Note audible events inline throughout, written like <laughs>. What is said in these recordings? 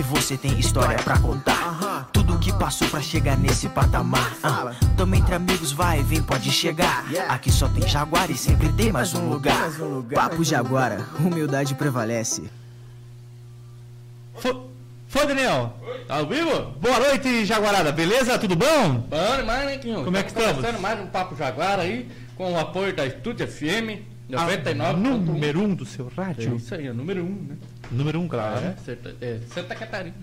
que você tem história pra contar. Tudo que passou pra chegar nesse patamar. Ah, tamo entre amigos, vai, vem, pode chegar. Aqui só tem Jaguar e sempre tem mais um lugar. Papo Jaguara, humildade prevalece. Foi, Daniel? Tá ao vivo? Boa noite, Jaguarada. Beleza? Tudo bom? Bom demais, né, Quinho? Como é que estamos? Começando mais um Papo Jaguar aí, com o apoio da Estúdio FM, Ah, 99. número um do seu É rádio. isso aí, é o número um, né? Número um, claro. É, Santa, é, Santa Catarina.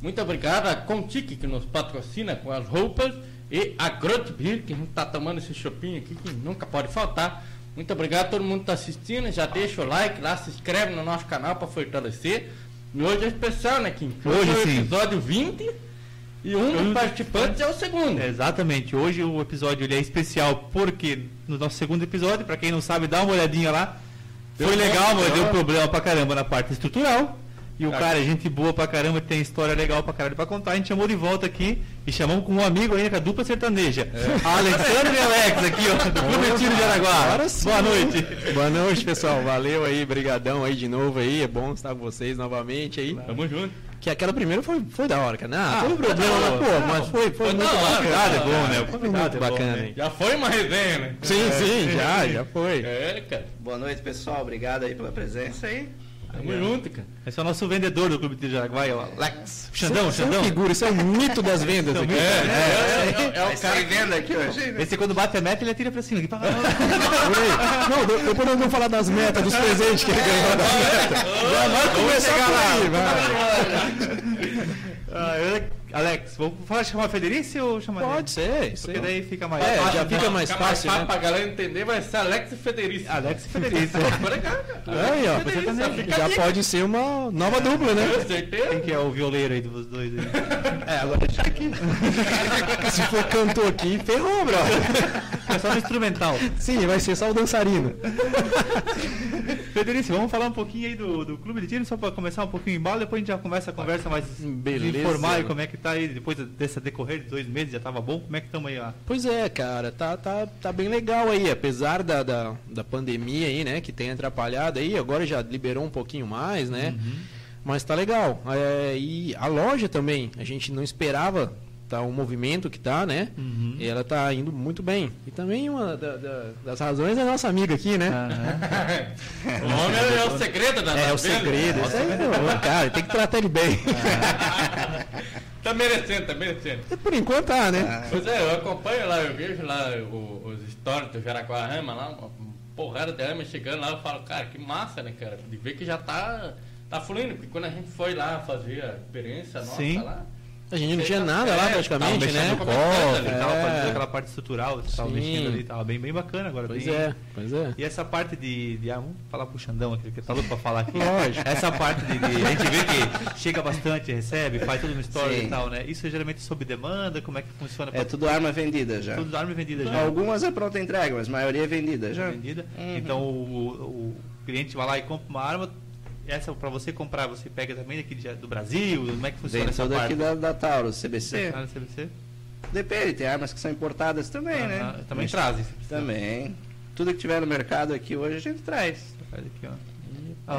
Muito obrigado a Contique, que nos patrocina com as roupas, e a Grot Beer, que a gente tá tomando esse chopinho aqui, que nunca pode faltar. Muito obrigado a todo mundo que tá assistindo. Já deixa o like lá, se inscreve no nosso canal para fortalecer. E hoje é especial, né, Kim? Hoje é o episódio 20 e um dos participantes é o segundo. Exatamente. Hoje o episódio ele é especial porque no nosso segundo episódio, pra quem não sabe, dá uma olhadinha lá. Deu Foi legal, mas deu. problema pra caramba na parte estrutural. E o Tá. cara é gente boa pra caramba, tem história legal pra caralho pra contar. A gente chamou de volta aqui e chamamos com um amigo ainda, com a dupla sertaneja. É. Alexandre e Alex aqui, ó, do Clube Tiro de Araguá. Agora sim. Boa noite. Boa noite, pessoal. Valeu aí, brigadão aí de novo aí. É bom estar com vocês novamente aí. Tamo junto. Que aquela primeira foi, foi da hora, cara. Não, Ah, teve foi problema, da mas, pô, mas foi, foi Foi muito da hora, bacana. Convidado é bom, né? O Foi convidado muito é bom, bacana né? Já foi uma resenha, né? Sim, sim, já, já foi. É, cara. Boa noite, pessoal. Obrigado aí pela presença aí. Tamo junto, cara. Esse é o nosso vendedor do Clube de Araguá, é o Alex. Xandão, Isso é uma Xandão. figura, isso é um mito das vendas aqui. É, é, é, é o cara venda aqui hoje. Esse quando bate a meta, ele atira pra cima. Não, de- depois nós vamos falar das metas, dos presentes que ele ganhou das metas. Já vai começar lá. aí, vai. Ah, eu- Alex, vamos falar chamar Federici ou chamar Pode ser, isso Porque aí. daí fica mais É, fácil. já fica mais Fica mais fácil, fácil né? pra galera entender, vai ser Alex e Federico. Alex e Federici. Cara. Aí, ó. Federico, fica Já dica. pode ser uma nova dupla, né? Com certeza. Quem que é o violeiro aí dos dois aí? É, agora deixa aqui. <laughs> Se for cantor aqui, ferrou, brother. É só no instrumental. Sim, vai ser só o dançarino. Federici, vamos falar um pouquinho aí do, do clube de tiro, só pra começar um pouquinho em bala, depois a gente já começa a conversa mais Beleza. informal e como é que tá aí, depois dessa decorrer de dois meses, já tava bom, como é que estamos aí, ó? Pois é, cara, tá, tá, tá bem legal aí, apesar da, da, da pandemia aí, né, que tem atrapalhado aí, agora já liberou um pouquinho mais, né, mas tá legal. É, e a loja também, a gente não esperava tá, o movimento que tá, né, e ela tá indo muito bem. E também uma da- da- das razões é a nossa amiga aqui, né, <laughs> O nome é, é o segredo da é o das vendas. segredo, isso aí, não, cara, tem que tratar ele bem. <laughs> Tá merecendo, tá merecendo. Por enquanto tá, né. Pois é, eu acompanho lá, eu vejo lá o- os stories do Jaraguarama lá, uma porrada de rama chegando lá, eu falo, cara, que massa, né, cara? De ver que já tá, tá fluindo, porque quando a gente foi lá fazer a experiência nossa Sim. lá, A gente não tinha nada lá É, praticamente, Tava né. cofre, É. tava fazendo aquela parte estrutural, tava Sim. mexendo ali, tava bem, bem bacana agora. Pois bem- é, pois é. E essa parte de, de- ah, vamos falar pro Xandão aqui, que tá louco pra falar aqui. Lógico. Essa parte de, de- a gente vê que chega bastante, recebe, faz tudo no story Sim. e tal, né? Isso é geralmente sob demanda, como é que funciona? É tudo arma vendida já. tudo arma vendida já. Algumas é pronta entrega, mas a maioria é vendida já. vendida. Uhum. Então o, o cliente vai lá e compra uma arma. Essa para você comprar, você pega também daqui de- do Brasil? Como é que funciona Vem essa toda parte? da, da Taurus, CBC. Ah, no CBC? Depende, tem armas que são importadas também, Aham, né? Também trazem. Também. Tudo que tiver no mercado aqui hoje a gente traz. Faz aqui, ó. O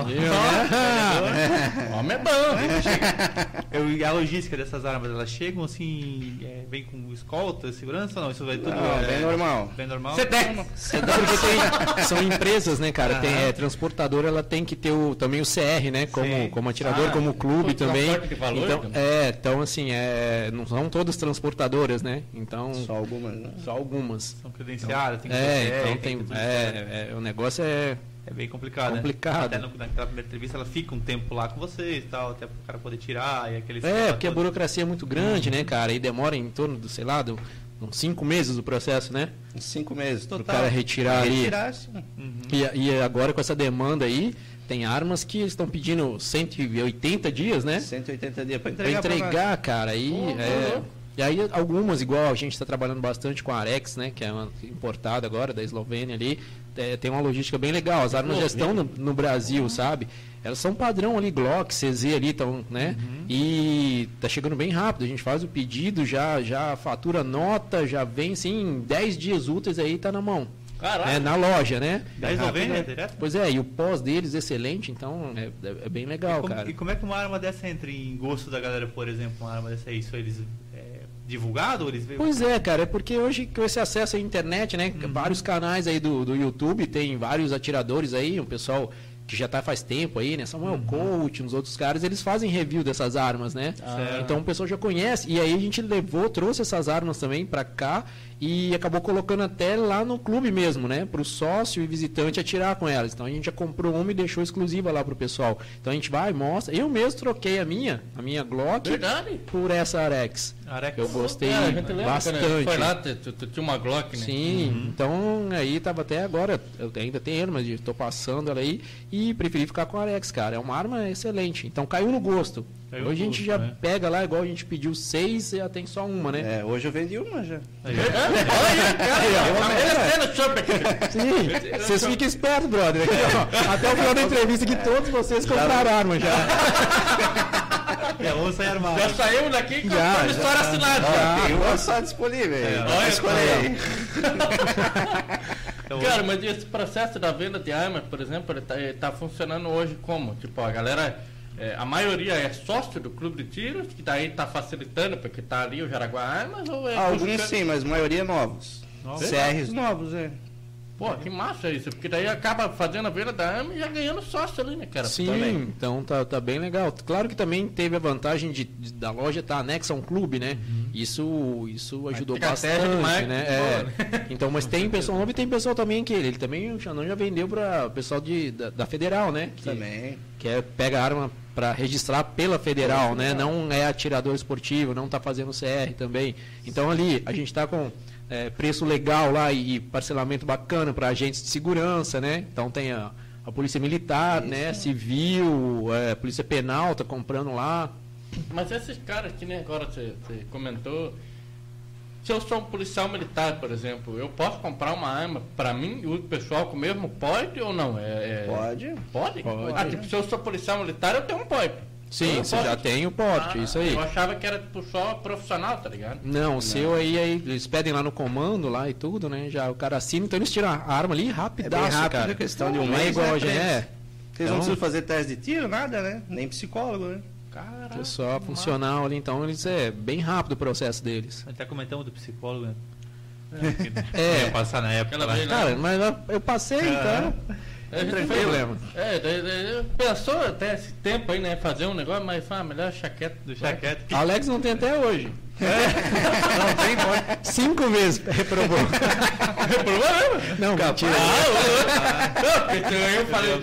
homem é bom? <laughs> Eu, e a logística dessas armas, elas chegam assim, é, vem com escolta, segurança ou não? Isso vai tudo Não, é, bem normal. bem normal? Sedex. Porque tem- <laughs> são empresas, né, cara? Tem, é, transportadora, ela tem que ter o, também o CR, né? Como, Sim. como atirador, Ah, como clube também. valor então, também. é, então, assim, é, não são todas transportadoras, né? Então, Só algumas, né? só algumas. São credenciadas, tem que ter É, CR, então tem. É, é, o negócio é. É bem complicado, Complicado. né? Até no, naquela primeira entrevista ela fica um tempo lá com vocês e tal, até pro cara poder tirar e aquele É, porque a burocracia é muito grande, né, cara? E demora em torno do, sei lá, do, uns cinco meses o processo, né? Cinco meses total. cara retirar ali. Retirar, sim. Uhum. E, e agora com essa demanda aí, tem armas que eles estão pedindo 180 dias, né? 180 dias para Pra entregar. pra entregar, cara, aí. Pô, é, e aí algumas, igual a gente está trabalhando bastante com a Arex, né? Que é uma importada agora da Eslovênia ali. É, tem uma logística bem legal. As armas já estão no, no Brasil, sabe? Elas são padrão ali, Glock, CZ ali, estão, né? E tá chegando bem rápido. A gente faz o pedido, já, já fatura nota, já vem assim, em 10 dias úteis aí tá na mão. Caralho. né, na loja, né? 10,90 Ah, é direto? Pois é, e o pós deles excelente, então é, é- é bem E legal, como, cara. e como é que uma arma dessa entra em gosto da galera, por exemplo? Uma arma dessa aí, isso eles é, divulgado eles? Pois é, cara, é porque hoje com esse acesso à internet, né? Vários canais aí do, do YouTube, tem vários atiradores aí, um pessoal que já tá faz tempo aí, né? Samuel Coach, uns outros caras, eles fazem review dessas armas, né? Certo. Então o pessoal já conhece. E aí a gente levou, trouxe essas armas também pra cá e acabou colocando até lá no clube mesmo, né? Pro sócio e visitante atirar com elas. Então a gente já comprou uma e deixou exclusiva lá pro pessoal. Então a gente vai, mostra. Eu mesmo troquei a minha, a minha Glock, Verdade. por essa Arex. Arex. Eu gostei É, lembra, bastante. Né? Foi lá, tu, tu- tinha uma Glock, né? Sim, então aí tava até agora, eu ainda tenho, mas estou passando ela aí e preferi ficar com a Arex, cara. É uma arma excelente. Então caiu no gosto. Caiu no hoje a gente já né? pega lá, igual a gente pediu seis, já tem só uma, né? É, hoje eu vendi uma já. Aí, <laughs> aí, Aí. Sim, vocês fiquem espertos, brother. Aqui, ó, até o final da entrevista que todos vocês compraram arma já. é, ou sai armado. Já saímos daqui com Já, a já. história assinada. Ó, tem uma só disponível. aí. É, olha, escolher aí. <laughs> Cara, mas esse processo da venda de armas, por exemplo, ele tá, ele tá funcionando hoje como? Tipo, a galera, é, a maioria é sócio do clube de tiros, que daí tá facilitando, porque tá ali o Jaraguá Armas, ou é... Alguns busca- sim, mas a maioria novos. Novos? CRs novos, é. Pô, que massa isso, porque daí acaba fazendo a venda da arma e já ganhando sócio ali, né, cara? Sim, Também. então tá, tá bem legal. Claro que também teve a vantagem de, de- da loja estar anexa a um clube, né? Isso, isso ajudou bastante, de marketing né? É. Então, mas <laughs> tem pessoal novo e tem pessoal também que ele, ele também, o Xandão já vendeu para o pessoal de, da, da Federal, né? Que, Também. que é, pega a arma para registrar pela Federal, né? Não é atirador esportivo, não tá fazendo CR também. Então ali a gente tá com é, preço legal lá e, parcelamento bacana para agentes de segurança, né? Então tem a, a polícia militar, né? Civil, é, polícia penal tá comprando lá. Mas esses caras que nem agora você, você comentou, se eu sou um policial militar, por exemplo, eu posso comprar uma arma pra mim e o pessoal com o mesmo pode ou não? É, é- Pode. Pode? Pode. Ah, tipo, se eu sou policial militar, eu tenho um porte. Sim, você já tem o porte, Ah, isso aí. Eu achava que era tipo, só profissional, tá ligado? Não, o seu aí, aí, eles pedem lá no comando lá e tudo, né? Já o cara assina, então eles tiram a arma ali É rapidaço, bem rápido, cara. é questão de um Não é mês, igual né, a gente, pra é. Vocês não Então- precisam fazer teste de tiro, nada, né? Nem psicólogo, né? É só funcional ali, então eles é bem rápido o processo deles. Até comentamos do psicólogo, né? É. Ia passar na época lá. Cara, mas eu- eu passei, então. A gente Não tem fez- problema. É, daí- daí pensou até esse tempo aí, né? Fazer um negócio, mas fala, melhor chaqueta. Deixar quieto. que- Alex não tem até hoje. Não tem, pode. Cinco vezes reprovou. Reprovou mesmo? Não, mentira. Ah, não, porque eu falei Eu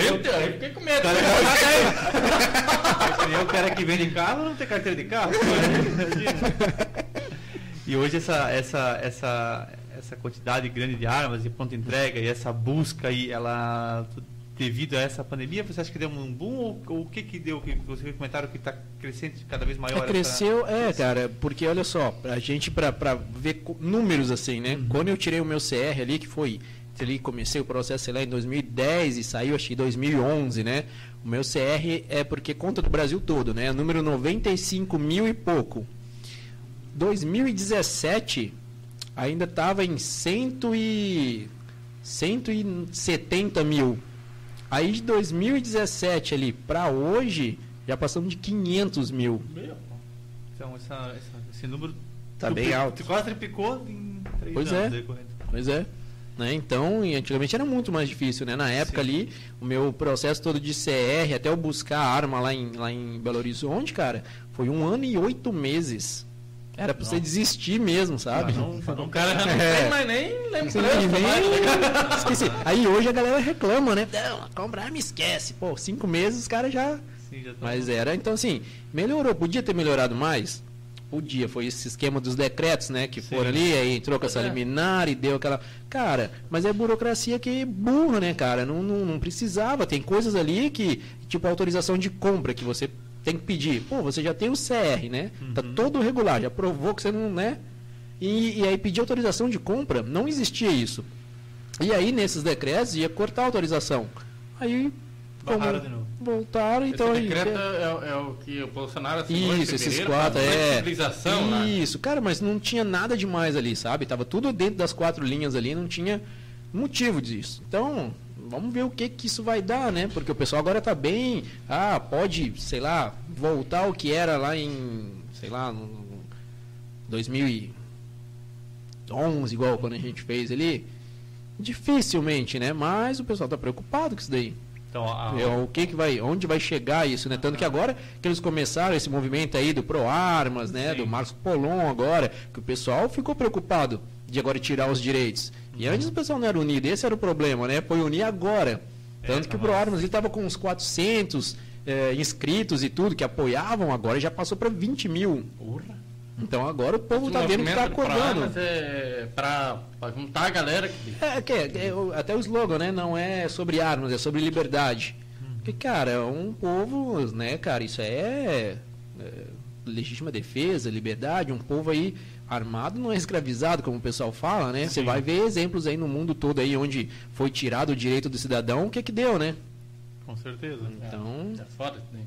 é o- Gente, aí eu fiquei com medo. Eu, o cara que vende carro não tem carteira de carro. <laughs> E hoje essa, essa, essa, essa quantidade grande de armas e pronta entrega e essa busca aí, ela devido a essa pandemia, você acha que deu um boom ou, ou o que que deu? Que vocês comentaram que está crescendo cada vez maior? É, essa- cresceu, é, cara, porque olha só, a gente pra ver números assim, né? Quando eu tirei o meu CR ali, que foi, ali comecei o processo sei lá em 2010 e saiu acho que em 2011, né? O meu CR é porque conta do Brasil todo, né? Número 95 mil e pouco. 2017 ainda estava em cento e 170 mil. Aí de 2017 ali para hoje já passamos de 500 mil. Então essa, essa- esse número Tá bem alto. Quase triplicou em três Pois anos é. Pois é. Né? Então, e antigamente era muito mais difícil, né? Na época Sim. ali, o meu processo todo de CR, até eu buscar a arma lá em, lá em Belo Horizonte, cara, foi um ano e oito meses. Era pra você desistir mesmo, sabe? Não- não O cara já não É. tem mais nem lembrança nem... <laughs> Esqueci. Aí hoje a galera reclama, né? Não, comprar me esquece. Pô, cinco meses os caras já. Sim, já tá- Mas era, então assim, melhorou. Podia ter melhorado mais? Podia. Foi esse esquema dos decretos, né? Que Sim. foram ali, aí entrou com essa É. liminar e deu aquela. Cara, mas é burocracia que burra, né, cara? Não, não, não precisava. Tem coisas ali que, tipo, autorização de compra que você tem que pedir. Pô, você já tem o CR, né? Tá Uhum. todo regular, já provou que você não, né? E, e aí pedir autorização de compra, não existia isso. E aí, nesses decretos, ia cortar a autorização. Aí, como, Barraram de novo. voltaram, então. Esse aí- decreto é, é o que o Bolsonaro assinou Isso, esses quatro, pra é. né? Isso, cara, mas não tinha nada demais ali, sabe? Tava tudo dentro das quatro linhas ali, não tinha motivo disso. Então, vamos ver o que que isso vai dar, né? Porque o pessoal agora tá bem, ah, pode, sei lá, voltar ao que era lá em, sei lá, no 2011, igual quando a gente fez ali. Dificilmente, né? Mas o pessoal tá preocupado com isso daí. Então, a, É, o que que vai, onde vai chegar isso, né? Tanto que agora que eles começaram esse movimento aí do Pro Armas, né? Sim. Do Marcos Polon agora, que o pessoal ficou preocupado de agora tirar os direitos. E antes o pessoal não era unido, esse era o problema, né? Foi unir agora. Tanto É, que o tava- Pro Armas ele estava com uns 400 eh, inscritos e tudo, que apoiavam, agora já passou para 20 mil. Porra. Então agora o povo Esse tá vendo que tá pra acordando. armas É juntar a galera que É, que é, é, o- até o slogan, né? Não é sobre armas, é sobre liberdade. Porque, cara, é um povo, né, cara, isso é, é legítima defesa, liberdade, um povo aí armado não é escravizado, como o pessoal fala, né? Você vai ver exemplos aí no mundo todo aí onde foi tirado o direito do cidadão, o que que deu, né? com certeza. Então, É foda isso daí.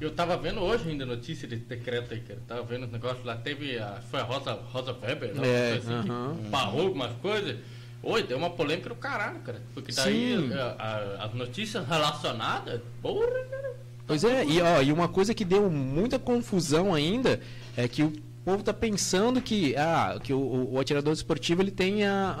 Eu tava vendo hoje ainda notícia desse decreto aí, cara. Tava vendo os negócios lá, teve a. Foi a Rosa, Rosa Weber, né? É, assim, barrou algumas coisas. Oi, deu uma polêmica do caralho, cara. Porque daí a- a- as notícias relacionadas, porra, cara. Pois é, e, ó, e uma coisa que deu muita confusão ainda é que o povo tá pensando que, ah, que o, o- atirador esportivo ele tem a,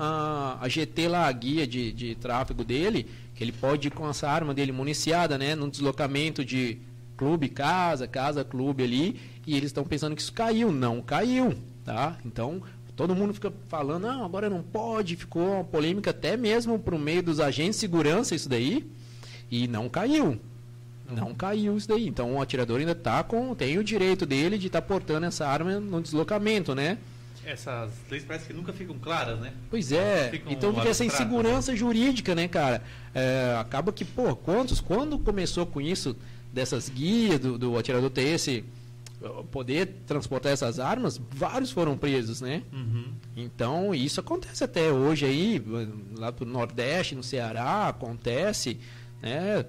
a, a GT lá, a guia de, de tráfego dele, que ele pode ir com essa arma dele municiada, né, num deslocamento de clube, casa, casa, clube ali, e eles estão pensando que isso caiu. Não caiu, tá? Então, todo mundo fica falando, não, agora não pode, ficou uma polêmica até mesmo pro meio dos agentes de segurança isso daí, e não caiu. Não caiu isso daí. Então o atirador ainda tá com. tem o direito dele de estar portando essa arma no deslocamento, né? Essas leis parece que nunca ficam claras, né? Pois é. Então fica essa abstratas, insegurança jurídica, né, cara? É, acaba que, pô, quantos. Quando começou com isso, dessas guias, do, do atirador ter esse. uh, poder transportar essas armas, vários foram presos, né? Uhum. Então, isso acontece até hoje aí, lá pro Nordeste, no Ceará, acontece, né?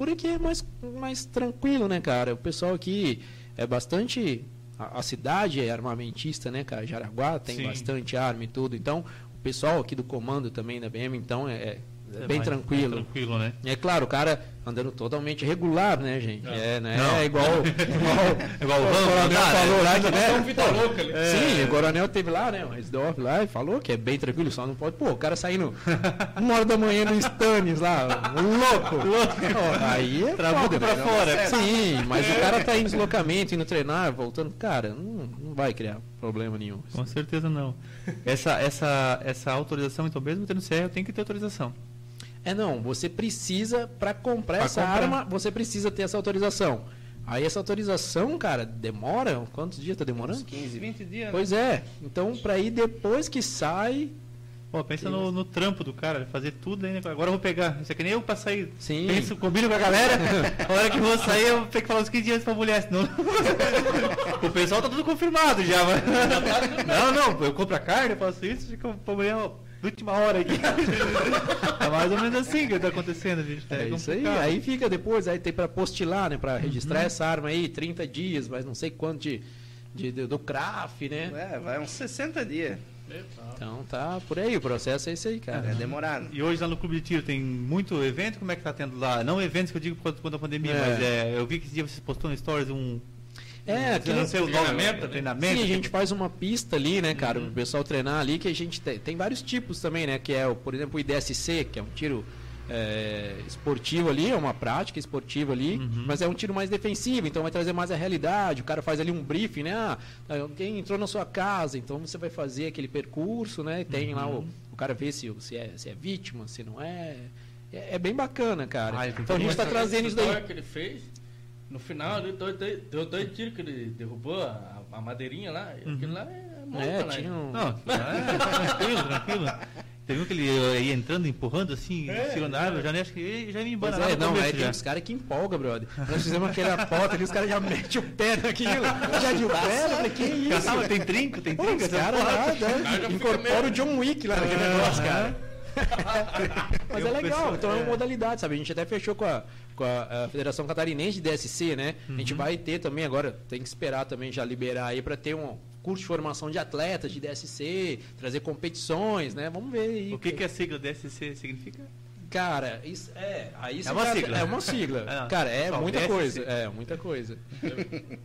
Por aqui é mais, mais tranquilo, né, cara? O pessoal aqui é bastante. A, a cidade é armamentista, né, cara? Jaraguá tem Sim. bastante arma e tudo. Então, o pessoal aqui do comando também da BM, então, é, é bem tranquilo. mais tranquilo, né? É claro, o cara andando totalmente regular, né, gente? É, né? Não. É igual, igual, <laughs> Igual o o coronel falou lá que, Só né? um vida louca ali. Sim, o coronel teve lá, né? O Resdorf lá e falou que é bem tranquilo, só não pode. Pô, o cara saindo <laughs> uma hora da manhã no Stannis lá, louco. <laughs> louco. Aí é Trabuco pra né? fora. Sim, mas o cara tá em deslocamento, indo treinar, voltando. Cara, não, não vai criar problema nenhum. Com certeza não. Essa, essa, essa autorização, então, mesmo tendo CR, tem que ter autorização. É não, você precisa, pra comprar Pra essa comprar. arma, você precisa ter essa autorização. Aí essa autorização, cara, demora? Quantos dias tá demorando? Uns 15, 20 dias. né? Pois é. Então, pra ir depois que sai, Pô, pensa no, no trampo do cara, fazer tudo aí, né? Agora eu vou pegar. Isso é que nem eu pra sair. Sim. Penso, combino com a galera. a hora que eu vou sair, eu tenho que falar uns 15 dias pra mulher, senão. <laughs> o pessoal tá tudo confirmado já, mas. não, não, eu compro a carne, eu faço isso, fica pra mulher, ó, na última hora aqui. <laughs> é mais ou menos assim que tá acontecendo, gente. É, isso aí. Aí fica depois, aí tem pra postilar, né? Pra registrar essa arma aí, 30 dias, mas não sei quanto de, de- de- do CRAF, né? É, vai uns 60 dias. Então tá por aí, o processo é esse aí, cara. É demorado. E hoje lá no Clube de Tiro tem muito evento? Como é que tá tendo lá? Não eventos que eu digo por conta da pandemia, É. mas é, eu vi que esse dia você postou no Stories um. É, aquele não sei o treinamento, né? treinamento. Sim, a gente faz uma pista ali, né, cara, Uhum. o pessoal treinar ali, que a gente tem, tem vários tipos também, né, que é, o, por exemplo, o IDSC, que é um tiro é, esportivo ali, é uma prática esportiva ali, Uhum. mas é um tiro mais defensivo, então vai trazer mais a realidade, o cara faz ali um briefing, né, ah, alguém entrou na sua casa, então você vai fazer aquele percurso, né, tem lá Uhum. o, o cara vê se, se, é, se é vítima, se não é, é, é bem bacana, cara. Ah, tem então a gente está trazendo isso daí. que ele fez, no final, ele deu dois, deu dois tiros que ele derrubou a, a madeirinha lá. e Aquilo lá é monta É, lá. tinha um... Não, é, tranquilo, tranquilo. Teve um que ele ia entrando, empurrando assim, É, é, na árvore, eu já nem acho que ele já me Pois embana é, não, começo é, tem uns caras que empolga, brother. Nós fizemos aquela foto ali, os caras já metem o pé naquilo. Já de o pé, eu falei, que isso? Caçava, tem trinco, tem trinco, os caras lá, né? Incorpora o John Wick lá naquele negócio, cara. <laughs> Mas Eu é legal, penso- então é uma é. modalidade, sabe? A gente até fechou com a, com a, a Federação Catarinense de DSC, né? A Uhum. gente vai ter também agora, tem que esperar também já liberar aí para ter um curso de formação de atletas de DSC, trazer competições, né? Vamos ver aí. O que, que a sigla DSC significa? Cara, isso é. Aí você uma já- sigla. É uma sigla. É, <laughs> Cara, é só muita DSC. coisa. É, muita coisa.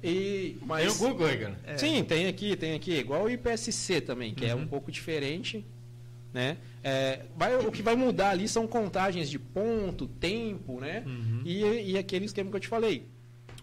E, Tem mas, o Google aí, cara. É. Sim, tem aqui, tem aqui. Igual o IPSC também, que é Uhum. um pouco diferente. Né? É, vai, o que vai mudar ali são contagens de ponto, tempo, né? Uhum. E, e aquele esquema que eu te falei.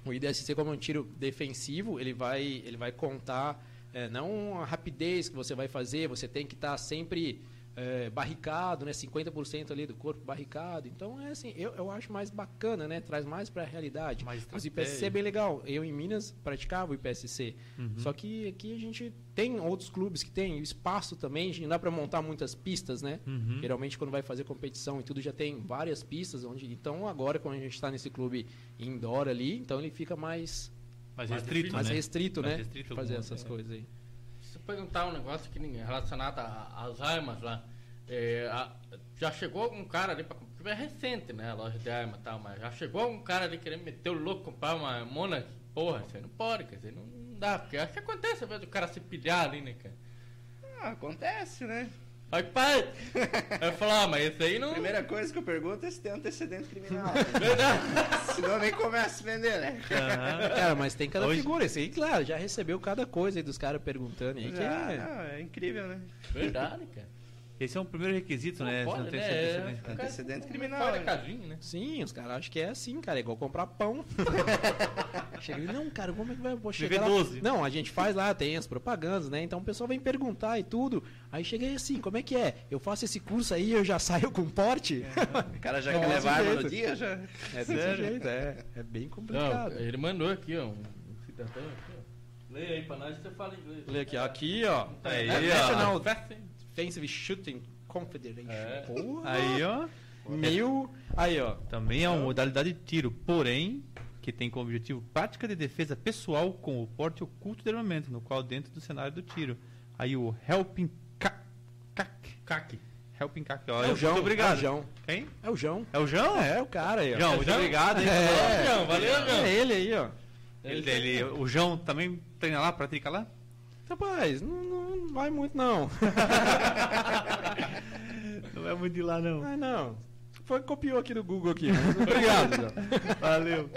O IDSC, como é um tiro defensivo, ele vai, ele vai contar é, não a rapidez que você vai fazer, você tem que estar sempre é, barricado, né? 50% ali do corpo barricado. Então, é assim, eu, eu acho mais bacana, né? Traz mais para a realidade. Mais Mas o estratégia. IPSC é bem legal. Eu em Minas praticava o IPSC. Uhum. Só que aqui a gente tem outros clubes que tem espaço também, a gente não dá para montar muitas pistas, né? Uhum. Geralmente quando vai fazer competição e tudo já tem várias pistas onde então agora quando a gente está nesse clube indoor ali, então ele fica mais Mais Mais restrito, mais né? restrito, Mais né? restrito fazer algumas, essas é. coisas aí. Perguntar um negócio que relacionado a- armas lá, é, a- já chegou algum cara ali pra comprar? É recente, né? A loja de arma e tal, mas já chegou algum cara ali querendo meter o louco, comprar uma Mona? Porra, aí não pode, quer dizer, não, não dá, porque acho que acontece às vezes o cara se pilhar ali, né, cara? Ah, acontece, né? Aí, pai! Aí eu falo, ah, mas esse aí não. Primeira coisa que eu pergunto é se tem antecedente criminal. Verdade. <laughs> Senão nem começa a vender, né? Aham. Cara, mas tem cada Hoje- figura. Esse aí, claro, já recebeu cada coisa aí dos caras perguntando aí. Que é... não, é incrível, né? Verdade, cara. Esse é um primeiro requisito, né? Pode, Não tem né? antecedente. É, Antecedente criminal, Fora né? casinha, né? Sim, os caras acham que é assim, cara. É igual comprar pão. <laughs> Chega não, cara, como é que vai vou chegar lá? 12. Não, a gente faz lá, tem as propagandas, né? Então o pessoal vem perguntar e tudo. Aí cheguei assim, como é que é? Eu faço esse curso aí, eu já saio com porte? <laughs> O cara já Não, quer levar arma no dia, já. É desse jeito, é. É bem Não, complicado. ele mandou aqui, ó, um cidadão aqui, ó. Leia aí pra nós você fala inglês. Olha aqui, ó. Aqui, ó. Aí, É ó. National Defensive Shooting Confederation. É. Porra. Aí, ó. Mil. Aí, ó. Também é uma modalidade de tiro, porém, que tem como objetivo prática de defesa pessoal com o porte oculto de armamento, no qual dentro do cenário do tiro. Aí o Helping Cac. Caque. Helping Cac. É Ó, o muito João. obrigado. É o João. Quem? É o João. É o João? É, é o cara aí, ó. João, muito João? obrigado. hein? É. João, valeu, João. É ele aí, ó. Ele, ele- o João também treina lá, pratica lá? Rapaz, não, não vai muito não. <laughs> Não é muito de lá, não. Ah, não. Foi copiou aqui do Google aqui. Obrigado. Valeu.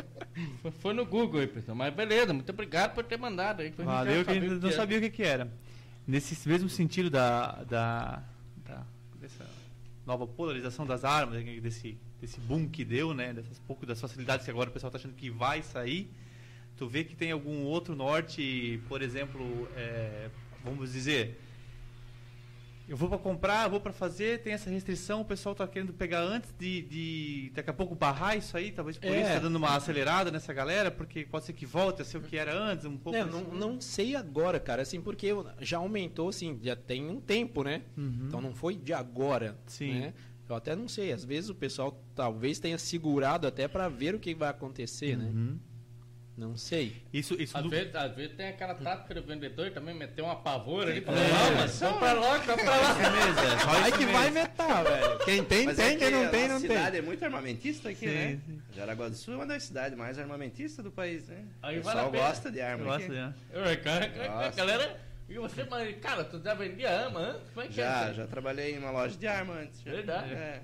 Foi- Foi no Google aí, pessoal. Mas beleza, muito obrigado por ter mandado aí. Valeu, que a gente não sabia o que, que era. Nesse mesmo sentido da, da, da- dessa nova polarização das armas, né, desse, desse boom que deu, né? Dessas pouco das facilidades que agora o pessoal está achando que vai sair. Tu vê que tem algum outro norte, por exemplo, é, vamos dizer, eu vou para comprar, vou para fazer, tem essa restrição, o pessoal está querendo pegar antes de, de daqui a pouco barrar isso aí, talvez por É. isso está dando uma acelerada nessa galera, porque pode ser que volte a ser o que era antes, um pouco É, assim. não, não sei agora, cara, assim, porque já aumentou, assim, já tem um tempo, né? Uhum. Então não foi de agora, Sim. né? Eu até não sei, às vezes o pessoal talvez tenha segurado até pra ver o que vai acontecer, né? Não sei. Isso, isso Às do- vezes, às vezes tem aquela tática do vendedor também meter uma pavor ali. É. Fala, não, mas compra logo, compra lá. Beleza, só Vai que mesmo. vai metar, velho. Quem tem, Mas tem, é quem não que tem, a não cidade tem. é muito armamentista aqui, Sim, né? sim. Jaraguá do Sul é uma das cidades mais armamentistas do país, né? Aí o vale a pessoal pena. gosta de arma Gosta, aqui. né? Oi, cara, cara, Nossa. galera. E você, mas, cara, tu já vendia arma antes? Como é que é? Já, isso aí? já trabalhei em uma loja de arma antes. já. Verdade? É.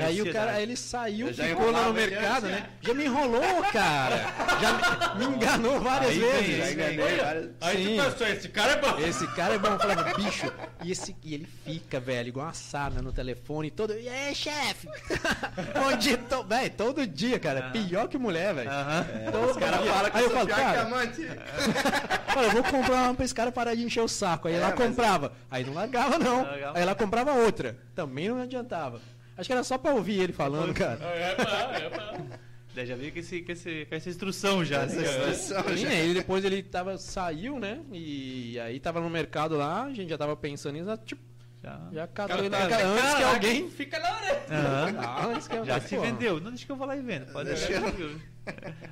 Aí o cara, da- ele saiu, já ficou lá no mercado, né? Já me enrolou, cara. Já me, <laughs> me enganou várias Aí vem, vezes. Já aí vem. enganei várias... Aí Sim. tu pensou, esse cara é bom. Esse cara é bom, eu falava, bicho. E, esse, e ele fica, velho, igual uma sarna no telefone, todo. E aí, chefe? <laughs> Bom dia, to... velho, todo dia, cara. Pior que mulher, velho. Aham. Todo Os caras dia. falam que Aí eu falo, pior que cara, amante. <laughs> Olha, eu vou comprar uma pra esse cara parar de encher o saco. Aí É, ela mas- comprava. Aí não largava, não. Não largava. Aí ela comprava outra. Também não adiantava. Acho que era só pra ouvir ele falando, cara. É bom, é. Daí já veio com, esse, com, esse, com essa instrução já. Essa né? situação Sim, já- aí depois ele tava, saiu, né? E aí tava no mercado lá, a gente já tava pensando nisso, tipo, Já, já catou ele cara antes que alguém. Fica na orelha. Aham. Ah, que Já se vendeu. Não deixa que eu vou lá e vendo. Pode deixar.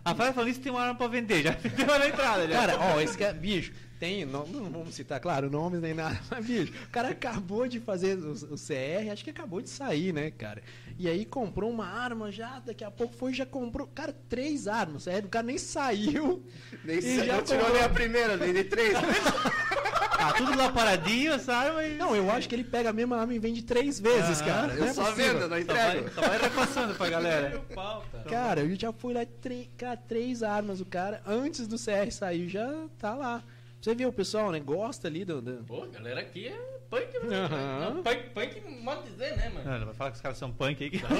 A Fábio falando isso tem uma arma pra vender. Já <laughs> vendeu na entrada. Já. Cara, ó, esse cara, bicho, Tem, não, não vamos citar, claro, nomes nem nada, mas, bicho, o cara acabou de fazer o, o CR, acho que acabou de sair, né, cara? E aí comprou uma arma já, daqui a pouco foi e já comprou, cara, três armas, sério, o cara nem saiu. Nem E sei, já não tirou comprou. nem a primeira, nem de três. Tá <laughs> tudo lá paradinho, essa arma e. Não, eu acho que ele pega a mesma arma e vende três vezes, Ah, cara. eu é só possível. vendo, não Só vai, entrego. só vai repassando pra galera. Cara. Cara, eu já fui lá, tre- cara, três armas, o cara, antes do CR sair, já tá lá. Você vê o pessoal, né, gosta ali do... do- Pô, a galera aqui é punk. Aham. Não, Punk, punk, modo dizer, né, mano? Não, não vai falar que os caras são punk aí. que- <laughs>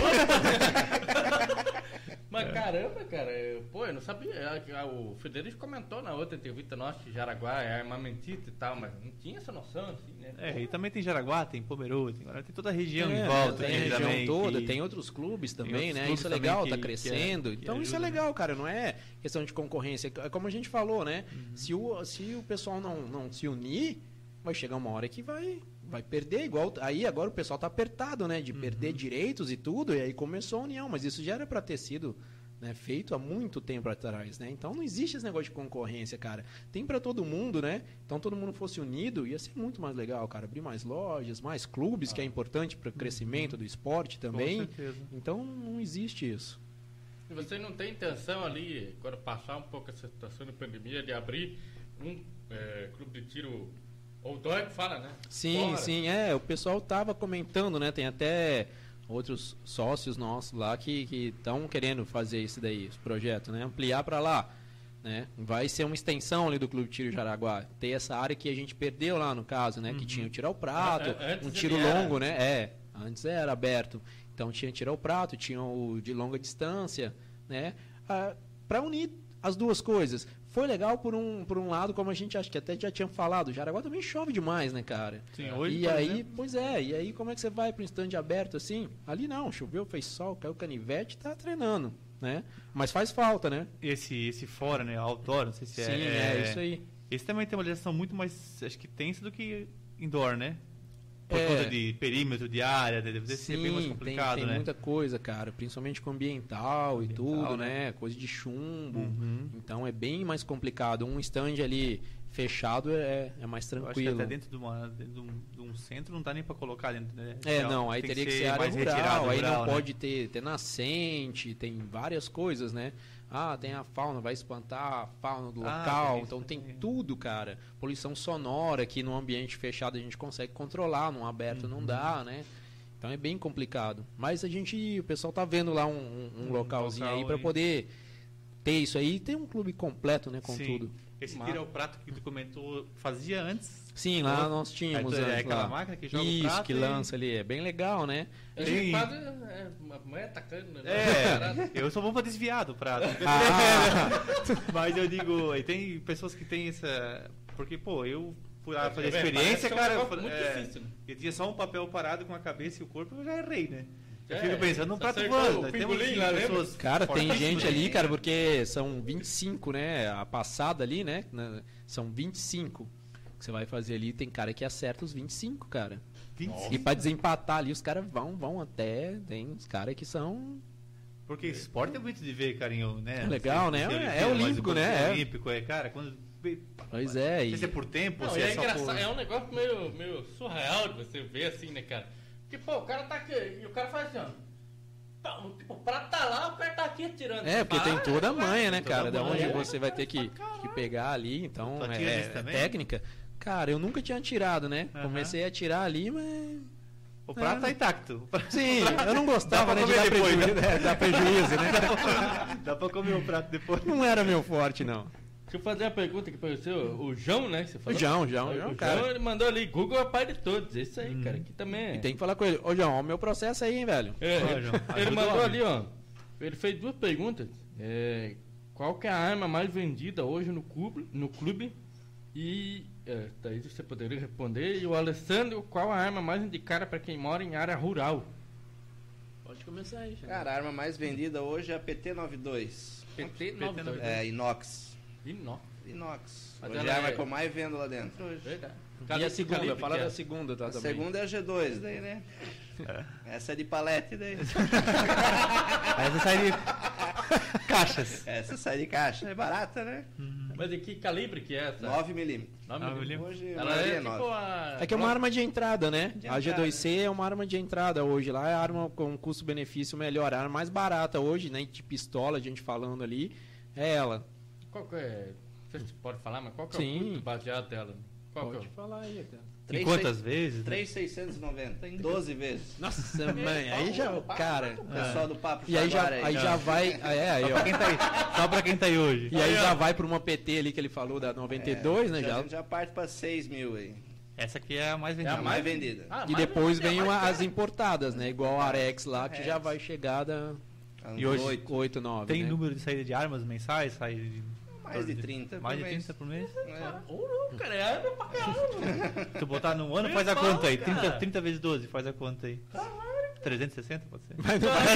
Mas caramba, cara, eu- pô, eu não sabia. A- a- O Federico comentou na outra entrevista nossa que Jaraguá é armamentista e tal, mas não tinha essa noção, assim, né? É, e também tem Jaraguá, tem Pomeroa, tem, tem toda a região É, em volta. tem a aqui região também, toda, que- tem outros clubes também, outros né? clubes Isso é legal, que- tá que- crescendo. que então isso é legal, cara, não é questão de concorrência. É como a gente falou, né? Uhum. Se, o, se o pessoal não, não se unir, vai chegar uma hora que vai, vai perder. Igual aí agora o pessoal tá apertado, né? De Uhum. perder direitos e tudo, e aí começou a união, mas isso já era pra ter sido. né, feito há muito tempo atrás, né? Então não existe esse negócio de concorrência, cara. Tem pra todo mundo, né? Então todo mundo fosse unido, ia ser muito mais legal, cara. Abrir mais lojas, mais clubes, que é importante para o crescimento do esporte também. Com certeza. Então não existe isso. E você não tem intenção ali, quando passar um pouco essa situação de pandemia, de abrir um é, clube de tiro outdoor que fala, né? Sim, Fora. sim, é. O pessoal tava comentando, né? Tem até outros sócios nossos lá que estão querendo fazer isso daí, esse projeto, né? Ampliar para lá. Né? Vai ser uma extensão ali do Clube Tiro Jaraguá. Ter essa área que a gente perdeu lá, no caso, né? Que tinha o tiro ao prato, Ah, antes um tiro era. longo, né? É, antes era aberto. Então tinha tiro ao prato, tinha o de longa distância, né? para unir as duas coisas. Foi legal por um, por um lado, como a gente acho que até já tinha falado, Jaraguá também chove demais, né, cara? Sim, hoje, e aí, exemplo, pois é, e aí como é que você vai para um stand aberto assim? Ali não, choveu, fez sol, caiu canivete, tá treinando, né? Mas faz falta, né? esse, esse fora, né? Outdoor, não sei se Sim, é. é, isso aí. Esse também tem uma legislação muito mais, acho que tensa do que indoor, né? Por É. conta de perímetro de área, deve ser Sim, bem mais tem, complicado, tem né? muita coisa, cara, principalmente com ambiental, e Ambiental, tudo, né? né? Coisa de chumbo. Uhum. Então é bem mais complicado. Um stand ali fechado é, é mais Eu acho que tranquilo. até dentro de, uma, dentro de, um, de um centro não dá nem pra colocar dentro, né? É, não, aí tem teria que ser, área mais rural, retirado, aí rural, não né? pode ter, ter nascente, tem várias coisas, né? Ah, tem a fauna, vai espantar a fauna do Ah, local, tem então tem também. tudo, cara. Poluição sonora que no ambiente fechado a gente consegue controlar, num aberto Uhum. não dá, né? Então é bem complicado. Mas a gente, o pessoal tá vendo lá um, um- um localzinho local aí para poder ter isso aí e ter um clube completo, né, com Sim. tudo. Esse Massa. tiro ao prato que tu comentou, fazia antes? Sim, lá Ou- nós tínhamos é antes aquela lá. máquina que joga o Isso, prato que e- lança ali, é bem legal, né? A Tem- gente quase é, uma atacando, né? É, <laughs> eu sou bom pra desviar do prato. <laughs> <laughs> Ah, Mas eu digo, aí tem pessoas que têm essa. Porque, pô, eu fui lá fazer É, experiência, um cara. eu negócio falei, muito é, difícil, né? Eu tinha só um papel parado com a cabeça e o corpo, eu já errei, né? Eu É, fico pensando num só prato voando. o Nós temos lá, pessoas Cara, tem gente ali, cara, porque são 25, né? A passada ali, né? São 25 que você vai fazer ali. Tem cara que acerta os 25, cara. 25. E pra desempatar ali, os caras vão, vão até. Tem uns caras que são. Porque esporte é muito de ver, carinho, né? É legal, Não sei né? se É mas olímpico, né? É. olímpico, é, cara, quando. Pois é, e- se é por tempo, Não, se é, é só engraçado, por. é um negócio meio, meio surreal de você ver assim, né, cara? Porque, pô, o cara tá aqui e o cara faz assim, ó. Pá, Tipo, o prato tá lá, o cara tá aqui atirando. É, porque tem Ah, toda a ué, manha, né, cara? Da onde você vai ter que, que pegar ali. Então, é, é técnica. Cara, eu nunca tinha atirado, né? Aham. Comecei a atirar ali, mas. O prato É. tá intacto. Sim, <laughs> eu não gostava, né? De dar depois, prejuízo, é, dar prejuízo, né? <laughs> Dá pra comer o prato depois. Não era meu forte, não. Deixa eu fazer uma pergunta aqui pra você. O o João, né? Que você O falou? João, João, O João, João, cara. ele mandou ali, Google é pai de todos. Isso aí, cara. Aqui também é. E tem que falar com ele. Ô, João, ó, o meu processo aí, hein, velho. É, Ó, ele- João, ele o mandou ali, ó. Ele fez duas perguntas. É, qual que é a arma mais vendida hoje no clube? No clube? E é, daí você poderia responder. E o Alessandro, qual a arma mais indicada para quem mora em área rural? Pode começar aí, Cara, a arma mais vendida hoje é a PT92. PT PT 92. É, inox. Não. Inox. Mas hoje é a arma é- que eu mais vendo lá dentro hoje. Verdade. E a segunda, calibre fala é? da segunda, tá? A também. segunda é a G2 daí, né? Essa é de palete daí. Aí você sai de. caixas. Essa sai de caixa. É barata, né? Mas de que calibre que é essa? 9mm. Nove Nove milímetros. Hoje a Ela é é tipo 9. a... É que é uma arma de entrada, né? De a entrada. G2C é uma arma de entrada hoje. Lá é a arma com custo-benefício melhor. A arma mais barata hoje, né? De pistola, a gente falando ali, é ela. Qual que é... Não sei se pode falar, mas qual que é Sim. o custo baseado dela? Qual que é Pode falar aí, cara. Em Três, quantas seis- vezes? né? 3,690. 12 vezes. Nossa, <laughs> mãe, aí já, cara. O pessoal do Papo E aí já, Jaguar aí já vai. aí É, aí, Só ó. pra quem tá aí, só pra quem tá aí hoje. E aí já vai pra uma PT ali que ele falou da 92, né? É, já, Já. gente já parte pra 6 mil aí. Essa aqui é a mais É vendida. a mais vendida. Ah, E mas depois é vem mais uma- as importadas, né? Igual a Arex lá, que já Arex. vai chegar da E hoje 8, 8, 9. Tem né? número de saída de armas mensais? Sai de... mais de 30 Mais por de mês. 30 por mês? É. Ô, louco, cara, é arma pra caramba. <laughs> Tu botar num ano, faz a conta aí. cara. 30, 30 vezes 12, faz a conta aí. 360 pode ser? Mas não vai-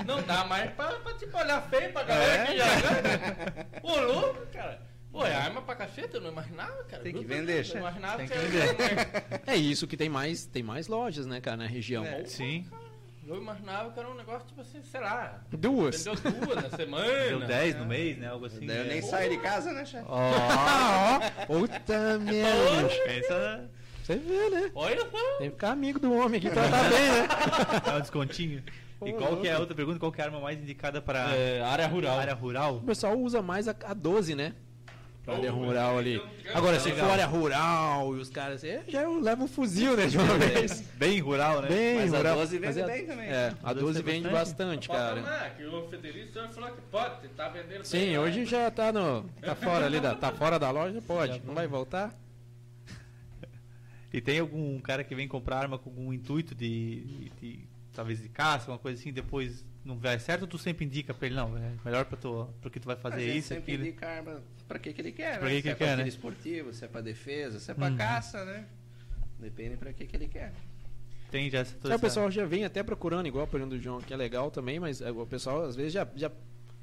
É, não dá mais pra, pra tipo, olhar feio pra galera É. que já ganha. <laughs> Ô, louco, cara. Pô, é arma pra caceta, eu não imaginava, cara. Tem que vender, não imaginava Tem que, que era- É isso que tem mais, tem mais lojas, né, cara, na região. É. Sim. Eu imaginava que era um negócio, tipo assim, sei lá. Duas. Vendeu duas na semana. Deu 10 no mês, né? Algo assim. Daí eu é. nem saio de casa, né, chefe? Ó, ó. <laughs> Puta merda. Pensa, Você vê, né? Olha só. Tem que ficar amigo do homem aqui pra tá bem, né? dá um descontinho. E qual que é a outra pergunta? Qual que é a arma mais indicada para É, área rural. área rural? O pessoal usa mais a, a 12, né? Pra área rural ali. Agora, se for área rural e os caras assim, já eu levo um fuzil, né, de uma vez. Bem rural, né? Bem Mas a rural. 12 vende Mas é- bem também. É, a 12 tem vende bastante? bastante, cara. Cara. que o Federico falou que pode, tá vendendo Sim, bem, hoje né? já tá no. tá fora ali, da, tá fora da loja, pode. Não vai voltar? E tem algum cara que vem comprar arma com algum intuito de, de- de- talvez de caça, alguma coisa assim, depois não vai certo, ou tu sempre indica pra ele, não, é melhor pra tu, pro que tu vai fazer isso, sempre aquilo. indica a arma pra que, que ele quer, Pra né? que que se é ele pra quer, tiro né? esportivo, se é pra defesa, se é pra Uhum. caça, né? Depende pra que, que ele quer. Tem já essa É, o pessoal já vem até procurando, igual a pergunta do João, que é legal também, mas é, o pessoal às vezes já, já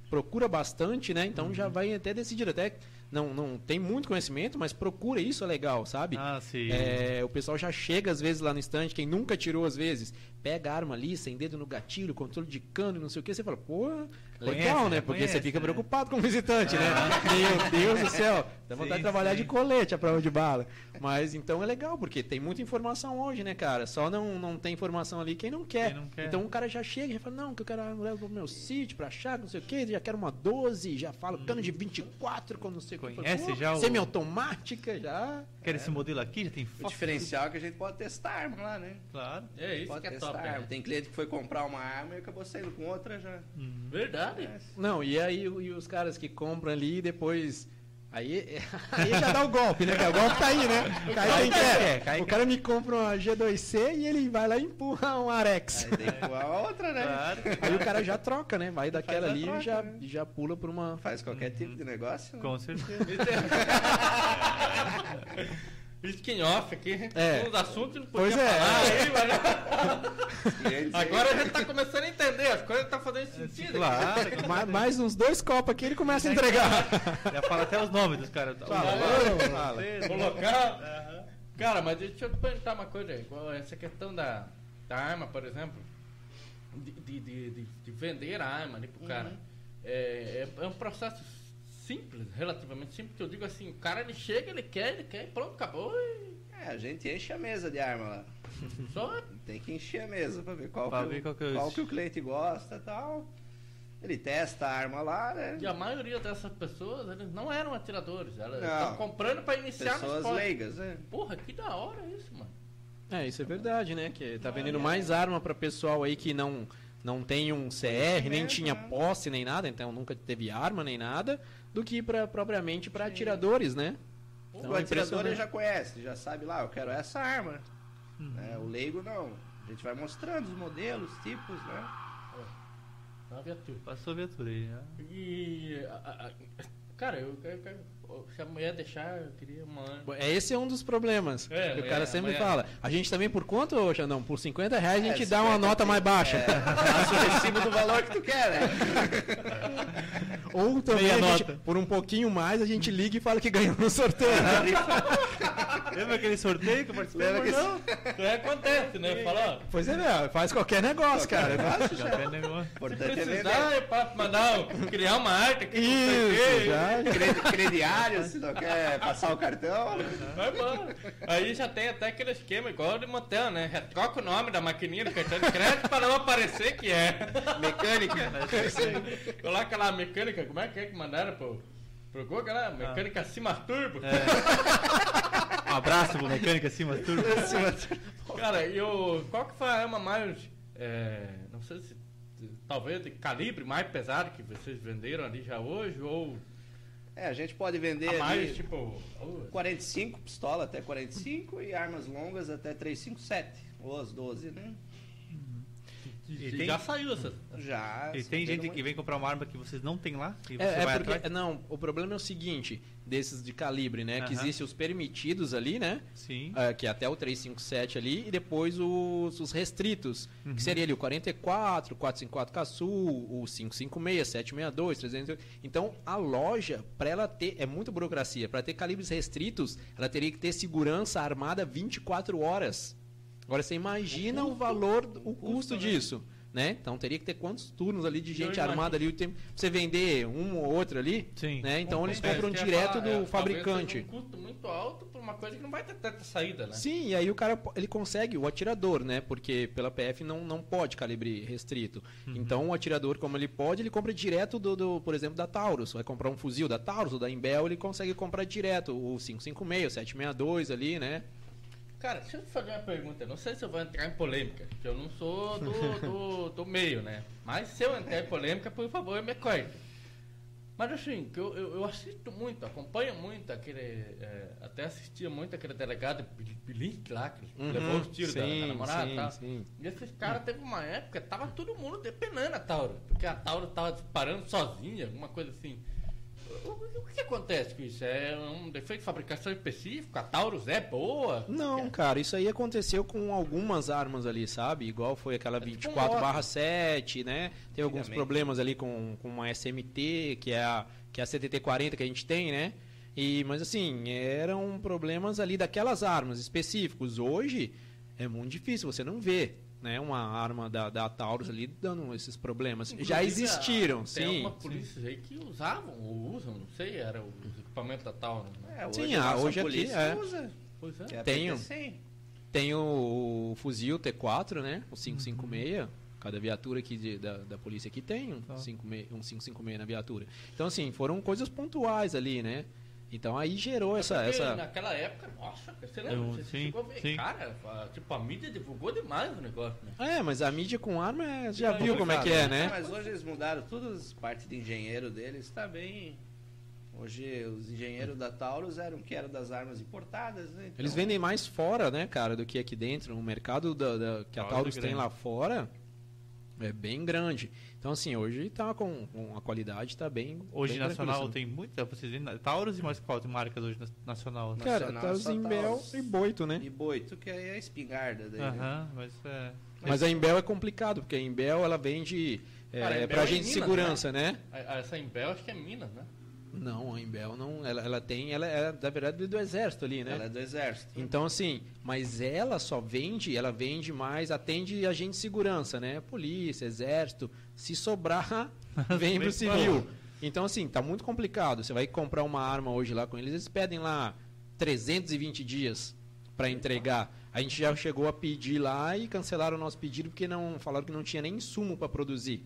procura bastante, né? Então já vai até decidir. Até não, não tem muito conhecimento, mas procura isso é legal, sabe? Ah, sim. É, o pessoal já chega às vezes lá no estande, quem nunca tirou às vezes, pega a arma ali, sem dedo no gatilho, controle de cano, e não sei o que, você fala, pô, legal, Conhece, né? né? Porque Conhece, você fica né? preocupado com o visitante, né? Meu Deus do céu, dá vontade Sim, de trabalhar sim. de colete a prova de bala. Mas então é legal, porque tem muita informação hoje, né, cara? Só não, não tem informação ali quem não quer. Quem não quer. Então o cara já chega e já fala, não, que eu quero arma leva pro meu sítio, pra achar, não sei o que, já quero uma 12, já falo cano de 24, com não sei o que. Conhece Pô, já o- Semiautomática, já. Quer esse modelo aqui? Já tem O foto? diferencial é que a gente pode testar a arma lá, né? Claro. É isso pode que é testar top. a né? Tem cliente que foi comprar uma arma e acabou saindo com outra já. Verdade. Não, e aí e os caras que compram ali e depois. Aí, <laughs> aí já dá o golpe, né? O golpe tá aí, né? Cai quem quer. cai o cara me compra uma G2C e ele vai lá e empurra um Arex. Aí tem que pôr a outra, né? Claro. Aí o cara já troca, né? Vai daquela ali troca, e já, né? já pula por uma. Faz qualquer tipo de negócio. né? Com certeza. <laughs> <laughs> Skin off aqui. É. Uns assuntos não Pois podia é. falar aí, mas Agora a gente tá começando a entender, as coisas tá fazendo sentido. Claro. <laughs> Ma- Mais uns dois copos aqui ele começa a entregar. Já fala até os nomes dos caras. Fala, Fala. fala. Colocar. Cara, mas deixa eu te perguntar uma coisa aí. igual Essa questão da, da arma, por exemplo, de, de, de, de- de vender a arma ali pro cara. É, é, é um processo simples, relativamente simples, que eu digo assim, o cara ele chega, ele quer, ele quer, e pronto, acabou. E É, a gente enche a mesa de arma lá. <laughs> só Tem que encher a mesa pra ver qual, Pra que, ver o- qual que é o qual que o cliente gosta e tal. Ele testa a arma lá, né? E a maioria dessas pessoas, eles não eram atiradores, elas estão comprando para iniciar no Pessoas esporte. leigas, né? Porra, que da hora isso, mano. É, isso é verdade, né? Que tá vendendo mais arma pra pessoal aí que não, não tem um CR, nem tinha né? posse, nem nada, então nunca teve arma nem nada, do que pra, propriamente para atiradores, né? Então, o atirador já conhece, já sabe lá, eu quero essa arma. É, o leigo não. A gente vai mostrando os modelos, tipos, né? Tá, viatura. Passou a viatura aí. né? E. a- a- a- cara, eu, eu- eu- se a mulher deixar, eu queria uma. É, Esse é um dos problemas. É, que o é, cara sempre é. fala. A gente também, por quanto, Xandão? Por 50 reais a É, gente dá uma 50 nota mais baixa. É, passa o recibo do valor que tu quer, né? <laughs> Ou também, gente, nota. por um pouquinho mais, a gente liga e fala que ganhou no sorteio. <laughs> Lembra aquele sorteio que eu participei? Lembra que Não. Aí acontece, né? Fala, ó, Pois é, né? faz qualquer negócio, cara. Café negócio. se é vender. precisar, eu posso mandar, um- criar uma arte aqui. Isso, já. Credi- Se não quer passar o cartão. Vai embora. Aí já tem até aquele esquema igual de motel, né? Troca o nome da maquininha do cartão de crédito para não aparecer que é. Mecânica. Coloca lá a mecânica, como é que é que mandaram pro, pro Google lá? Mecânica Cima Turbo. Um abraço pro mecânico acima tudo. Cara, e o, qual que foi a arma mais, é, não sei se, talvez de calibre mais pesado que vocês venderam ali já hoje, ou É, a gente pode vender a mais, ali tipo... oh, 45, pistola até 45 e armas longas até 357. Ou as 12, né? E e tem- já saiu essa. Já. E tem gente que muito. vem comprar uma arma que vocês não tem lá e você É, é vai porque, atrás? não, o problema é o seguinte, desses de calibre, né? Que Aham. existem os permitidos ali, né? Sim. É, que é até o 357 ali, e depois os, os restritos, Uhum. que seria ali o 44, 454 Caçu, o 556, 762, 300. Então, a loja, para ela ter, é muita burocracia, para ter calibres restritos, ela teria que ter segurança armada 24 horas. Agora, você imagina o, valor, o custo, né? disso. Né? Então teria que ter quantos turnos ali de gente armada ali, o tempo, pra você vender um ou outro ali, Sim. né? Então eles É, compram direto falar, do é, fabricante. um custo muito alto por uma coisa que não vai ter tanta saída, né? Sim, e aí o cara ele consegue, o atirador, né? Porque pela PF não, não pode calibre restrito. Então o atirador, como ele pode, ele compra direto do, do, por exemplo, da Taurus. Vai comprar um fuzil da Taurus ou da Imbel, ele consegue comprar direto o 556, o 762 ali, né? Cara, deixa eu te fazer uma pergunta. Não sei se eu vou entrar em polêmica, porque eu não sou do, <laughs> do, do meio, né? Mas se eu entrar em polêmica, por favor, me corte. Mas assim, que eu, eu, eu assisto muito, acompanho muito aquele. é, até assistia muito aquele delegado Bilic lá, que Uhum, levou os tiros da, da sim, namorada sim, e tal. sim. E esses caras teve uma época, tava todo mundo depenando a Tauro. Porque a Tauro tava disparando sozinha, alguma coisa assim. O, que acontece com isso? É um defeito de fabricação específico? A Taurus é boa? Não, cara, isso aí aconteceu com algumas armas ali, sabe? Igual foi aquela tipo um 24 moto. barra 7, né? Tem alguns problemas ali com, com uma SMT, que é a, que é a CTT-40 que a gente tem, né? E, mas assim, eram problemas ali daquelas armas específicos. Hoje é muito difícil, você não vê né, uma arma da, da Taurus ali dando esses problemas. Já Inclusive, existiram, a- sim. Tem algumas polícias aí que usavam, ou usam, não sei, era os equipamentos da Taurus. Né? É, hoje Sim, a ah, hoje aqui, polícia é. usa. Pois é. É Tenho. PT-100. Tem o, o fuzil T4, né? O 556. Cada viatura aqui de- da, da polícia aqui tem um, Tá. 56 um 556 na viatura. Então, assim, foram coisas pontuais ali, né? Então aí gerou essa. Essa... Naquela época, nossa, você lembra? Eu- você sim, chegou a ver, sim. cara, a- tipo, a mídia divulgou demais o negócio, né? É, mas a mídia com arma é- já viu como é que é, né? Mas hoje eles mudaram tudo, as partes de engenheiro deles está bem. Hoje os engenheiros da Taurus eram que eram das armas importadas, né? Então, Eles vendem mais fora, né, cara, do que aqui dentro. O mercado da, da- que a Taurus Taurus tem lá fora é bem grande. Então, assim, hoje tá com, com a qualidade tá bem. Hoje bem nacional tranquilo, tem muita, vocês veem, Taurus e mais qual tem marcas hoje na- nacional? assim. Cara, Nacional, Taurus Imbel e Boito, né? E boito, que aí é a espingarda daí. né? Aham, mas é. Mas a Imbel é complicado, porque a Imbel ela vende é, Cara, a Imbel pra é gente de Minas, segurança, né? A- Essa Imbel acho que é Minas, né? Não, a Imbel não. Ela, ela tem. Ela é, na verdade, do exército ali, né? Ela é do exército. Então, assim, mas ela só vende, ela vende mais, atende agente de segurança, né? Polícia, exército. Se sobrar, <laughs> vem pro civil. <laughs> Então, assim, tá muito complicado. Você vai comprar uma arma hoje lá com eles, eles pedem lá 320 dias para entregar. A gente já chegou a pedir lá e cancelaram o nosso pedido porque não falaram que não tinha nem insumo para produzir.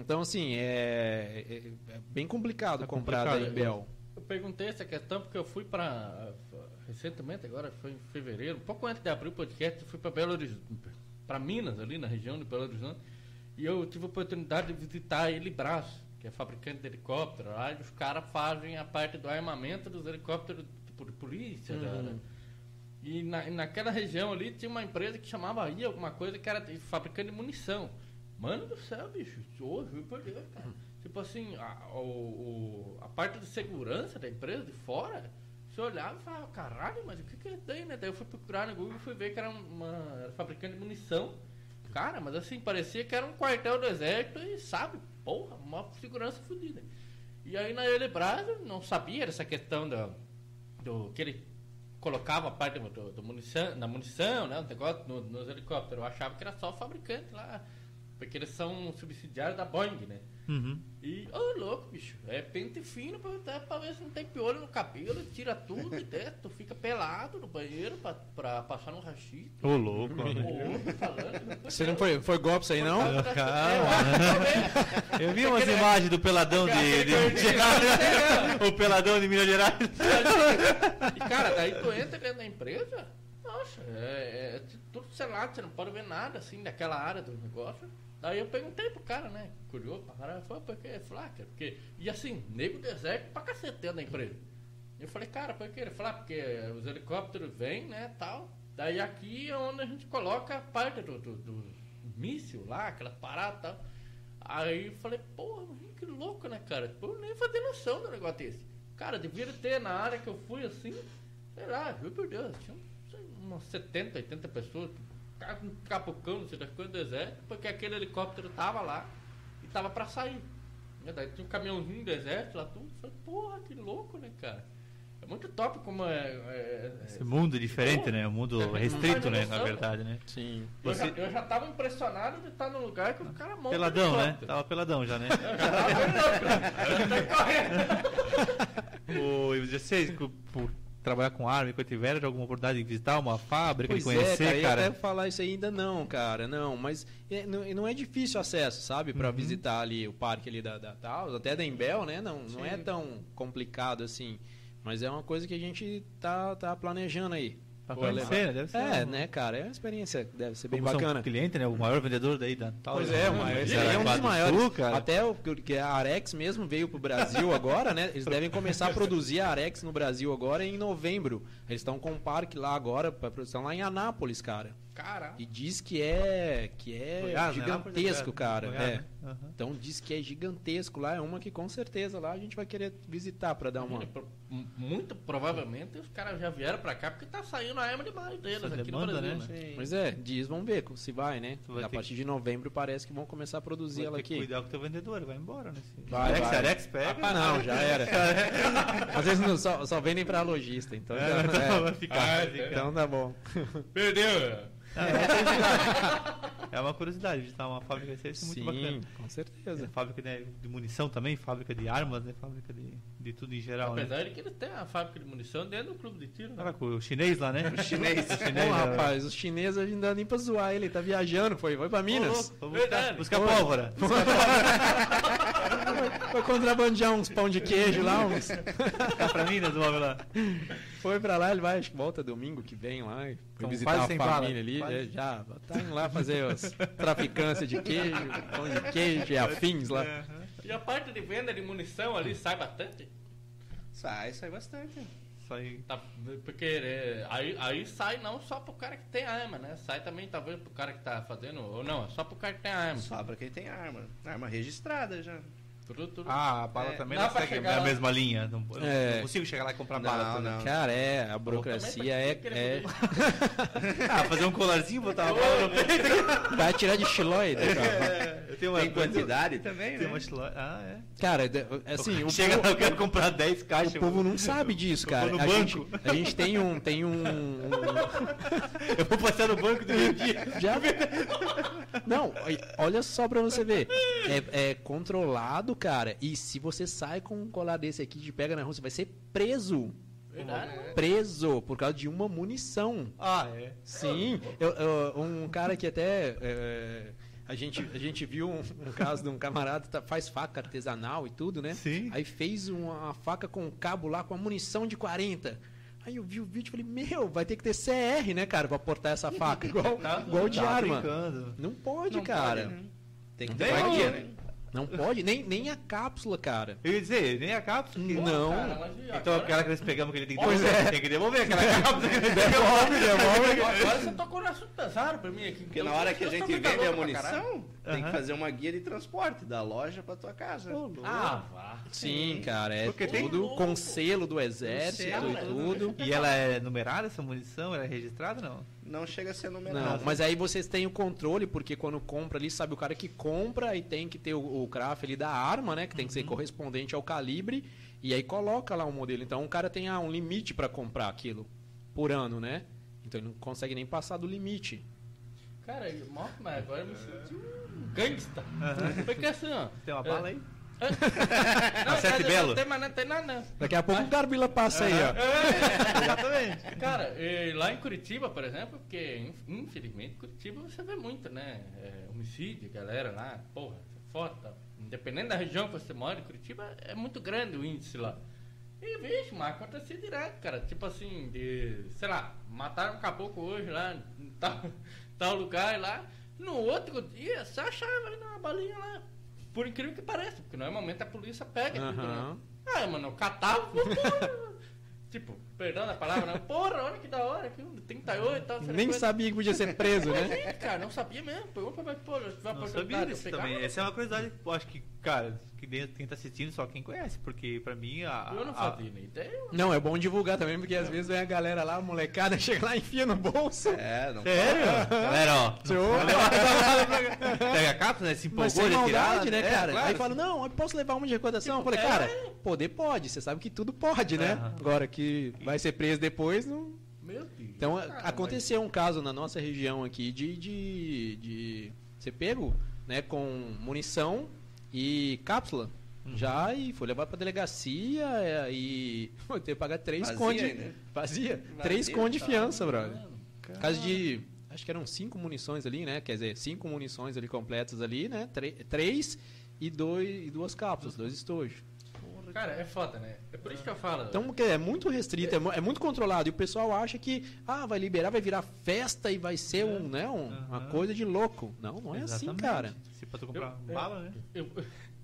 Então, assim, é, é- é bem complicado É comprar complicado, da Imbel. Eu perguntei essa questão porque eu fui pra. Recentemente, agora foi em fevereiro, um pouco antes de abrir o podcast, eu fui para Belo Horizonte, para Minas, ali na região de Belo Horizonte, e eu tive a oportunidade de visitar a Elibras, que é fabricante de helicóptero. Lá e os caras fazem a parte do armamento dos helicópteros de polícia. Uhum. da- e na, naquela região ali tinha uma empresa que chamava aí alguma coisa que era fabricante de munição. Mano do céu, bicho. Ô, juro por Deus, cara. Tipo assim, a, o, a parte de segurança da empresa de fora, você olhava e falava, caralho, mas o que que tem, né? Daí eu fui procurar no Google e fui ver que era uma era fabricante de munição. Cara, mas assim, parecia que era um quartel do exército e sabe, porra, uma segurança fodida. E aí na Elebrás eu não sabia dessa questão do, do que ele colocava a parte do, do munição, na munição, né, o negócio no, nos helicópteros. Eu achava que era só o fabricante lá, porque eles são subsidiários da Boeing, né? Uhum. E, ô louco, bicho, é pente fino pra, até pra ver se não tem piolho no cabelo, tira tudo e desce, <laughs> tu fica pelado no banheiro pra, pra passar no rachito. Ô, louco. Ô, falando, Você não foi, foi golpe isso aí, não? <laughs> Eu vi umas imagens do peladão de, de, de- <laughs> o peladão de Minas Gerais. E cara, daí tu entra dentro da empresa, nossa, é, é tudo selado, você não pode ver nada assim daquela área do negócio. Daí eu perguntei pro cara, né? Curioso pra caralho, foi porque ele falou, ah, cara, porque. E assim, nego deserto pra cacete dentro da empresa. Eu falei, cara, por que? Ele falou, ah, porque os helicópteros vêm, né, tal. Daí aqui é onde a gente coloca a parte do, do, do míssil lá, aquela parada e tal. Aí eu falei, porra, que louco, né, cara? Eu nem fazia noção do negócio desse. Cara, devia ter na área que eu fui assim, sei lá, viu por Deus, tinha umas 70, 80 pessoas, ca- capucando, sei lá, quando deserto, porque aquele helicóptero tava lá e tava pra sair. E daí tinha um caminhãozinho do exército lá, tudo. Falei, porra, que louco, né, cara? É muito top como é. é- é- Esse mundo diferente, né? Um mundo restrito, né? Na verdade, né? Sim. eu, já, Você- eu já tava impressionado de estar num lugar que o cara monta. Peladão, né? Tava peladão já, né? Eu já tava louco, né? <laughs> Eu já correndo. O, e vocês, por- por trabalhar com arma, quando tiveram alguma oportunidade de visitar uma fábrica, de Pois conhecer, é, cara, eu cara? até falar isso aí ainda não, cara, não, mas é, não, não é difícil acesso, sabe, Pra visitar ali o parque ali da, da Taos, até da Embel, né, não, não é tão complicado assim, mas é uma coisa que a gente tá, tá planejando aí. Pra Pô, conhecer, né? Deve ser É, um- né, cara, é uma experiência, deve ser bem como bacana. cliente, né? O maior vendedor daí da tal. Pois é, o maior, é um dos maiores. Até o que a Arex mesmo veio pro Brasil <laughs> agora, né? Eles devem começar a produzir a Arex no Brasil agora em novembro. Eles estão com um parque lá agora para produção lá em Anápolis, cara. Caralho. E diz que é que é Goiás, né? gigantesco, Goiás, cara. Goiás, é. né? Aham. Então diz que é gigantesco lá, é uma que com certeza lá a gente vai querer visitar para dar uma Muito provavelmente os caras já vieram pra cá porque tá saindo a arma demais deles Essa aqui demanda, no Brasil, né? né? Pois é, diz, vamos ver se vai, né? Vai A partir de novembro parece que vão começar a produzir Vai ela ter que aqui. cuidar com o teu vendedor, vai embora, né? Vai, Arex, vai. Arex pega. Não, já era. <laughs> Às vezes não, só, só vendem pra lojista, então já, É, então é. vai ficar. Ah, vai ficar. Então tá bom. Perdeu! É uma curiosidade visitar uma fábrica desse, é muito Sim, bacana. com É, certeza. fábrica né, de munição também, fábrica de armas, né? Fábrica de, de tudo em geral, né? Apesar de que eles têm a fábrica de munição dentro do clube de tiro, né? O chinês lá, né? O <laughs> chinês. O chinês Bom, né? rapaz, os chineses a gente não dá nem pra zoar ele, tá viajando, foi, foi pra Minas. Ô, louco, Verdade. Buscar, buscar pólvora. <laughs> <laughs> Foi contrabandear uns pão de queijo lá, uns... Buscar <laughs> pra Minas, o homem lá. foi pra lá, ele vai, acho que volta domingo que vem lá, foi Então, visitar quase a sem família bala. ali, Quase. já, tá indo lá fazer as traficâncias de queijo, pão de queijo e afins lá. E a parte de venda de munição ali sai bastante? Sai, sai bastante. Aí. Tá, porque é, aí, aí sai não só pro cara que tem arma, né? Sai também talvez pro cara que tá fazendo. Ou não, é só pro cara que tem arma. Só pra quem tem arma. Arma registrada já. Ah, a bala É, também não segue chegar a mesma linha. Não, É. não consigo chegar lá e comprar Não, bala. não. exemplo. Cara, é, a burocracia é, é... <laughs> Ah, fazer um colarzinho, botar uma bala no peito. Vai tirar de xiloide. É, eu tenho uma Tem quantidade também, Tem né? uma chilo- Ah, é. Cara, assim, o Chega povo- lá, eu quero comprar 10 caixas. O povo não sabe disso, cara. A gente, banco. a gente tem um. Tem um, um- Eu vou passar no banco do meio dia. já. Não, olha só pra você ver. É, é controlado, cara. E se você sai com um colar desse aqui de pega na rua, você vai ser preso. Verdade. Preso por causa de uma munição. Ah, é. Sim, eu- eu- um cara que até é, a gente a gente viu um, um caso de um camarada que tá- faz faca artesanal e tudo, né? Sim. Aí fez uma faca com um cabo lá com a munição de 40. Aí eu vi o vídeo e falei, meu, vai ter que ter CR, né, cara, pra portar essa faca <laughs> igual, igual de Tá arma. brincando. Não pode, Não cara. pode, né? Tem que Não ter pode. Não pode, nem, nem a cápsula, cara. Eu ia dizer, nem a cápsula. que- Não. Cara, mas Então agora- aquela que nós pegamos que ele tem que Pois devolver. é. Tem que devolver aquela <laughs> cápsula que nós Devolve, devolve. <laughs> Agora você tocou no assunto pesado pra mim aqui. Porque na hora que a gente vende a munição, tem que fazer uma guia de transporte da loja pra tua casa. Ah, vá. Sim, cara, é Porque tem- tudo com selo do exército Selo, e né? tudo. E ela é numerada, essa munição? Ela é registrada não? Não chega a ser numerado. Não, mas aí vocês têm o controle, porque quando compra ali, sabe o cara que compra e tem que ter o, o craft ali da arma, né? Que tem que ser correspondente ao calibre. E aí coloca lá um modelo. Então o cara tem ah, um limite para comprar aquilo por ano, né? Então ele não consegue nem passar do limite. Cara, mas agora eu me senti um gangsta. Porque assim, ó. Tem uma é, bala aí? Não, <laughs> Sete Belo? Não tem, mas não tem nada, não. Daqui a pouco o Garbila passa aí, ó. Exatamente. <laughs> Cara, e lá em Curitiba, por exemplo, porque inf- infelizmente Curitiba você vê muito, né? É, homicídio, galera lá, porra, foto. Independente da região que você mora, em Curitiba é muito grande o índice lá. E vixe, mas acontecia direto, cara. Tipo assim, de. sei lá, mataram um caboclo hoje lá em <laughs> tal, tal lugar lá. No outro dia, você achava ali uma balinha lá. Por incrível que pareça, porque normalmente a polícia pega tudo, Aham. né? Ah, mano, eu catava, porra. <laughs> Tipo, perdão da palavra, não. Porra, olha que da hora, um 38 e tal. Nem sabia que podia ser preso, né? Gente, <laughs> cara, não sabia mesmo. Pergunta pra pô, tiver Não sabia eu disso também. Essa é uma curiosidade, eu acho que, cara, que dentro- quem tá assistindo só quem conhece, porque pra mim a. Eu não a- fazia nem ideia. Não, é bom divulgar também, porque às vezes vem a galera lá, a molecada, <laughs> chega lá e enfia no bolso. É, não Sério? Galera, ó. Pega a cápsula, né? Se Mas empolgou de tirar. né, É, cara? claro. Aí fala, não, eu posso levar uma de recordação? eu falei, é. cara, poder pode, você sabe que tudo pode, né? Aham. Agora que vai ser preso depois, não... Meu Deus. Então, cara, aconteceu um caso na nossa região aqui de, de, de ser pego, né, com munição e cápsula. Uhum. Já e foi levado pra delegacia é, e <laughs> foi ter que pagar três Vazia conde. Fazia. Vazia, Três conde de tá. fiança, brother. Caso de. Acho que eram cinco munições ali, né? Quer dizer, cinco munições ali completas ali, né? Tre- três e, dois, e duas cápsulas, dois estojos. Cara, é foda, né? É por isso que eu falo. Então que é muito restrito, é, é muito controlado. E o pessoal acha que ah, vai liberar, vai virar festa e vai ser um, né, um- uma Aham. coisa de louco. Não, não é assim, Exatamente. cara. Pra tu comprar Eu- bala, né? Eu,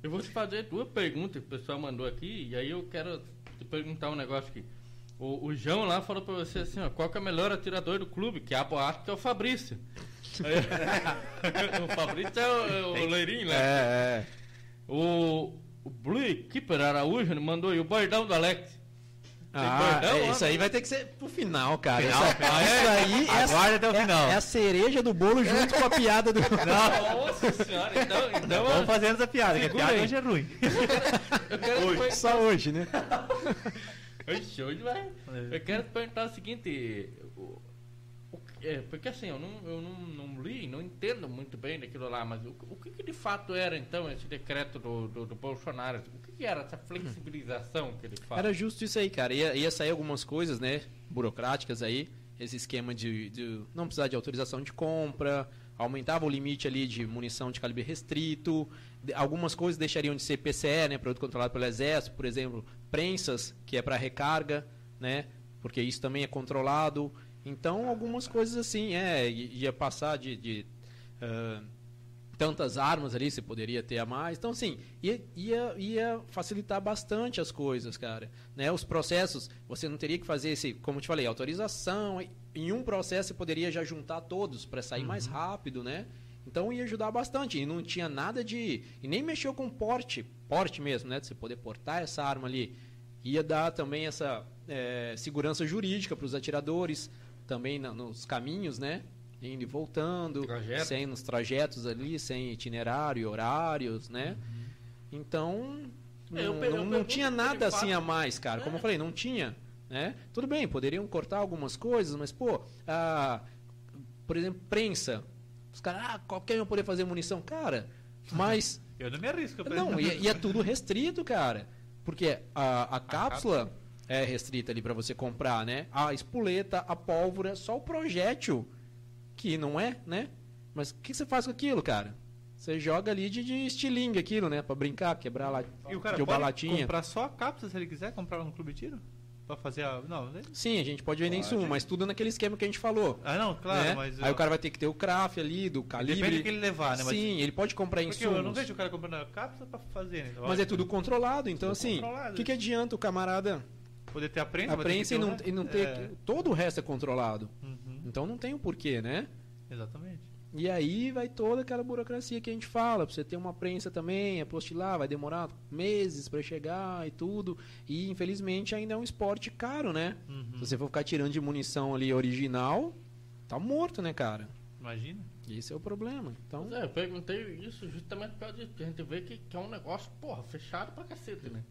eu vou te fazer duas perguntas que o pessoal mandou aqui, e aí eu quero te perguntar um negócio aqui. O, o João lá falou pra você assim, ó, qual que é o melhor atirador do clube? Que a boate que é o Fabrício. <laughs> O Fabrício é o, é o loirinho, né? É, é. O, o Blue Keeper Araújo mandou aí o bordão do Alex. Ah, bordão, é, isso aí vai ter que ser pro final, cara. Final, isso, final. isso aí é, a- Aguarde até o é- final. é a cereja do bolo junto com a piada do. Nossa senhora, então, então Vamos fazendo essa piada, que a piada aí. hoje é ruim. eu quero perguntar- Só hoje, né? Oxe, hoje vai. Eu quero te perguntar o seguinte. É, porque assim, eu, não, eu não, não li, não entendo muito bem daquilo lá, mas o, o que, que de fato era então esse decreto do, do, do Bolsonaro? O que, que era essa flexibilização que ele fala? Era justo isso aí, cara. Ia, ia sair algumas coisas, né? Burocráticas aí. Esse esquema de, de não precisar de autorização de compra. Aumentava o limite ali de munição de calibre restrito. de- algumas coisas deixariam de ser PCE, né? Produto controlado pelo Exército. Por exemplo, prensas, que é para recarga, né? Porque isso também é controlado. Então, algumas coisas assim, é. Ia passar de. de ah, tantas armas ali, você poderia ter a mais. Então, assim, ia, ia, ia facilitar bastante as coisas, cara. Né? Os processos, você não teria que fazer esse, como eu te falei, autorização. Em um processo você poderia já juntar todos para sair mais rápido, né? Então ia ajudar bastante. E não tinha nada de. E nem mexeu com porte, porte mesmo, né? De você poder portar essa arma ali. Ia dar também essa eh, segurança jurídica para os atiradores, também na- nos caminhos, né? Indo e voltando, Trajeto. sem nos trajetos ali, sem itinerário, horários, né? Então, É, eu não, pe- eu não- não tinha nada assim fato- a mais, cara. Como É. eu falei, não tinha, né? Tudo bem, poderiam cortar algumas coisas, mas, pô, ah, por exemplo, prensa. Os caras, ah, qualquer um poder fazer munição. Cara, mas <laughs> Eu não me arrisco. não, e, e é tudo restrito, cara. Porque a, a cápsula é restrita ali pra você comprar, né? A espoleta, a pólvora, só o projétil, que não é, né? Mas o que você faz com aquilo, cara? Você joga ali de, de estilingue aquilo, né? Pra brincar, quebrar lá, E o cara pode latinha. comprar só a cápsula se ele quiser comprar no clube tiro? Pra fazer a... Não, né? Sim, a gente pode vender Pode. insumo, mas tudo naquele esquema que a gente falou. Ah, não, claro, né? mas... Aí o cara vai ter que ter o craft ali, do calibre. Depende do que ele levar, né? Mas- Sim, ele pode comprar Porque insumos. eu não vejo o cara comprando a cápsula pra fazer, né? Mas é tudo controlado, então Tudo assim, o que, que adianta o camarada Poder ter a prensa, a prensa e não, e não ter. É, Todo o resto é controlado. uhum, Então não tem o porquê, né? Exatamente. E aí vai toda aquela burocracia que a gente fala. Pra você ter uma prensa também, apostilar, vai demorar meses para chegar e tudo. E infelizmente ainda é um esporte caro, né? Uhum. Se você for ficar tirando de munição ali original, tá morto, né, cara? Imagina. Esse é o problema. Então, é, eu perguntei isso justamente por causa disso, porque a gente vê que, que é um negócio, porra, fechado pra cacete, né?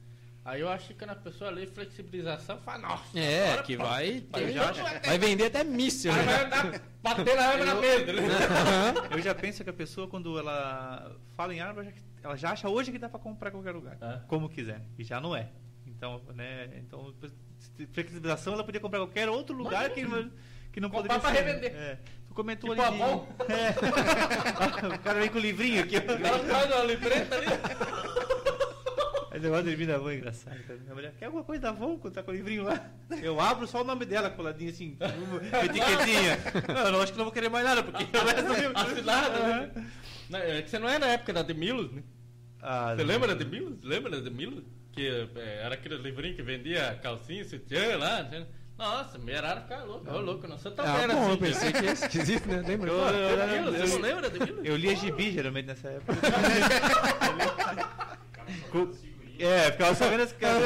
Aí eu acho que quando a pessoa lê flexibilização, fala, nossa, é, agora, que pô, vai já acho- vai vender até míssil, Aí né? vai andar, bater na arma na mesa, né? <laughs> Eu já penso que a pessoa, quando ela fala em arma, já- ela já acha hoje que dá pra comprar em qualquer lugar. É. Como quiser. E já não é. Então, né? Então, flexibilização ela podia comprar em qualquer outro lugar que, não- que não Comprar poderia pra ser. revender. É. Tu comentou Tipo ali. de-. <laughs> É. o cara vem com o livrinho aqui. Ela faz uma libreta ali. Esse negócio de livrinho da é engraçado. Minha mulher, quer alguma coisa da Avon quando tá com o livrinho lá? Eu abro só o nome dela coladinho assim, uma etiquetinha. <laughs> Não, eu não acho que não vou querer mais nada, porque <laughs> o resto do livro- Assinado, né? Não, É que você não é da época da Demilos, né? Ah, Você lembra da Demilos? Lembra da Demilos? Que é, era aquele livrinho que vendia calcinha, sutiã lá. né? Nossa, me era ficar louco. Ô, louco, eu não sou tão Ah, velho bom, eu assim. pensei que é esquisito, né? Lembra? Eu- eu- eu- eu- Você não lembra da Demilos? Eu lia gibi geralmente nessa época. <laughs> É, ficava só vendo as <laughs> caras.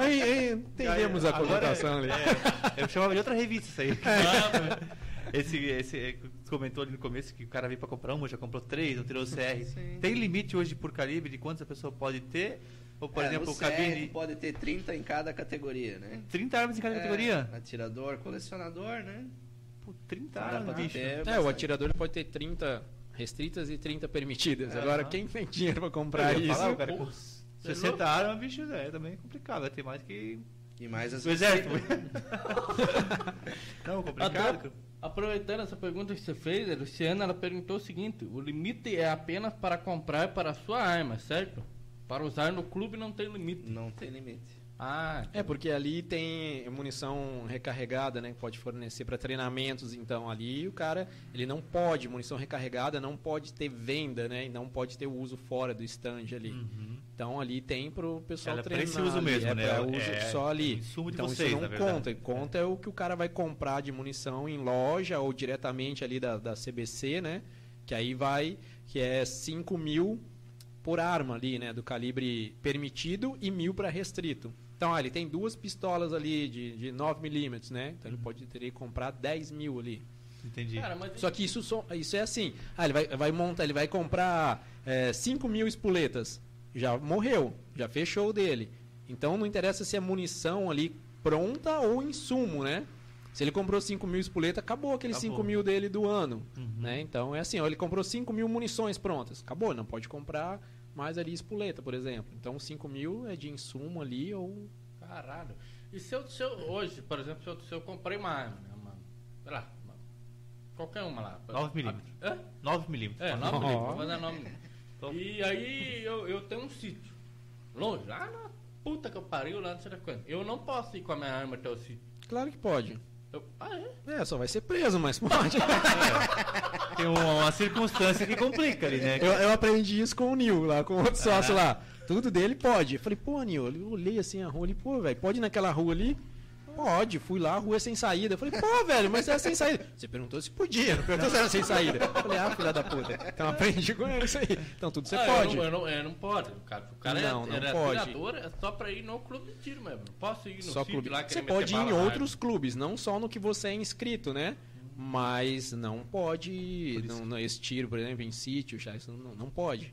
Aí, aí, entendemos a conotação ali. é, eu chamava de outra revista isso aí. <laughs> Esse, esse é, você comentou ali no começo que o cara veio pra comprar uma, já comprou três, ou tirou o CR. Sim. Tem limite hoje por calibre de quantas a pessoa pode ter? Ou, por É, exemplo, o cabine. Pode ter 30 em cada categoria, né? 30 armas em cada É, categoria? Atirador, colecionador, né? Pô, 30 Dá armas, bicho. ter É, o atirador pode ter 30 restritas e 30 permitidas. É, Agora, aham. quem tem dinheiro pra comprar isso? falar, o cara pô, com você é 60 louco? armas, bicho, é também complicado. Vai ter mais que E mais as o exército. <laughs> Não, complicado. Até, aproveitando essa pergunta que você fez, a Luciana, ela perguntou o seguinte: o limite é apenas para comprar para a sua arma, certo? Para usar no clube não tem limite. Não tem limite. Ah, É, porque ali tem munição recarregada, né? Que pode fornecer para treinamentos. Então, ali o cara, ele não pode, munição recarregada não pode ter venda, né? E não pode ter o uso fora do stand ali. Uhum. Então, ali tem pro pessoal Ela é treinar. esse uso ali, mesmo, é né? pra uso É, só ali. de então, vocês, isso não conta. Conta é o que o cara vai comprar de munição em loja ou diretamente ali da, da CBC, né? Que aí vai, que é 5 mil por arma ali, né? Do calibre permitido e mil para restrito. Então, ah, ele tem duas pistolas ali de, de 9mm, né? Então ele pode teria que comprar 10 mil ali. Entendi. cara, mas Só que isso, isso é assim. Ah, ele vai, vai montar, ele vai comprar é, 5 mil espoletas. Já morreu, já fechou o dele. Então não interessa se é munição ali pronta ou insumo, né? Se ele comprou 5 mil espoletas, acabou aquele Acabou. 5 mil dele do ano. Uhum. Né? Então é assim, ó, ele comprou 5 mil munições prontas. Acabou, não pode comprar mais ali espoleta, por exemplo. Então 5 mil é de insumo ali ou. Caralho. E se eu, se eu- hoje, por exemplo, se eu, se eu comprei uma arma, né, uma, sei lá, uma- qualquer uma lá. 9 milímetros. Hã? 9 milímetros. É, Ó, 9 Ó. milímetros, 9 milímetros. Então- E aí eu, eu tenho um sítio, longe, lá na puta que eu pariu, lá não sei da quando. Eu não posso ir com a minha arma até o sítio. Claro que pode. Eu, ah, é? É, só vai ser preso, mas pode. Tem uma, uma circunstância que complica ali, né? Eu, eu aprendi isso com o Nil, lá, com outro sócio lá. Tudo dele pode. Eu falei, pô, Nil, eu olhei assim a rua ali, pô, velho, pode ir naquela rua ali? Pode, fui lá, a rua é sem saída. Eu falei, pô, velho, mas é sem saída. Você perguntou se podia, não perguntou se era sem saída. Eu falei, ah, filha da puta. Então aprendi com isso aí. Então tudo você Ah, pode. Eu não, eu não, eu não pode. O cara, o cara Não, é, não era pode. atirador, é só pra ir no clube de tiro mesmo. Não posso ir no Só clube. lá Você querer pode ir em outros clubes, não só no que você é inscrito, né? Mas não pode. Não, não, esse tiro, por exemplo, em sítio, já, isso não, não pode.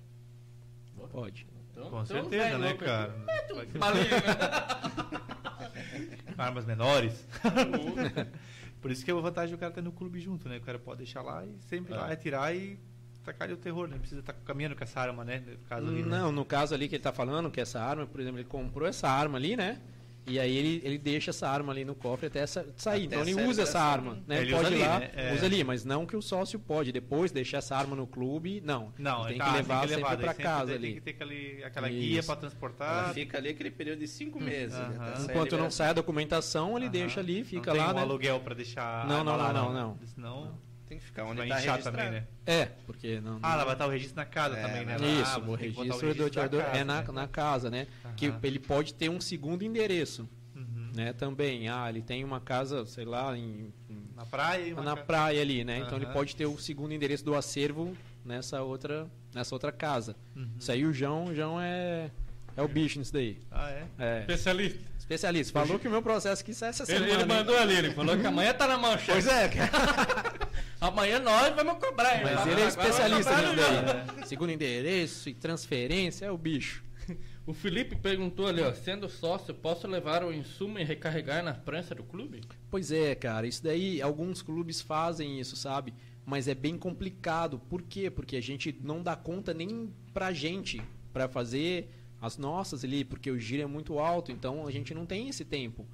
arma. Pode. Então, Com então, certeza, né, cara? Mete um né? <laughs> Armas menores. <laughs> Por isso que é a vantagem do cara estar no clube junto, né? O cara pode deixar lá e sempre É. lá atirar e tacar ali o terror, né? Não precisa estar caminhando com essa arma, né? No caso ali, né? Não, no caso ali que ele tá falando, que essa arma, por exemplo, ele comprou essa arma ali, né? E aí ele, ele deixa essa arma ali no cofre até essa, sair. Até então ele usa essa arma, né? Ele pode usa ir ali, lá, né? É. usa ali, mas não que o sócio pode depois deixar essa arma no clube, não. Não, tem tá, que levar tem que levar, sempre daí pra casa ali. Tem que ter aquele, aquela Isso. guia para Ela transportar. fica ali aquele período de 5 meses. né? Enquanto não sai a documentação, ele deixa ali, fica não tem lá, um né? aluguel para deixar. Não, arma não, lá, não, não, Senão Tem que ficar onde vai tá inchar registrado. também, né? É, porque não. Ah, ela vai estar o registro na casa É, também, né? né? Isso, você o que registro do da atirador casa, é na, né? na casa, né? Que Aham. ele pode ter um segundo endereço, Uhum. né? Também. Ah, ele tem uma casa, sei lá, em, Na praia uma na ca- praia ali, né? Então ele pode ter o segundo endereço do acervo nessa outra, nessa outra casa. Uhum. Isso aí o João, o João é, é o bicho nisso daí. Ah, é? É. Especialista. Especialista. Falou que o meu processo aqui sai essa Ele, semana. ele hein? mandou ali, ele falou que amanhã tá na mão, chefe. Pois é, cara. <laughs> Amanhã nós vamos cobrar, hein? Mas ele é especialista nisso né? daí. Segundo endereço e transferência, é o bicho. <laughs> O Felipe perguntou ali, ó, sendo sócio, posso levar o insumo e recarregar na prensa do clube? Pois é, cara, isso daí, alguns clubes fazem isso, sabe? Mas é bem complicado. Por quê? Porque a gente não dá conta nem pra gente, pra fazer as nossas ali, porque o giro é muito alto, então a gente não tem esse tempo.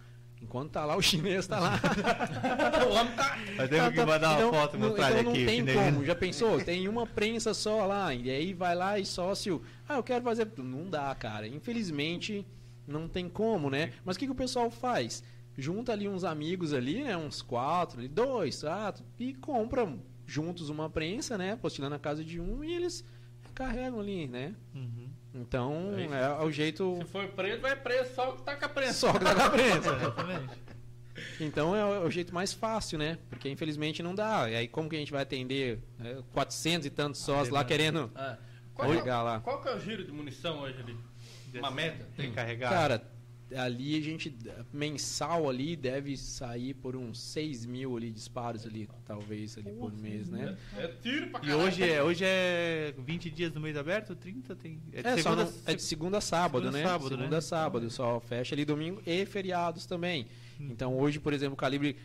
Enquanto tá lá, o chinês tá lá. <laughs> o homem tá... Mas temos que mandar uma Então, foto e não- mostrar então não aqui. tem que nem- como, já pensou? Tem uma prensa só lá, e aí vai lá e sócio. Ah, eu quero fazer. Não dá, cara. Infelizmente, não tem como, né? Mas o que, que o pessoal faz? Junta ali uns amigos ali, né? Uns quatro, ali, dois, quatro, e compram juntos uma prensa, né? Apostilando na casa de um e eles carregam ali, né? Uhum. Então, É é, o jeito. Se for preso, vai preso só que tá com a prensa. Só que dá com a prensa. <laughs> Exatamente. Então é o, é o jeito mais fácil, né? Porque infelizmente não dá. E aí como que a gente vai atender né, 400 e tantos sós lá querendo Ah, qual, é, lá? qual que é o giro de munição hoje ali? Uma meta? Tem que carregar. Cara, ali a gente, mensal ali, deve sair por uns 6 mil ali disparos ali, talvez ali por mês, né? É, é tiro pra E hoje é, hoje é 20 dias no mês aberto? 30? Tem, é de É, só segunda, não- é de segunda a sábado, segunda a né? sábado, segunda né? a sábado, só fecha ali domingo e feriados também. Hum. Então hoje, por exemplo, o calibre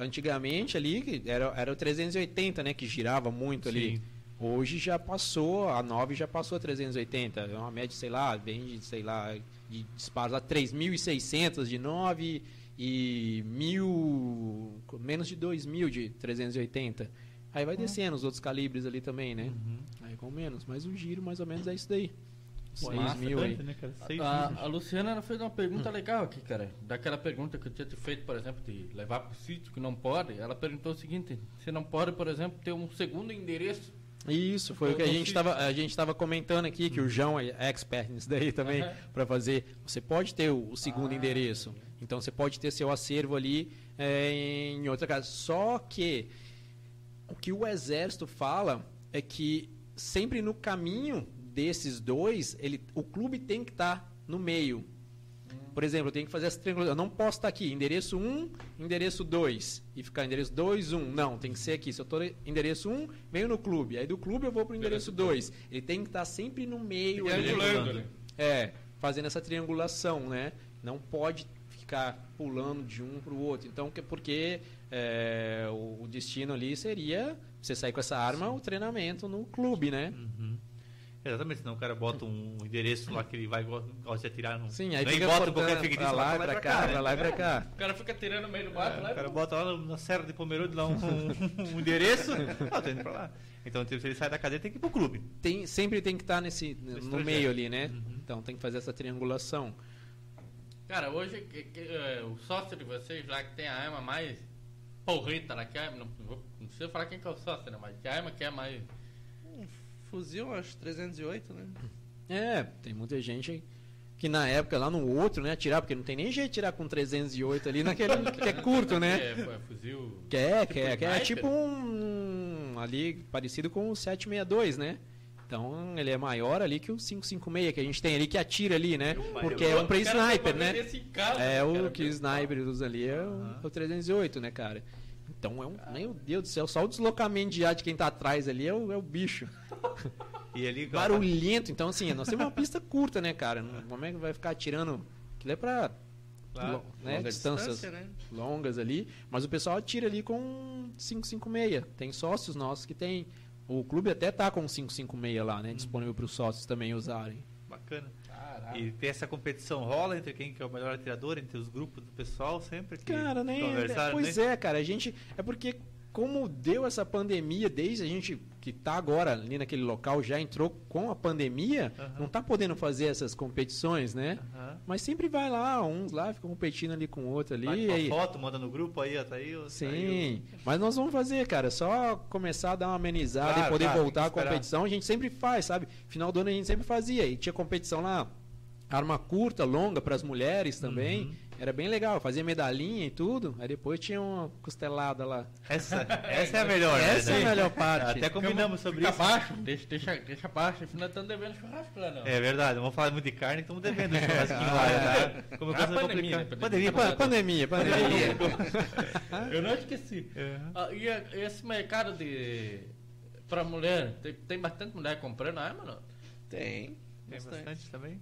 antigamente ali era, era o 380, né, que girava muito ali. Hoje já passou, a 9 já passou a 380, é uma média, sei lá, vem de, sei lá, de disparos a 3.600 de 9 e mil, menos de 2.000 de 380. Aí vai descendo os outros calibres ali também, né? Uhum. Aí com menos, mas o giro mais ou menos é isso daí. Pô, 6 massa, mil aí. né, A, a Luciana ela fez uma pergunta legal aqui, cara. Daquela pergunta que eu tinha te feito, por exemplo, de levar pro sítio que não pode. Ela perguntou o seguinte: você não pode, por exemplo, ter um segundo endereço? Isso, foi o que a gente estava a gente estava comentando aqui que o João é expert nisso daí também Aham. para fazer. Você pode ter o, o segundo Ah, endereço, então você pode ter seu acervo ali é, em outra casa. Só que o que o exército fala é que sempre no caminho desses dois, ele, o clube tem que estar no meio. Por exemplo, eu tenho que fazer essa triangulação. Eu não posso estar aqui, endereço 1, endereço 2. E ficar endereço 2, 1. Não, tem que ser aqui. Se eu estou endereço 1, venho no clube. Aí do clube eu vou para o endereço 2. Ele tem que estar sempre no meio. Triangulando. É, fazendo essa triangulação, né? Não pode ficar pulando de um para o outro. Então, que- porque é, o, destino ali seria você sair com essa arma, o treinamento no clube, né? Uhum. Exatamente, senão o cara bota um endereço lá que ele vai go- gosta de atirar. No, Sim, aí fica bota qualquer fictício pra lá, vai pra cá, pra lá e pra cá. O cara fica tirando no meio do mato É, lá. o cara bota lá na Serra de Pomerode lá um, um, <laughs> um endereço. Ah, tô indo pra lá. Então, se ele sai da cadeia, tem que ir pro clube. Tem, sempre tem que estar nesse, no trajeto. meio ali, né? Uhum. Então tem que fazer essa triangulação. Cara, hoje que- que, é, o sócio de vocês lá que tem a arma mais porreta lá, que é a arma, não, vou- não precisa falar quem que é o sócio, né? Mas que a arma que é mais. Fuzil, acho 308, né? É, tem muita gente que na época lá no outro, né, atirar, porque não tem nem jeito de tirar com 308 ali naquele <laughs> que é curto, né? É, é fuzil. Que é, que Tipo é, que é tipo um, um ali parecido com o 762, né? Então ele é maior ali que o 556 que a gente tem ali que atira ali, né? Porque é um pre sniper, né? É o que o sniper usa ali é o, é o 308, né, cara? Então é um, meu Deus do céu, só o deslocamento de ar de quem tá atrás ali é o, é o bicho. <laughs> E ali, <laughs> Barulhento, então assim, nós temos uma pista curta, né, cara? Como é que vai ficar atirando? Aquilo é pra Claro, né, Longa distâncias distância, né? longas ali, mas o pessoal atira ali com 556. Tem sócios nossos que tem. O clube até tá com 556 lá, né? Disponível para os sócios também usarem. Bacana. Caraca. E tem essa competição rola entre quem que é o melhor atirador, entre os grupos do pessoal, sempre que Cara, nem. conversaram, Pois né? é, cara, a gente. É porque, como deu essa pandemia, desde a gente que tá agora ali naquele local, já entrou com a pandemia, não tá podendo fazer essas competições, né? Mas sempre vai lá, uns lá ficam competindo ali com o outro ali. Uma aí- foto, manda no grupo aí, ó, tá aí. ó, tá Sim, aí, mas nós vamos fazer, cara. Só começar a dar uma amenizada Claro, e poder claro, voltar à competição. A gente sempre faz, sabe? Final do ano a gente sempre fazia. E tinha competição lá, arma curta, longa para as mulheres também. Uhum. Era bem legal, fazia medalhinha e tudo. Aí depois tinha uma costelada lá. Essa, <laughs> essa é a melhor, né? Essa é a melhor parte. Até combinamos sobre Fica isso. abaixo, deixa, deixa, deixa abaixo. Afinal, estamos devendo churrasco lá, não. É verdade, vamos falar muito de carne, estamos devendo <laughs> churrasquinho lá, tá? Como Ah, coisa pandemia, né? Pandemia, Pa- Pandemia, pandemia. <laughs> Eu não esqueci. É. Ah, e a- esse mercado de. Pra mulher, tem, tem bastante mulher comprando arma, não? Tem. Tem bastante também.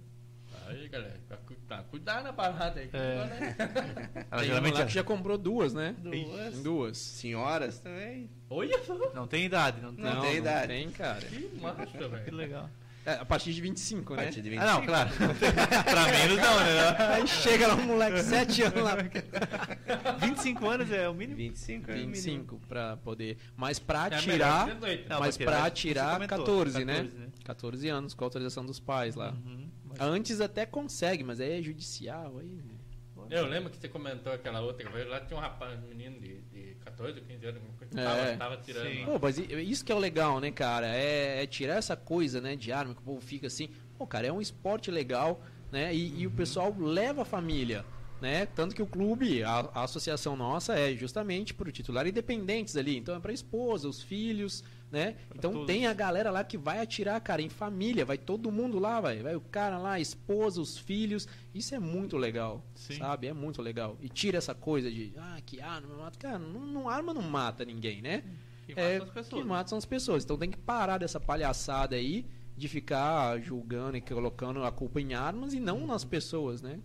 Aí, galera, tá, cu- cuidado na parada aí. que É. né? <laughs> Ela geralmente que já comprou duas, né? Duas. Duas. Senhoras também. Olha não tem idade, não tem. Não tem idade. tem, cara. que massa, Que velho. legal. É, a partir de 25, A né? partir de Ah, não, 25. claro. <laughs> pra menos não, né? <laughs> Aí chega lá um moleque, 7 anos lá. 25 anos é o mínimo. 25 é o mínimo. 25 pra poder. Mas pra É melhor tirar. que 18. Não, mas pra pra tirar, tirar você comentou, 14, né? 14, né? 14 anos com a autorização dos pais lá. Uhum. Antes até consegue, mas aí é judicial. Aí... Eu lembro que você comentou aquela outra vez, lá tinha um rapaz, um menino de, de 14 ou 15 anos, que É. tava, tava tirando. Pô, mas isso que é o legal, né, cara? É, é tirar essa coisa, né, de arma que o povo fica assim. Pô, cara, é um esporte legal, né? E, e o pessoal leva a família, né? Tanto que o clube, a, a associação nossa é justamente pro titular independentes ali. Então é pra esposa, os filhos, né? Então todos. tem a galera lá que vai atirar, cara, em família. Vai todo mundo lá, vai. Vai o cara lá, a esposa, os filhos. Isso é muito legal, Sim. sabe? É muito legal. E tira essa coisa de, ah, que arma mata. Cara, não, não- arma não mata ninguém, né? Que é, mata as pessoas. que mata são as pessoas. Então tem que parar dessa palhaçada aí de ficar julgando e colocando a culpa em armas e não nas pessoas, né?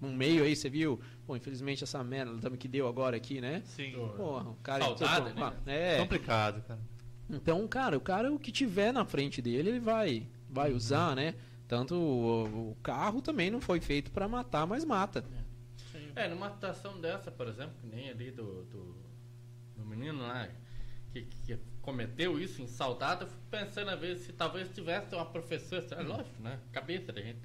No meio aí, você viu? Pô, infelizmente essa merda também que deu agora aqui, né? Sim. Porra, o cara. Saudade, Pô, né? É. Complicado, cara. Então, cara, o cara, o que tiver na frente dele, ele vai, vai usar, né? Tanto o, o carro também não foi feito pra matar, mas mata. É, numa situação dessa, por exemplo, que nem ali do, do, do menino lá, que, que cometeu isso em saudade, eu fico pensando a ver se talvez tivesse uma professora, é lógico, né? Cabeça da gente,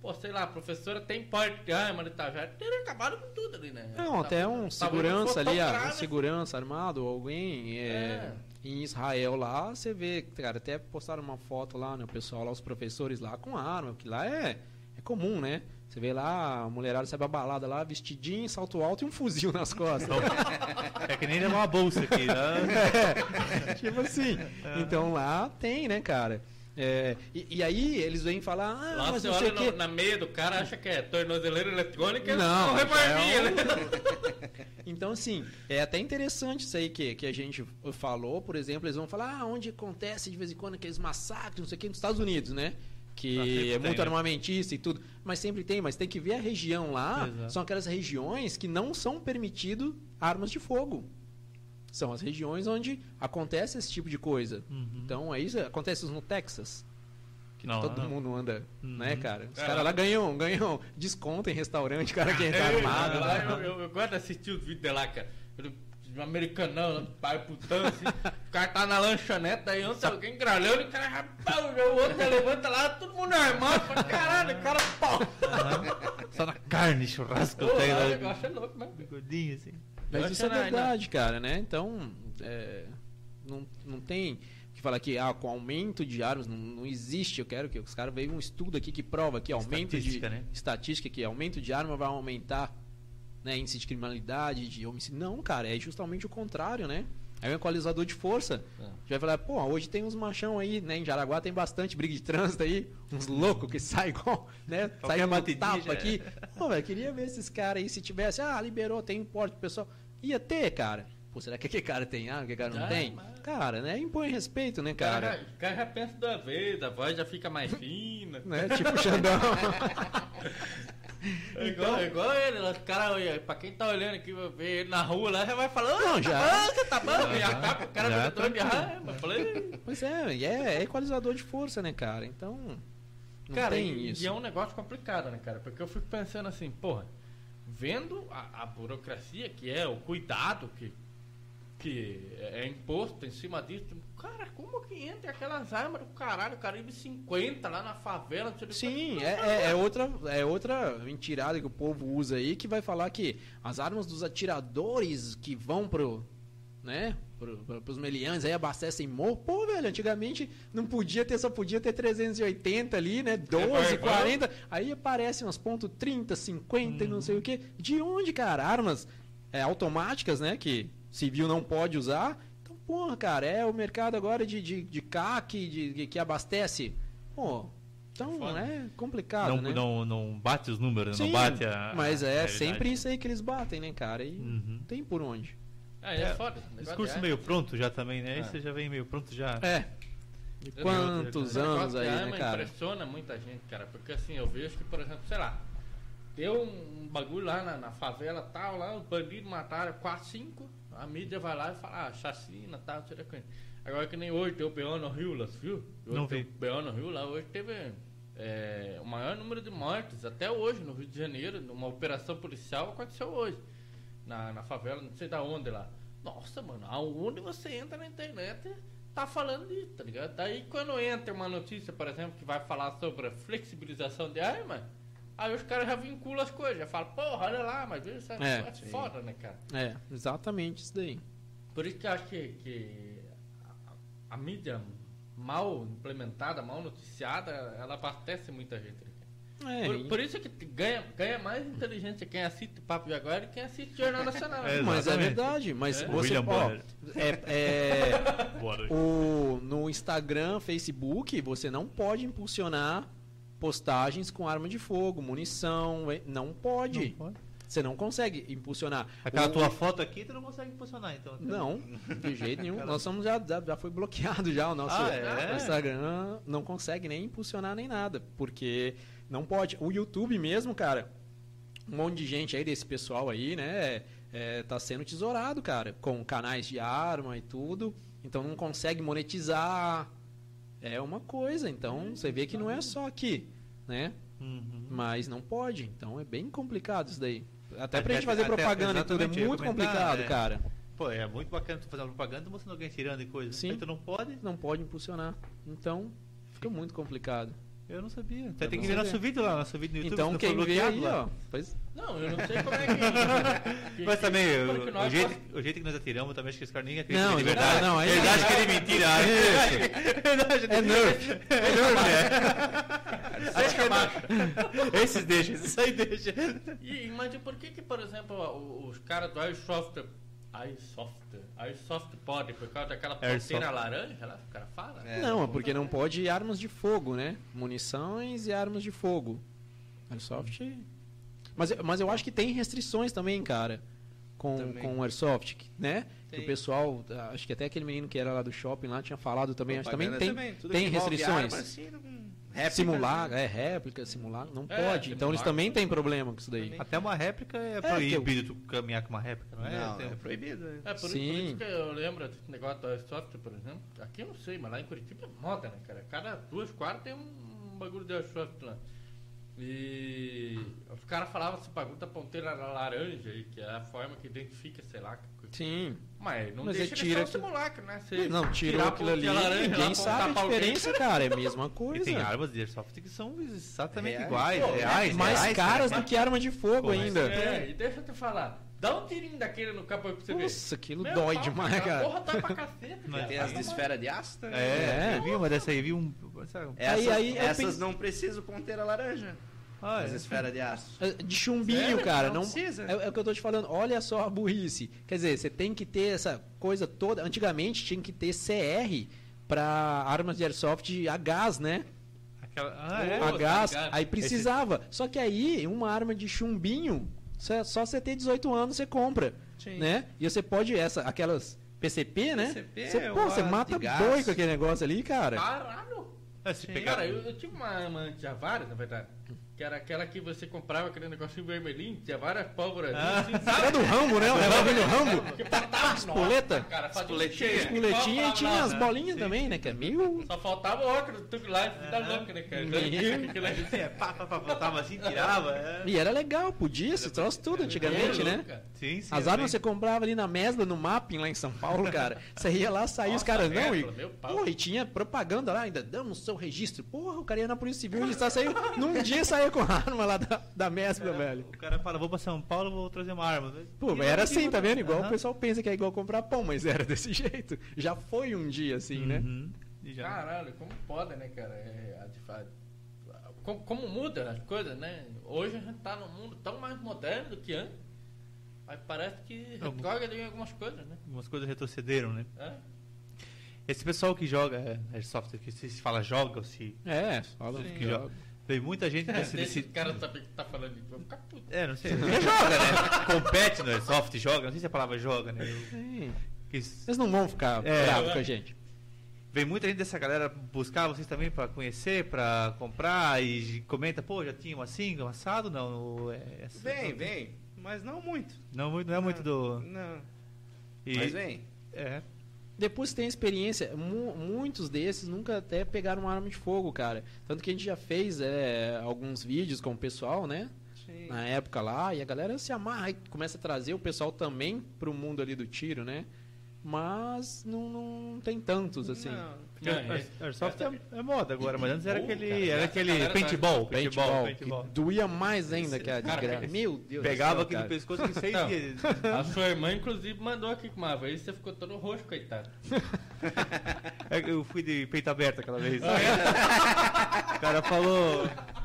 pô, sei lá, a professora tem porte de arma de Itajaí, teria acabado com tudo ali, né? Não, até um segurança ali, ah, um segurança armado, alguém é, É. em Israel lá, você vê, cara, até postaram uma foto lá, né, o pessoal lá, os professores lá com arma, que lá é, é comum, né? Você vê lá, a mulherada sai pra balada lá, vestidinho, salto alto e um fuzil nas costas. <laughs> É que nem levar uma bolsa aqui, né? tipo assim. Então lá tem, né, cara? É, e, e aí eles vêm falar, ah, Lá mas você não olha no- na meia do cara, acha que é tornozeleira eletrônica, Não, um revolvinho, é um- né? <laughs> Então, assim, é até interessante isso aí que, que a gente falou, por exemplo, eles vão falar, ah, onde acontece de vez em quando aqueles massacres, não sei o que, nos Estados Unidos, né? Que Ah, é tem, muito né? armamentista e tudo. Mas sempre tem, mas tem que ver a região lá. Exato. São aquelas regiões que não são permitido armas de fogo. São as regiões onde acontece esse tipo de coisa. Uhum. Então, é isso. Acontece no Texas. Que Não, todo não. mundo anda, Uhum. né, cara? Os É, caras lá ganham, ganham desconto em restaurante, cara que <laughs> tá armado. lá, lá. eu, eu, eu gosto de assistir os vídeos de lá, cara. Eu- Um americanão, pai putão, assim. o cara tá na lanchonete, daí ontem alguém gralhando, e o cara rapaz, o outro já levanta lá, todo mundo armado. Fala, Caralho, o cara pau. Só na carne, churrasco, Pô, pega o lá, negócio é louco, né? bigodinho assim. Mas isso é acho que na- verdade, cara, né? Então, é, não, não tem que falar que ah, com aumento de armas não, não existe. Eu quero que os caras vejam um estudo aqui que prova que aumento de Estatística, né? estatística que aumento de arma vai aumentar, né, índice de criminalidade, de homicídio. Não, cara, é justamente o contrário, né? É um equalizador de força. É. A gente vai falar, pô, hoje tem uns machão aí, né? Em Jaraguá tem bastante briga de trânsito aí, uns loucos que <laughs> saem igual, né? No batidinha tapa é. aqui. Pô, velho, queria ver esses caras aí, se tivesse, ah, liberou, tem porte, pessoal. Ia ter, cara. Pô, será que aquele cara tem arma, aquele cara não Ah, tem? mas- Cara, né? Impõe respeito, né, O cara, cara? já- o cara já pensa da vez, a voz já fica mais <laughs> fina. Né? Tipo Xandão. <laughs> É igual, é igual ele, o cara, olha, pra quem tá olhando aqui, vai ver ele na rua lá, já vai falando, Não, "Ah, já. tá bom, você tá bom, e a capa, o cara Já já tá de. Eu falei, pois é, é, é equalizador de força, né, cara? Então, não cara, tem e, isso. e é um negócio complicado, né, cara? Porque eu fico pensando assim, porra, vendo a, a burocracia que é, o cuidado que, que é imposto em cima disso, cara, como que entra aquelas armas do caralho, Caribe 50 lá na favela? Sim, é, é- é outra, é outra mentirada que o povo usa aí que vai falar que as armas dos atiradores que vão pro, né? Para os meliantes aí abastecem morro. Pô, velho, antigamente não podia ter, só podia ter 380 ali, né? 12, 40. Aí aparecem umas pontos 30, 50 e não sei o que. De onde, cara? Armas é, automáticas, né? Que civil não pode usar. Então, porra, cara, é o mercado agora de, de, de CAC, de, de que abastece. Pô, então foda. é complicado, Não, né? não, não bate os números, Sim, não bate a. mas a é realidade. sempre isso aí que eles batem, né, cara? E Uhum. tem por onde. É, é, É, foda. Discurso de meio pronto já também, né? Aí É. você já vem meio pronto já. É. E quantos anos aí, né, cara? impressiona muita gente, cara. Porque assim, eu vejo que, por exemplo, sei lá, deu um bagulho lá na, na favela tal, lá, os bandidos mataram 4, 5, a mídia vai lá e fala, ah, chacina, tal, não sei o que. Agora que nem hoje tem o B.O. no Rio, lá, você viu? Hoje Não tem vi. O B.O. no Rio lá, hoje teve é, o maior número de mortes até hoje no Rio de Janeiro, numa operação policial aconteceu hoje. Na, na favela, não sei da onde lá. Nossa, mano, aonde você entra na internet tá falando disso, tá ligado? Daí quando entra uma notícia, por exemplo, que vai falar sobre a flexibilização de arma, aí os caras já vinculam as coisas, já falam, porra, olha lá, mas isso é, É, é foda, né, cara? É, exatamente isso daí. Por isso que eu acho que, que a, a mídia mal implementada, mal noticiada, ela abastece muita gente. Né? É, Por, por isso que ganha, ganha mais inteligência quem assiste Papo de Agora e quem assiste Jornal <laughs> Nacional. É, mas é verdade, mas É. você ó, Bonner. é, é, <laughs> Boa noite. o, no Instagram, Facebook, você não pode impulsionar postagens com arma de fogo, munição, não pode. Não pode. Você não consegue impulsionar. Aquela O- tua foto aqui, tu não consegue funcionar, então. Não, de jeito nenhum. Nós somos já, já, já foi bloqueado já o nosso Ah, é? o Instagram não consegue nem impulsionar nem nada, porque não pode. O YouTube mesmo, cara, um monte de gente aí desse pessoal aí, né, é, tá sendo tesourado, cara, com canais de arma e tudo. Então não consegue monetizar. É uma coisa, então você vê que não é só aqui, né? Uhum. Mas não pode, então é bem complicado isso daí. Até Até- pra gente fazer até- propaganda e tudo é muito complicado, é. cara. Pô, é muito bacana tu fazer uma propaganda mostrando alguém tirando e coisa. Sim. Aí tu não pode? não pode impulsionar. Então, fica muito complicado. Eu não sabia. Você tem não que ver nosso vídeo lá, nosso vídeo no YouTube. então, não quem vê bloqueado aí, lá. ó, faz... Não, eu não sei como é que. que- Mas também, que- o, porque o jeito, o jeito que nós atiramos, também acho que os caras nem acreditam Não, de não, verdade. não, aí- Eles acham que ele mentira. Eles É nerf. É nerf, né? Acho que é nerf. Esses deixam, esses aí deixam. E, mas e por que, que, por exemplo, os caras do Airsoft. Airsoft. Airsoft pode, por causa daquela ponteira laranja lá que o cara fala? É, não, é porque não pode armas de fogo, né? Munições e armas de fogo. Airsoft. Mas, eu- mas eu acho que tem restrições também, cara. Com, Também. com o Airsoft, né? Que o pessoal, acho que até aquele menino que era lá do shopping lá tinha falado também, acho que também tem, Tudo tem restrições. arma, assim, não- réplica, Simular, né? é réplica, simular, não É, pode. Então eles também têm problema com isso daí. Também. Até uma réplica é que proibido tu caminhar com uma réplica, não é? Não, é proibido. né? É, por, por Sim. isso que eu lembro desse negócio do Airsoft, por exemplo. Aqui eu não sei, mas lá em Curitiba é moda, né, cara? Cada duas quadras tem um bagulho de Airsoft lá. E os caras falavam esse bagulho da ponteira laranja aí, que é a forma que identifica, sei lá. que- Sim. Mas não Mas deixa tira um aquilo- simulacro, né? Você Não, tirou aquilo ali, laranja ninguém sabe a pra alguém, diferença, cara. É a mesma <laughs> E coisa. tem armas de airsoft que são exatamente Reais. iguais, Pô, reais, mais reais, caras cara. do que arma de fogo Pô, ainda. É, e deixa eu te falar. Dá um tirinho daquele no capô pra você ver. Nossa, aquilo Meu dói pau, demais, cara. Porra, dói pra cacete, Mas cara. Tem as de esfera de aço também. É, É. eu vi uma dessa aí, vi um. Aí- aí essas não precisam ponteira laranja. Ah, As é. esferas de aço. É, De chumbinho, Sério? cara. Não Não, precisa. É, é o que eu tô te falando. Olha só a burrice. Quer dizer, você tem que ter essa coisa toda. Antigamente tinha que ter CR pra armas de airsoft a gás, né? Aquela, ah, é? A tá gás. ligado. aí precisava. Só que aí, uma arma de chumbinho, só, só você ter 18 anos você compra. Sim. Né? E você pode, essa, aquelas PCP, né? PCP, você, pô, ou você mata boi com aquele negócio ali, cara. Caralho! É, se pegar. Cara, eu, eu tive uma arma de várias, na verdade. Que era aquela que você comprava aquele negocinho vermelhinho, tinha várias pólvoras. Ah. assim, Era do Rambo, né? O revólver do Rambo. Que faltava Espoleta? Nossa, Cara, Espoletinha. Espoletinha e faltava tinha lá, as né? bolinhas também, né? Que é meio... Só faltava o óculos do Tug Life, louca, né, cara? Ali- É, pá, pá, pá, botava assim, tirava. É. E era legal, podia, se trouxe tudo antigamente, né? cara. Sim, sim. As armas você comprava ali na Mesla, no Mapping, lá em São Paulo, cara. Você ia lá, saía os caras, não, e, pô, e tinha propaganda lá, ainda damos seu registro. Porra, o cara ia na Polícia Civil <laughs> registrar, saiu num dia, saía com a arma lá da, da mescla, É, velho? O cara fala, vou pra São Paulo, vou trazer uma arma. Pô, E mas era assim, tá vendo? Igual o pessoal pensa que é igual comprar pão, mas <laughs> era desse jeito. Já foi um dia assim, né? Uhum. E já- Caralho, como pode, né, cara? É, como, como muda as coisas, né? Hoje a gente tá num mundo tão mais moderno do que antes. Mas parece que retroga em algumas coisas, né? Algumas coisas retrocederam, né? É. Esse pessoal que joga é, Airsoft, que se fala joga ou se. É, fala que que joga. Tem muita gente desse. Deixa desse o cara que tá falando isso. Vai ficar puto. é, não sei. Porque joga, né? Compete no Airsoft, joga. Não sei se a palavra joga, né? Eu- Vocês não vão ficar É. bravos com a gente. Vem muita gente dessa galera buscar vocês também pra conhecer, pra comprar e comenta, pô, já tinha um assim, um assado? Não, é, essa- Vem, vem. Mas não muito. Não, muito- não é muito do. Não. e- Mas vem. É. Depois que tem experiência, mu- muitos desses nunca até pegaram uma arma de fogo, cara. Tanto que a gente já fez é, alguns vídeos com o pessoal, né? Sim. Na época lá, e a galera se amarra e começa a trazer o pessoal também pro mundo ali do tiro, né? Mas não, não tem tantos, assim. Não. Porque Não, Air- é- Airsoft é, é moda agora, mas antes era Pô, aquele, cara, era aquele tá- paintball, Paintball, paintball, que paintball. doía mais ainda que a desgraça. Meu Deus do Pegava céu, aqui no pescoço que seis Não. dias. A sua irmã, inclusive, mandou aqui com uma vez você ficou todo roxo, coitado. <laughs> É Eu fui de peito aberto aquela vez. o cara falou.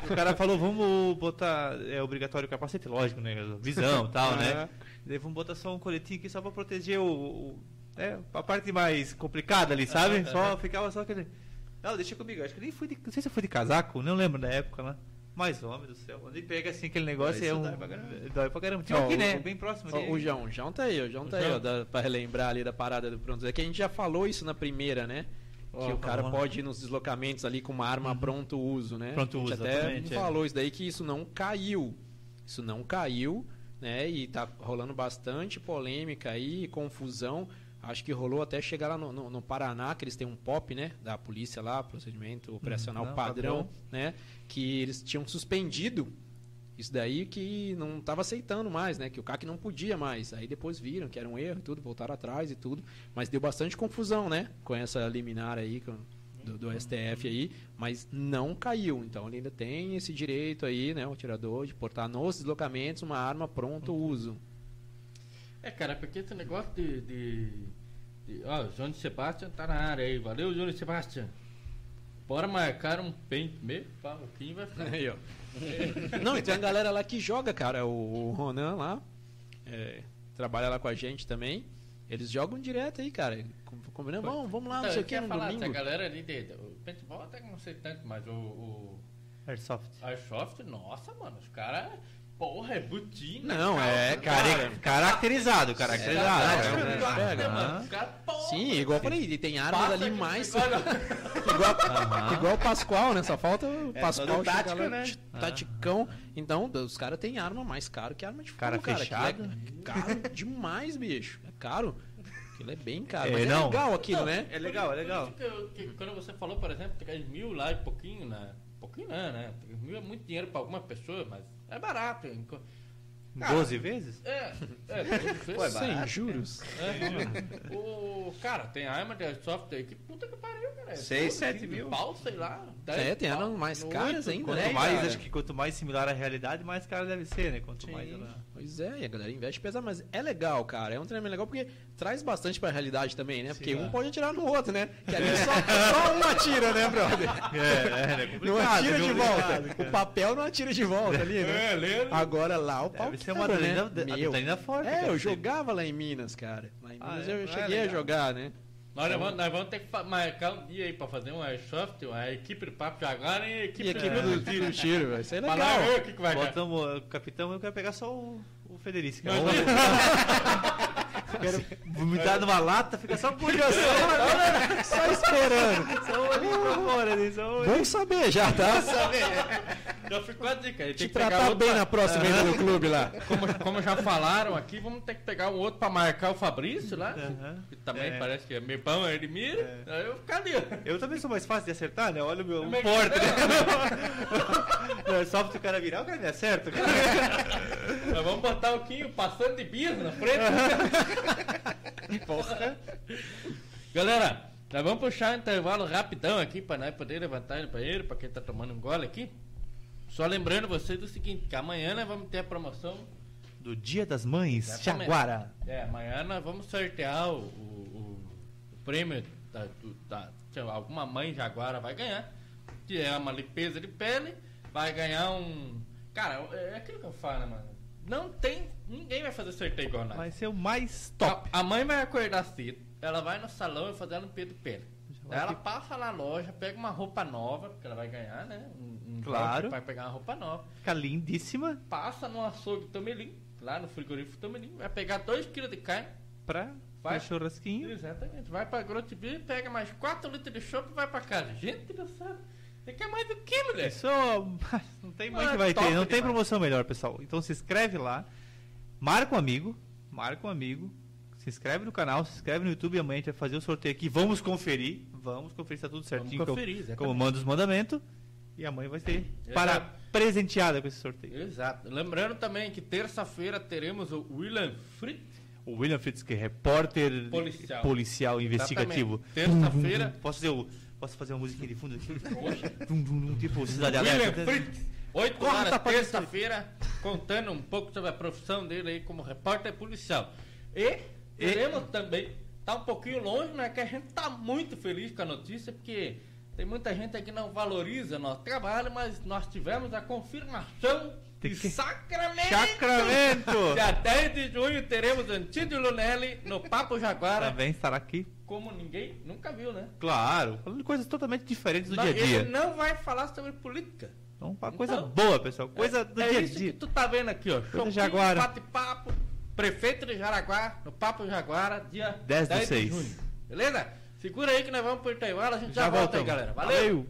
O cara falou, vamos botar. É obrigatório o capacete, lógico, né? Visão e tal, né? Aham. Daí vamos botar só um coletinho aqui só pra proteger o. o- é, a parte mais complicada ali, sabe? Só ficava só aquele. Não, deixa comigo. Acho que nem fui de. Não sei se eu fui de casaco, não lembro da época lá. Mas, homem do céu, onde pega assim aquele negócio é um. dói pra caramba. Dói pra caramba. Tinha Ó, aqui, né? o- Bem próximo Ó, o João, o João tá aí, o João O tá aí, ó, João. da, pra relembrar ali da parada do pronto. É que a gente já falou isso na primeira, né? Que Ó, o cara pode ir nos deslocamentos ali com uma arma pronto uso, né? Pronto a gente uso, até é. falou isso daí que isso não caiu. Isso não caiu, né? E tá rolando bastante polêmica aí, confusão. Acho que rolou até chegar lá no, no- no Paraná, que eles têm um POP, né? Da polícia lá, procedimento operacional não, padrão, padrão. né? Que eles tinham suspendido isso daí que não estava aceitando mais, né? Que o CAC não podia mais. Aí depois viram que era um erro e tudo, voltaram atrás e tudo. Mas deu bastante confusão, né? Com essa liminar aí com- do, do STF aí. Mas não caiu. Então ele ainda tem esse direito aí, né? O tirador de portar nos deslocamentos uma arma pronto uso. É, cara, porque esse negócio de. de, de ó, o Johnny Sebastian tá na área aí. Valeu, Johnny Sebastian. Bora marcar um pente meio, pá, o Kim vai ficar. Aí, ó. <laughs> Não, e tem a galera lá que joga, cara. O, o Ronan lá é, trabalha lá com a gente também. Eles jogam direto aí, cara. Com- Combinando, vamos, vamos lá, não sei o que, no falar, domingo. essa galera ali, de, de- o paintball até que não sei tanto, mas o, o Airsoft. Airsoft, nossa, mano, os caras, porra, é botina. Não, é, cara. Caracterizado, caracterizado. É, É, é, é. pega, caras, porra, Sim, igual eu falei, e tem armas ali mais. <laughs> igual, igual o Pascoal, né? Só falta o É, Pascoal tático, lá, né? taticão. Então, os caras têm arma mais caro que arma de fogo, Cara cara. fechado. É caro demais, bicho. É caro. Aquilo é bem caro. É, mas é não. legal aquilo, Não, né? É legal, é legal. Por isso que eu- que quando você falou, por exemplo, que 10 mil lá e pouquinho, né? Pouquinho não, né? 10 mil é muito dinheiro pra alguma pessoa, mas é barato. enco- Cara, 12 vezes? É, é, tudo <laughs> Pô, é isso. Sem barato, juros. É, <laughs> o cara, tem arma de aí que puta que pariu, cara. Seis, Pô, sete 15 mil. Pau, sei lá. É, tem armas mais caras ainda, Quanto né, mais, cara? acho que quanto mais similar à realidade, mais caro deve ser, né? Quanto mais ela. Pois é, e a galera investe pesado, mas é legal, cara. É um treinamento legal porque traz bastante pra realidade também, né? Porque Sim. um pode atirar no outro, né? Que ali só, só um atira, né, brother? É, é, é Não atira de volta. complicado, O papel não atira de volta ali, né? É, lembra? Agora lá o pau Deve ser uma né? adrenalina, Meu. adrenalina forte. É, deve eu jogava lá em Minas, cara. Lá em Ah, Minas é? eu Ah, é cheguei a jogar, né? Nós, vamos, nós vamos ter que marcar um dia aí pra fazer um airsoft, a equipe do Papo de Agora e a equipe, E a equipe do tiro, tiro, vai ser legal. O que, que vai dar. Botamos o capitão, eu quero pegar só o, o Federico. <laughs> <laughs> Mas- Quero vomitar numa lata, fica só por só, <laughs> Só esperando. só pra fora, ali, só Bom saber já, tá? Já ficou a dica. aí Te Tem que pegar tratar outro bem pra- na próxima ida no clube lá. Como, como já falaram aqui, vamos ter que pegar um outro pra marcar o Fabrício lá. Aham. Que também É. parece que é meio pão, ele mira. Aí eu ficar ali. Eu também sou mais fácil de acertar, né? Olha o meu é porta. <laughs> Né? Só se o cara virar, o cara me acerta. Nós vamos botar o Quinho passando de bis na frente. <laughs> <laughs> Porra. Galera, nós vamos puxar um intervalo rapidão aqui pra nós poder levantar ele banheiro, pra quem tá tomando um gole aqui. Só lembrando vocês do seguinte, que amanhã nós vamos ter a promoção. Do Dia das Mães, Exatamente. Jaguara. É, amanhã nós vamos sortear o, o- o prêmio da, do- da- que alguma mãe Jaguara vai ganhar. Que é uma limpeza de pele. Vai ganhar um. Cara, é aquilo que eu falo, né, mano? Não tem. Ninguém vai fazer sorteio igual nós. Vai ser o mais top. A, a mãe vai acordar cedo, ela vai no salão e fazer a limpeza de pele. vai Daí ela ter- passa na loja, pega uma roupa nova, porque ela vai ganhar, né? Um, um Claro. Vai pegar uma roupa nova. Fica lindíssima Passa no açougue Tomelim, lá no frigorífico Tomelim, vai pegar 2kg de carne. pra Vai. vai. churrasquinho. Exatamente. Vai pra Grotibir, pega mais 4 litros de chopp e vai pra casa. Gente do céu. Você quer mais do que, mulher? Isso <laughs> não tem mãe Ah, que vai ter, não tem demais. promoção melhor, pessoal. Então se inscreve lá, marca um amigo, marca um amigo, se inscreve no canal, se inscreve no YouTube, amanhã a gente vai fazer o sorteio aqui. Vamos conferir, vamos conferir se tá tudo certinho, como- conferir, exatamente. como, manda os mandamentos. E a mãe vai ser Exato. para presenteada com esse sorteio. Exato. Lembrando também que terça-feira teremos o William Fritz. O William Fritz, que é repórter Policial. policial investigativo. Terça-feira. Posso fazer, o, posso fazer uma musiquinha de fundo aqui? <laughs> Dum, dum, dum, tipo Cidade William Alerta. Fritz, 8 Corre, horas, tá terça-feira, contando um pouco sobre a profissão dele aí como repórter policial. E teremos também, tá um pouquinho longe, mas que a gente tá muito feliz com a notícia, porque tem muita gente aí que não valoriza nosso trabalho, mas nós tivemos a confirmação de que- Sacramento! Sacramento! Dia 10 de junho teremos Antídio Lunelli no Papo Jaguara, Também estará aqui. Como ninguém nunca viu, né? Claro, falando de coisas totalmente diferentes do Não, dia a dia. Ele não vai falar sobre política. Então, uma coisa Então, boa, pessoal. Coisa do é dia a isso dia. que tu tá vendo aqui, ó. Chopinho, Jaguara. Bate-papo, prefeito de Jaraguá, no Papo Jaguara, dia 10 do de seis. junho. Beleza? Segura aí que nós vamos pro intervalo, a gente já, Já volta aí, voltamos. galera. Valeu!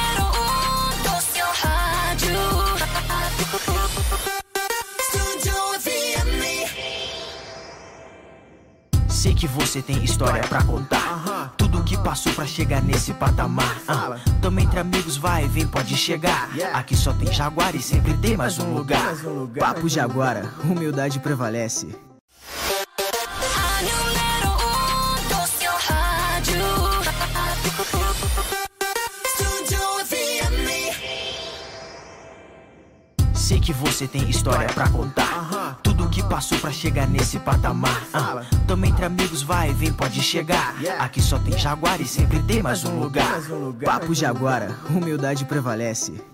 A Sei que você tem história pra contar. Tudo que passou pra chegar nesse patamar. Ah, Tamo entre amigos, vai, vem, pode chegar. Aqui só tem Jaguar e sempre tem mais um lugar. Papo Jaguara, humildade prevalece. Que você tem história pra contar. Tudo que passou pra chegar nesse patamar. Ah, Tamo entre amigos, vai, vem, pode chegar. Aqui só tem Jaguar e sempre tem mais um lugar. Papo Jaguara, humildade prevalece.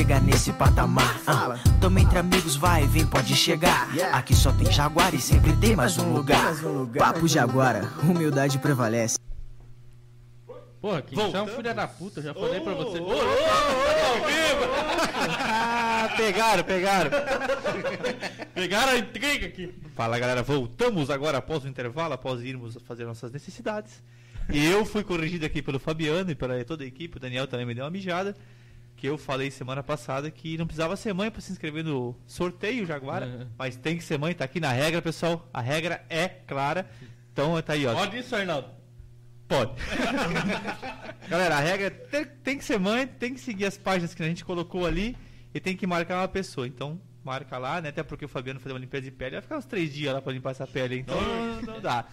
Chegar nesse patamar. Ah, Tamo entre amigos, vai, vem, pode chegar. Aqui só tem Jaguar e sempre tem mais um lugar. Papo Jaguara, humildade prevalece. Porra, que chama filha da puta, eu já falei pra você. Ah, <laughs> pegaram, pegaram. <laughs> Pegaram a intriga aqui. Fala galera, voltamos agora após o intervalo, após irmos fazer nossas necessidades. E eu fui corrigido aqui pelo Fabiano e pela toda a equipe, o Daniel também me deu uma mijada. Que eu falei semana passada que não precisava ser mãe para se inscrever no sorteio Jaguara, Uhum. mas tem que ser mãe, tá aqui na regra, pessoal. A regra é clara. Então tá aí, ó. Pode isso, Arnaldo. Pode. <laughs> Galera, a regra é tem, tem que ser mãe, tem que seguir as páginas que a gente colocou ali e tem que marcar uma pessoa. Então, marca lá, né? Até porque o Fabiano fazer uma limpeza de pele vai ficar uns três dias lá pra limpar essa pele, então não, não dá.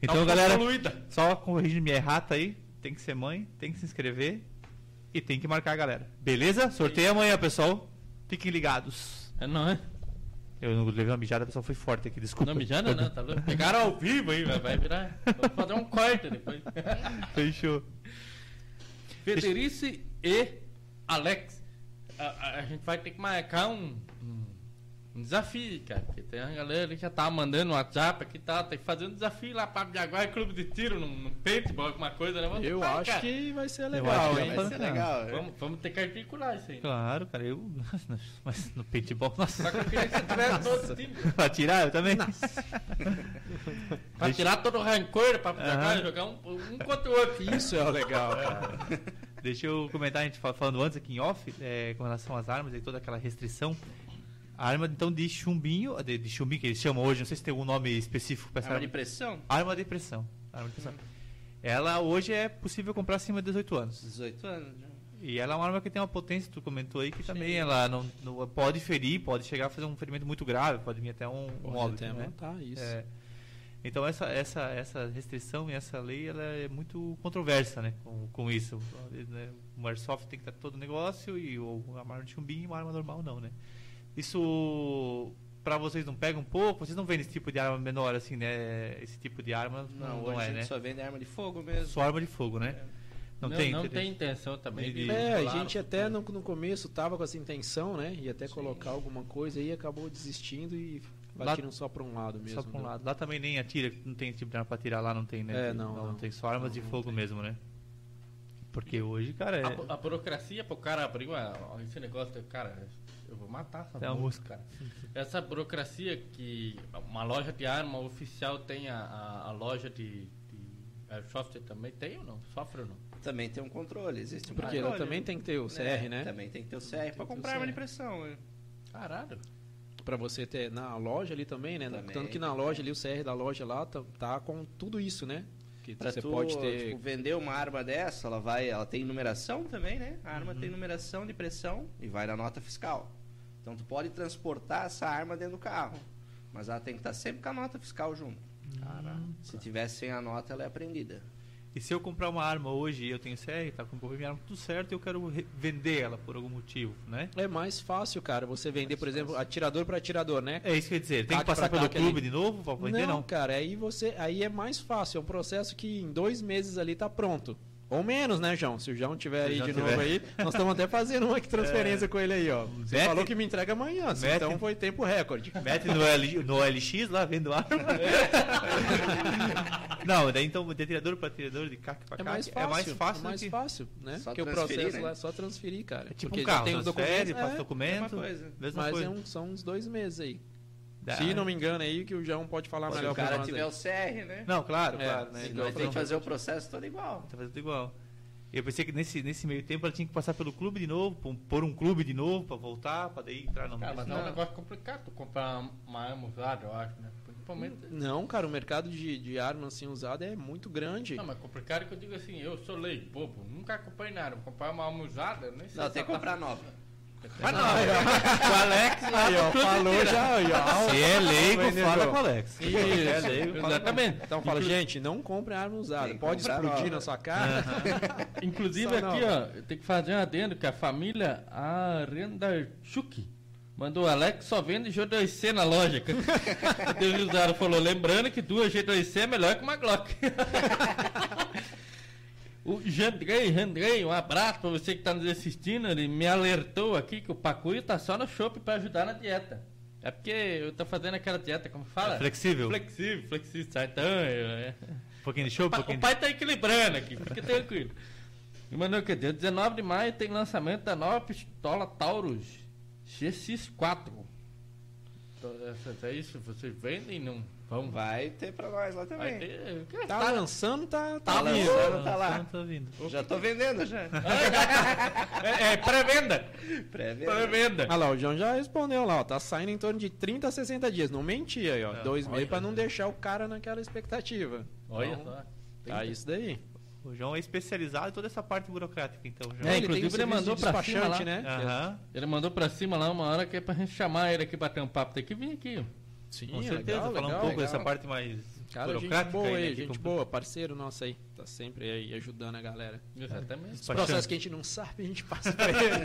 Então, Tá galera, poluída. só corrigindo minha errata aí, tem que ser mãe, tem que se inscrever e tem que marcar a galera. Beleza? Sorteio amanhã, pessoal. Fiquem ligados. É não, é? Eu não levei uma mijada, pessoal, foi forte aqui, desculpa. Não, mijando não, tá louco? Pegaram ao vivo aí, vai- virar. Vou fazer um corte depois. <laughs> Fechou. Federice e Alex. A, a- a gente vai ter que marcar um, um, um desafio, cara. Porque tem uma galera que já tá mandando um WhatsApp aqui, tá, tem que fazer um desafio lá para Jaguar Clube de Tiro, num, num paintball, alguma coisa, né? Vamos Eu acho cara. que vai ser legal, que hein? Vai ser legal. né? Vamos, vamos ter que articular isso aí. Claro, cara, eu. <laughs> Mas no paintball, nossa. Só que eu queria que você tivesse todo o time. <laughs> pra tirar, eu também. <laughs> Pra tirar todo o rancor pra Aham. jogar um, um contra o outro. Isso é o legal, cara. Deixa eu comentar, a gente fa- falando antes aqui em off, é, com relação às armas e toda aquela restrição. A arma, então, de chumbinho, de, de chumbinho que eles chamam hoje, não sei se tem algum nome específico para essa Arma de arma. pressão? Arma de pressão. Arma de pressão. Ela hoje é possível comprar acima de 18 anos. 18 anos. já. E ela é uma arma que tem uma potência, tu comentou aí, que também ela não, não- pode ferir, pode chegar a fazer um ferimento muito grave, pode vir até um, um óbito, até né? isso. É. Então essa, essa, essa restrição e essa lei ela é muito controversa né, com, com isso. Né, O Airsoft tem que estar todo negócio e o, a arma de chumbinho e uma arma normal não, né? Isso para vocês não pega um pouco? Vocês não vendem esse tipo de arma menor assim, né? Esse tipo de arma não, Não, não hoje a é, gente né? só vende arma de fogo mesmo. Só arma de fogo, né? Não, tem, não interesse. tem intenção também de. De- É, a gente até no, no começo tava com essa intenção, né? E até colocar alguma coisa aí, acabou desistindo e Lá- batiram só pra um lado mesmo. Só pra um né? lado. Lá também nem atira, não tem esse tipo de arma pra tirar lá, não tem, né? É, não, não. tem só armas de fogo mesmo, né? Porque hoje, cara, é. A, a burocracia pro cara abrir uma, esse negócio, cara, eu vou matar essa É música, cara. Essa burocracia que uma loja de arma oficial tem a, a, a loja de, de airsoft também tem ou não? Sofre ou não? Também tem um controle, existe um Porque controle. ela também tem que ter o CR, É, né? Também tem que ter o CR o comprar arma de pressão. né? Caralho. Pra você ter na loja ali também, né? Também. Tanto que na loja ali, o CR da loja lá tá, tá com tudo isso, né? Que Pra você tu, pode ter. tipo, vender uma arma dessa, ela vai, ela tem numeração também, né? A arma Uhum. tem numeração de pressão e vai na nota fiscal. Então tu pode transportar essa arma dentro do carro, mas ela tem que estar sempre com a nota fiscal junto. Se tiver sem a nota, ela é apreendida. E se eu comprar uma arma hoje e eu tenho CR, tá com minha arma tudo certo e eu quero vender ela por algum motivo, né? É mais fácil, cara, você vender, por exemplo, atirador para atirador, né? É isso que eu ia dizer. Tem que passar pelo clube ali. de novo pra vender, não? cara, aí você, aí é mais fácil, é um processo que em dois meses ali tá pronto. Ou menos, né, João? Se o João tiver aí João de tiver. novo aí, nós estamos até fazendo uma que <laughs> transferência com ele aí, ó. Você Mete- falou que me entrega amanhã, Mete- então foi tempo recorde. Mete no, L, no LX lá, vendo arma. <laughs> não, daí então de atirador para atirador, de CAC para É CAC, mais fácil, é mais fácil, é mais do que- fácil, né? Só Porque o processo né? lá é só transferir, cara. É tipo Porque um carro, tem os documentos, passa é, documento, mesma coisa. mesma mas coisa. é um- são uns dois meses aí. Dá. Se não me engano aí, que o João pode falar Se melhor o pra cara tiver aí. o CR, né? Não, claro, É, claro, né? Senão tem que fazer o processo todo igual. Tá fazendo igual. Eu pensei que nesse, nesse meio tempo ela tinha que passar pelo clube de novo, pôr- pôr um clube de novo pra voltar, pra daí entrar no Cara, mas é Não. um negócio complicado tu comprar uma arma usada, eu acho, né? Principalmente. Não, cara, o mercado de, de arma assim usada é muito grande. Não, mas complicado que eu digo assim, eu sou leigo, bobo, nunca acompanhei nada. Vou comprar uma arma usada, nem sei Não, se tem que ela comprar nova. Mas não, o Alex Aí, ó, falou já, aí, ó. Se é leigo, fala com o Alex. Isso, Se é leigo, Exatamente. Então fala, gente, não compre arma usada. Tem Pode comprar explodir na sua cara. <laughs> Inclusive Só aqui, não. ó, tenho que fazer um adendo que a família Arendarchuk mandou Alex só vende G2C na loja. o <laughs> Deus falou, lembrando que duas G2C é melhor que uma Glock. <laughs> O Jandrei, Jandrei, um abraço pra você que tá nos assistindo. Ele me alertou aqui que o Pacuio tá só no chopp pra ajudar na dieta. É porque eu tô fazendo aquela dieta, como fala? É flexível? Flexível, flexível, sabe? Então, eu, é. Um pouquinho de show, um pouquinho O de... pai tá equilibrando aqui, fica tranquilo. <laughs> E mandou que dia 19 de maio tem lançamento da nova pistola Taurus GX4. Então, essa- É isso, vocês vendem? Não vão? Vai ter pra nós lá Vai também. ter. Tá lançando, tá, tá, Tá vindo. lançando, tá lá. Não tá vindo. Já tô vendendo já. <laughs> É, é pré-venda. Pré-venda. Pré-venda. Ah lá, o João já respondeu lá, ó. Tá saindo em torno de 30 a 60 dias. Não mentia aí, ó. Não, Dois meses pra não deixar o cara naquela expectativa. Olha Então, só. Tá isso daí. O João é especializado em toda essa parte burocrática, então. João. É, ele inclusive tem o ele mandou pra cima lá. né? Aham. Ele mandou pra cima lá uma hora que é pra gente chamar ele aqui, bater um papo. Tem que vir aqui. Sim, Com certeza, legal, falar um legal, pouco legal. dessa parte mais Cara, gente boa aí, né, gente boa, parceiro nosso aí. Tá sempre aí ajudando a galera. Exatamente. Os processos que a gente não sabe, a gente passa pra ele.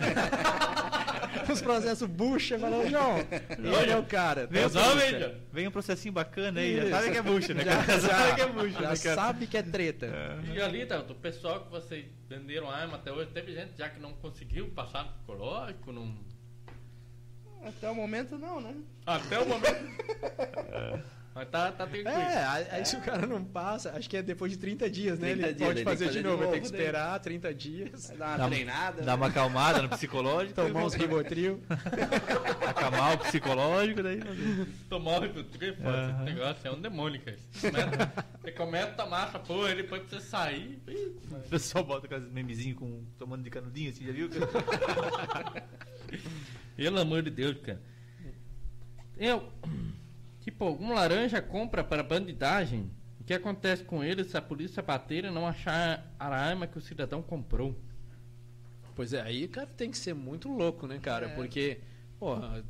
<laughs> Os processos bucha, falou, João, ele é o cara. Vem, Tá um, vem, vem um processinho bacana aí, já sabe que é bucha, né? Já, cara? <laughs> já, sabe que é bucha, já né, sabe que é treta. E ali, tá, do pessoal que vocês venderam arma até hoje, teve gente já que não conseguiu passar no psicológico, não... Até o momento não, né? Até o momento. <laughs> Mas tá, tá tranquilo. É, aí aí se o cara não passa, acho que é depois de 30 dias, né? 30 Ele dias, pode daí fazer que de fazer de novo, vai ter novo, que daí. esperar 30 dias, Vai dar uma Dá- treinada. Dá né? uma acalmada no psicológico, tomar uns ribotril. <laughs> acalmar o psicológico, daí. Tomar o trip, Aham. esse negócio é um demônio, cara. <laughs> Você começa- a tomar essa porra, depois pra você sair. O pessoal bota aqueles memezinhos com, tomando de canudinho, assim, já viu? <laughs> Pelo amor de Deus, cara. Eu. Tipo, um laranja compra para bandidagem. O que acontece com ele se a polícia bater e não achar a arma que o cidadão comprou? Pois é, aí, cara, tem que ser muito louco, né, cara? Porque, porra,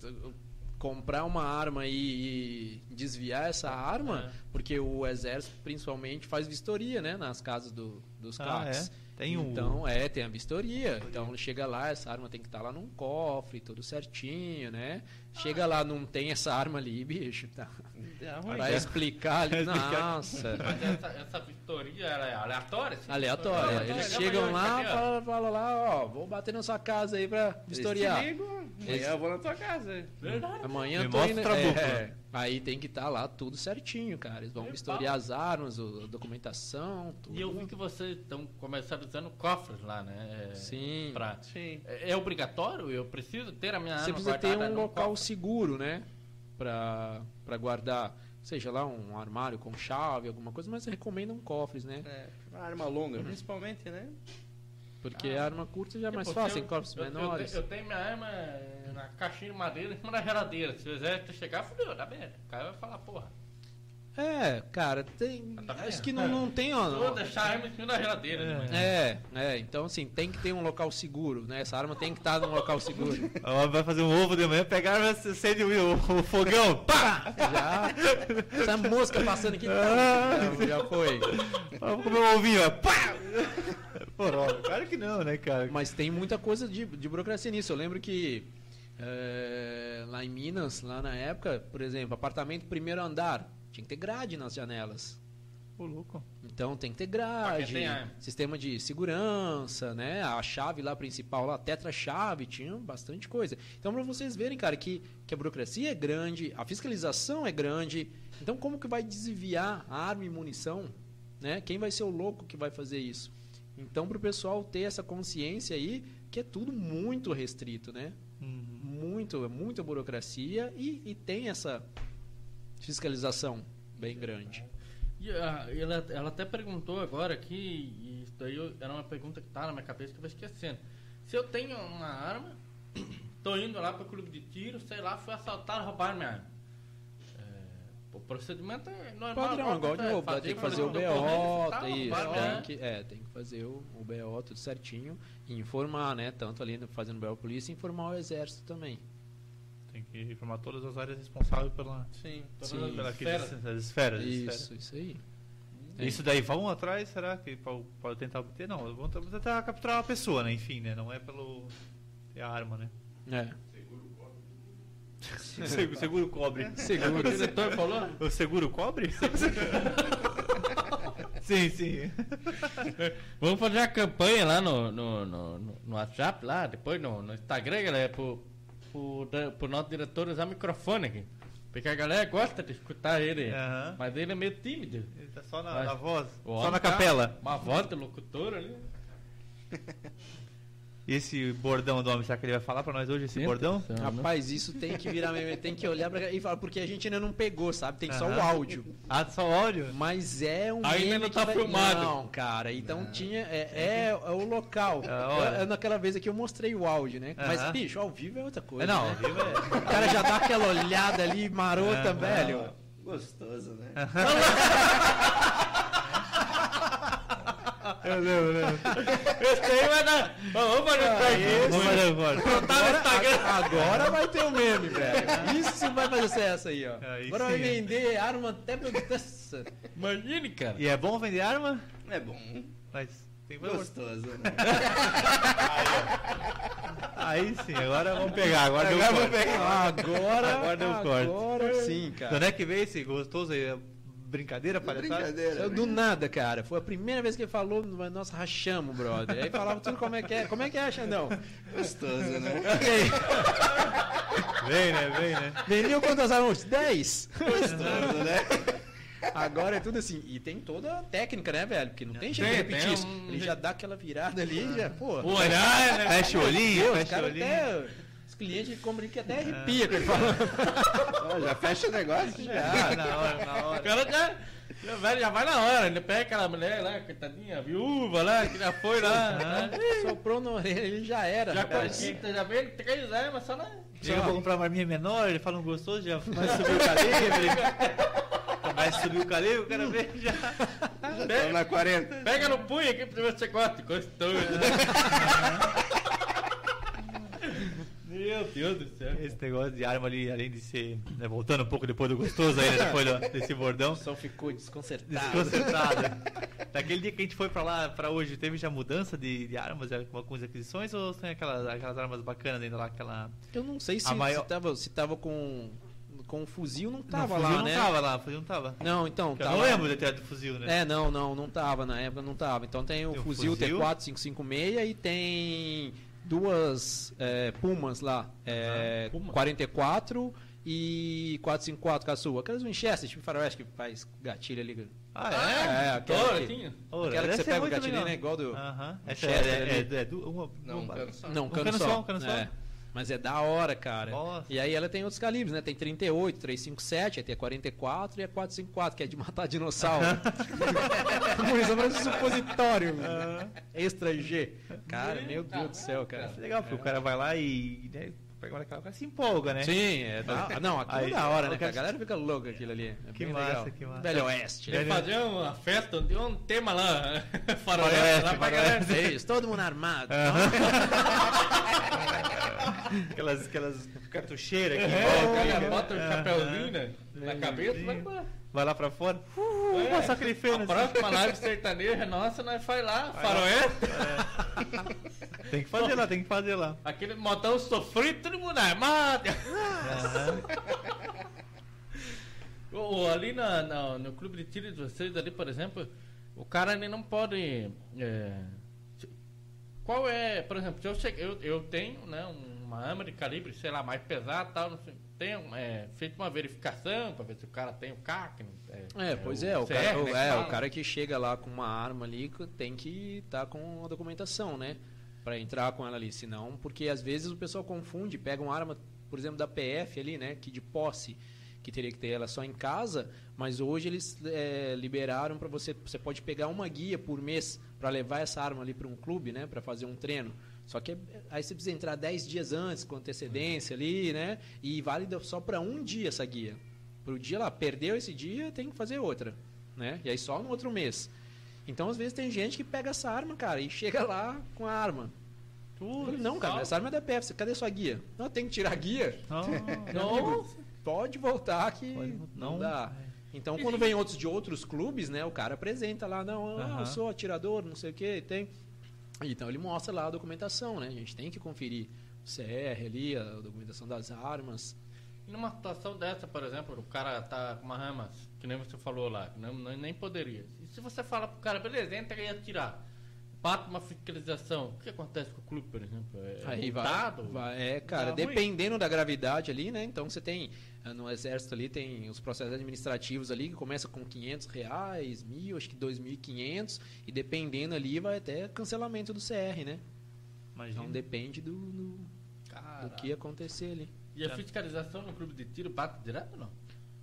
comprar uma arma e, e desviar essa arma, É. porque o exército principalmente faz vistoria, né, nas casas do, dos Ah, CACs. é? Tem o- Então, é, tem a vistoria. Então, chega lá, essa arma tem que estar lá num cofre, tudo certinho, né? Chega lá, não tem essa arma ali, bicho, tá? É. Vai explicar ali, <laughs> explicar. nossa. Mas essa, essa vistoria ela é aleatória? assim? Aleatória. Aleatória. Eles chegam lá, cadê, ó? fala, fala lá, ó, vou bater na sua casa aí pra vistoriar. amanhã eu vou na tua casa. Verdade. Amanhã Me tô indo, é? Aí tem que estar lá tudo certinho, cara. Eles vão vistoriar as armas, a documentação, tudo. E eu vi que vocês estão começando usando cofres lá, né? É, Sim. Pra... Sim. É é obrigatório? Eu preciso ter a minha Você arma precisa ter um local? Seguro, né? Pra, pra guardar, seja lá um armário com chave, alguma coisa, mas recomendam cofres, né? É, uma arma longa, principalmente, né? Porque Ah. a arma curta já é mais fácil, se em cofres eu, eu- menores. Eu, tenho minha arma na caixinha de madeira em cima da geladeira. Se o exército chegar, fudeu, dá merda. O cara vai falar, porra. É, cara, tem. Tá acho que não, não tem, ó. Vou deixar a arma em cima da geladeira. né? É, é, então assim, tem que ter um local seguro, né? Essa arma tem que estar num local seguro. <laughs> Ela vai fazer um ovo de manhã, pegar, acende o, o fogão, pá! Já. Essa mosca passando aqui. Ah. Já, já foi. Vamos comer um ovinho, ó, pá! Porra, claro que não, né, cara? Mas tem muita coisa de, de burocracia nisso. Eu lembro que é, lá em Minas, lá na época, por exemplo, apartamento primeiro andar, tinha que ter grade nas janelas. Ô, louco. Então tem que ter grade, tem sistema de segurança, né? A chave lá principal, lá, tetra-chave, tinha bastante coisa. Então para vocês verem, cara, que, que a burocracia é grande, a fiscalização é grande. Então como que vai desviar a arma e munição, né? Quem vai ser o louco que vai fazer isso? Então para o pessoal ter essa consciência aí que é tudo muito restrito, né? Uhum. Muito, é muita burocracia e, e tem essa fiscalização bem grande. E ah, ela, ela até perguntou agora aqui, e isso daí era uma pergunta que tá na minha cabeça que eu vou esquecendo. Se eu tenho uma arma, <coughs> tô indo lá pro clube de tiro, sei lá, fui assaltado, roubaram minha arma. É, o procedimento é normal. Padrão, igual de novo, ter que fazer o BO, tem isso, tem que, é, tem que fazer o, o BO tudo certinho e informar, né? Tanto ali fazendo BO polícia, informar o exército também. Tem que informar todas as áreas responsáveis pela, Sim. Sim. pela aqueles- as esferas. Isso, esferas. isso aí. Isso daí, vão atrás, será que pode tentar obter? Não, vão tentar capturar a pessoa, né? Enfim, né? Não é pelo. É a arma, né? É. <laughs> <laughs> Seguro, seguro cobre. O diretor falou? O seguro cobre? Sim, sim. Vamos fazer a campanha lá no, no, no, no- no WhatsApp, lá, depois no, no Instagram, galera, pro, pro, pro nosso diretor usar microfone aqui. Porque a galera gosta de escutar ele. Aham. Mas ele é meio tímido. Ele tá só na, na voz, só na tá- capela. Uma voz de locutor ali. <laughs> Esse bordão do homem, será que ele vai falar pra nós hoje, esse bordão? Rapaz, isso tem que virar meme, tem que olhar pra e falar, porque a gente ainda não pegou, sabe? Tem só o áudio. Ah, só o áudio? Mas é um Ainda não tá vai- filmado. Não, cara. Então tinha. É, é- é o local. É. É, naquela vez aqui eu mostrei o áudio, né? Mas, bicho, ao vivo é outra coisa. É, não, né? ao vivo é- O cara já dá aquela olhada ali marota, É, velho. Gostoso, né? <laughs> Eu lembro, eu lembro. Esse aí vai dar. Vamos fazer um corte. Vamos fazer o corte. Botar no Instagram. Agora vai ter o meme, velho. <laughs> Isso vai fazer sucesso aí, ó. Aí Agora vai vender arma até pra. Nossa. Imagine, cara. E é bom vender arma? É bom. Mas tem que Gostoso, né? <laughs> Aí sim, agora vamos pegar, agora, deu Agora corte. vamos pegar. Agora. Agora deu corte. Agora sim, cara. onde é que veio esse gostoso aí? Brincadeira, palhaçada? Brincadeira. Saiu do nada, cara. Foi a primeira vez que ele falou, nós rachamos, brother. Aí falava tudo como é que é. Como é que é, Xandão? Gostoso, né? <laughs> Vem, né? Vem, né? Vendeu quantas armas? 10? Gostoso, né? Agora é tudo assim. E tem toda a técnica, né, velho? Porque não tem jeito de repetir isso. um- Ele já dá aquela virada ali e já, pô. Olhar, né? Fecha o olhinho, fecha o olhinho. até. Clientes compram que até arrepia com ele falando. Ó, já fecha o negócio. <laughs> Já. Ah, na hora, na O hora. cara já, já, vai, já vai na hora, ele pega aquela mulher lá, coitadinha, viúva lá, que já foi lá. né? Soprou na orelha, ele já era. Já conquista, já vem três armas só na. Chega pra comprar uma arminha menor, ele fala um gostoso, já vai <laughs> subir o calibre. Vai subir o calibre, o cara vê já. Estamos na 40. Pega no punho aqui pra ver se você gosta. Gostoso. Meu Deus do céu. Esse negócio de arma ali, além de ser. né, voltando um pouco depois do gostoso aí, né, <laughs> depois do- desse bordão. Só ficou desconcertado. Desconcentrado. Daquele dia que a gente foi pra lá, pra hoje, teve já mudança de, de armas, com algumas aquisições, ou tem aquelas, aquelas armas bacanas ainda lá, aquela. Eu não sei se, maior- se, tava, se tava com, com fuzil, não tava não, lá, fuzil né? não tava lá, fuzil não tava. Não, então, Eu tá não lembro de ter do fuzil, né? É, não, não, não tava, na época não tava. Então tem o Tem o fuzil, fuzil. T4 556 e tem duas é, Pumas lá, é, Ah, Puma. 44 e 454 caçua. Aquelas Winchester, tipo faroeste que faz gatilho ali. Ah, é? É, aquela que, assim. Ora, aquela que você pega o gatilho, legal. né? Igual do... Aham. Essa Winchester é, é, é, du- uma, Não, um cano só. Não, um Um cano, cano só. só, um cano só. É. Mas é da hora, cara. Nossa. E aí ela tem outros calibres, né? Tem 38, 357, aí tem a 44 e a 454, que é de matar dinossauro. Munição <laughs> para supositório. Extra G. Cara, meu Deus do céu, cara. É legal, porque o cara vai lá e. Né, cara se empolga, né? Sim, é da... Não, aquilo Aí, é da hora, né? A galera fica louca aquilo ali. É Que massa, legal. que massa. Velho Oeste. Ele né? fazer uma festa, onde um tema lá, faroeste, Faroeste, lá pra faroeste. galera. É isso, todo mundo armado. <laughs> aquelas, aquelas cartucheiras aqui. É, o volta, bota o chapéuzinho né, na cabeça vai embora. Vai lá pra fora. Uh, É, passa aquele A próxima <laughs> live sertaneja nossa, nós faz lá, faroeste. <laughs> Tem que fazer lá, tem que fazer lá. Aquele motão sofrido, todo mundo armado. Ô, ô, <laughs> ali na, na- no clube de tiro de vocês, ali, por exemplo, o cara ele não pode. é, qual é, por exemplo, eu, eu, eu tenho né, uma arma de calibre, sei lá, mais pesada tal, não sei, tenho é, feito uma verificação para ver se o cara tem o CAC. É, pois é, o, CR, cara, né, que é, o cara que chega lá com uma arma ali tem que estar com a documentação, né? Pra entrar com ela ali, senão, porque às vezes o pessoal confunde, pega uma arma, por exemplo, da PF ali, né? Que de posse, que teria que ter ela só em casa, mas hoje eles é, liberaram para você, você pode pegar uma guia por mês para levar essa arma ali para um clube, né? Para fazer um treino. Só que aí você precisa entrar 10 dias antes, com antecedência ali, né? E válida só para um dia essa guia. Pro dia lá, perdeu esse dia, tem que fazer outra, né? E aí só no outro mês. Então, às vezes, tem gente que pega essa arma, cara, e chega lá com a arma. Eu falei, não, cara, essa arma é da PF, cadê sua guia? Não, tem que tirar a guia. Não, <laughs> Não, pode voltar que Pode vol- não, dá. Então, quando vem outros de outros clubes, né, o cara apresenta lá, não, ah, Aham. eu sou atirador, não sei o que, tem. Então, ele mostra lá a documentação, né? A gente tem que conferir o CR ali, a documentação das armas. E numa situação dessa, por exemplo, o cara tá com uma arma, que nem você falou lá, que não, nem poderia. E se você fala pro cara, beleza, entra e atirar. Bate uma fiscalização. O que acontece com o clube, por exemplo? É Aí vai, multado? vai- É, cara, Dá ruim. dependendo da gravidade ali, né? Então você tem, ah, no exército ali, tem os processos administrativos ali que começa com 500 reais, mil, acho que 2.500, e dependendo ali vai até cancelamento do CR, né? Imagina. Então depende do, do, do que acontecer ali. E a fiscalização no clube de tiro bate direto ou não?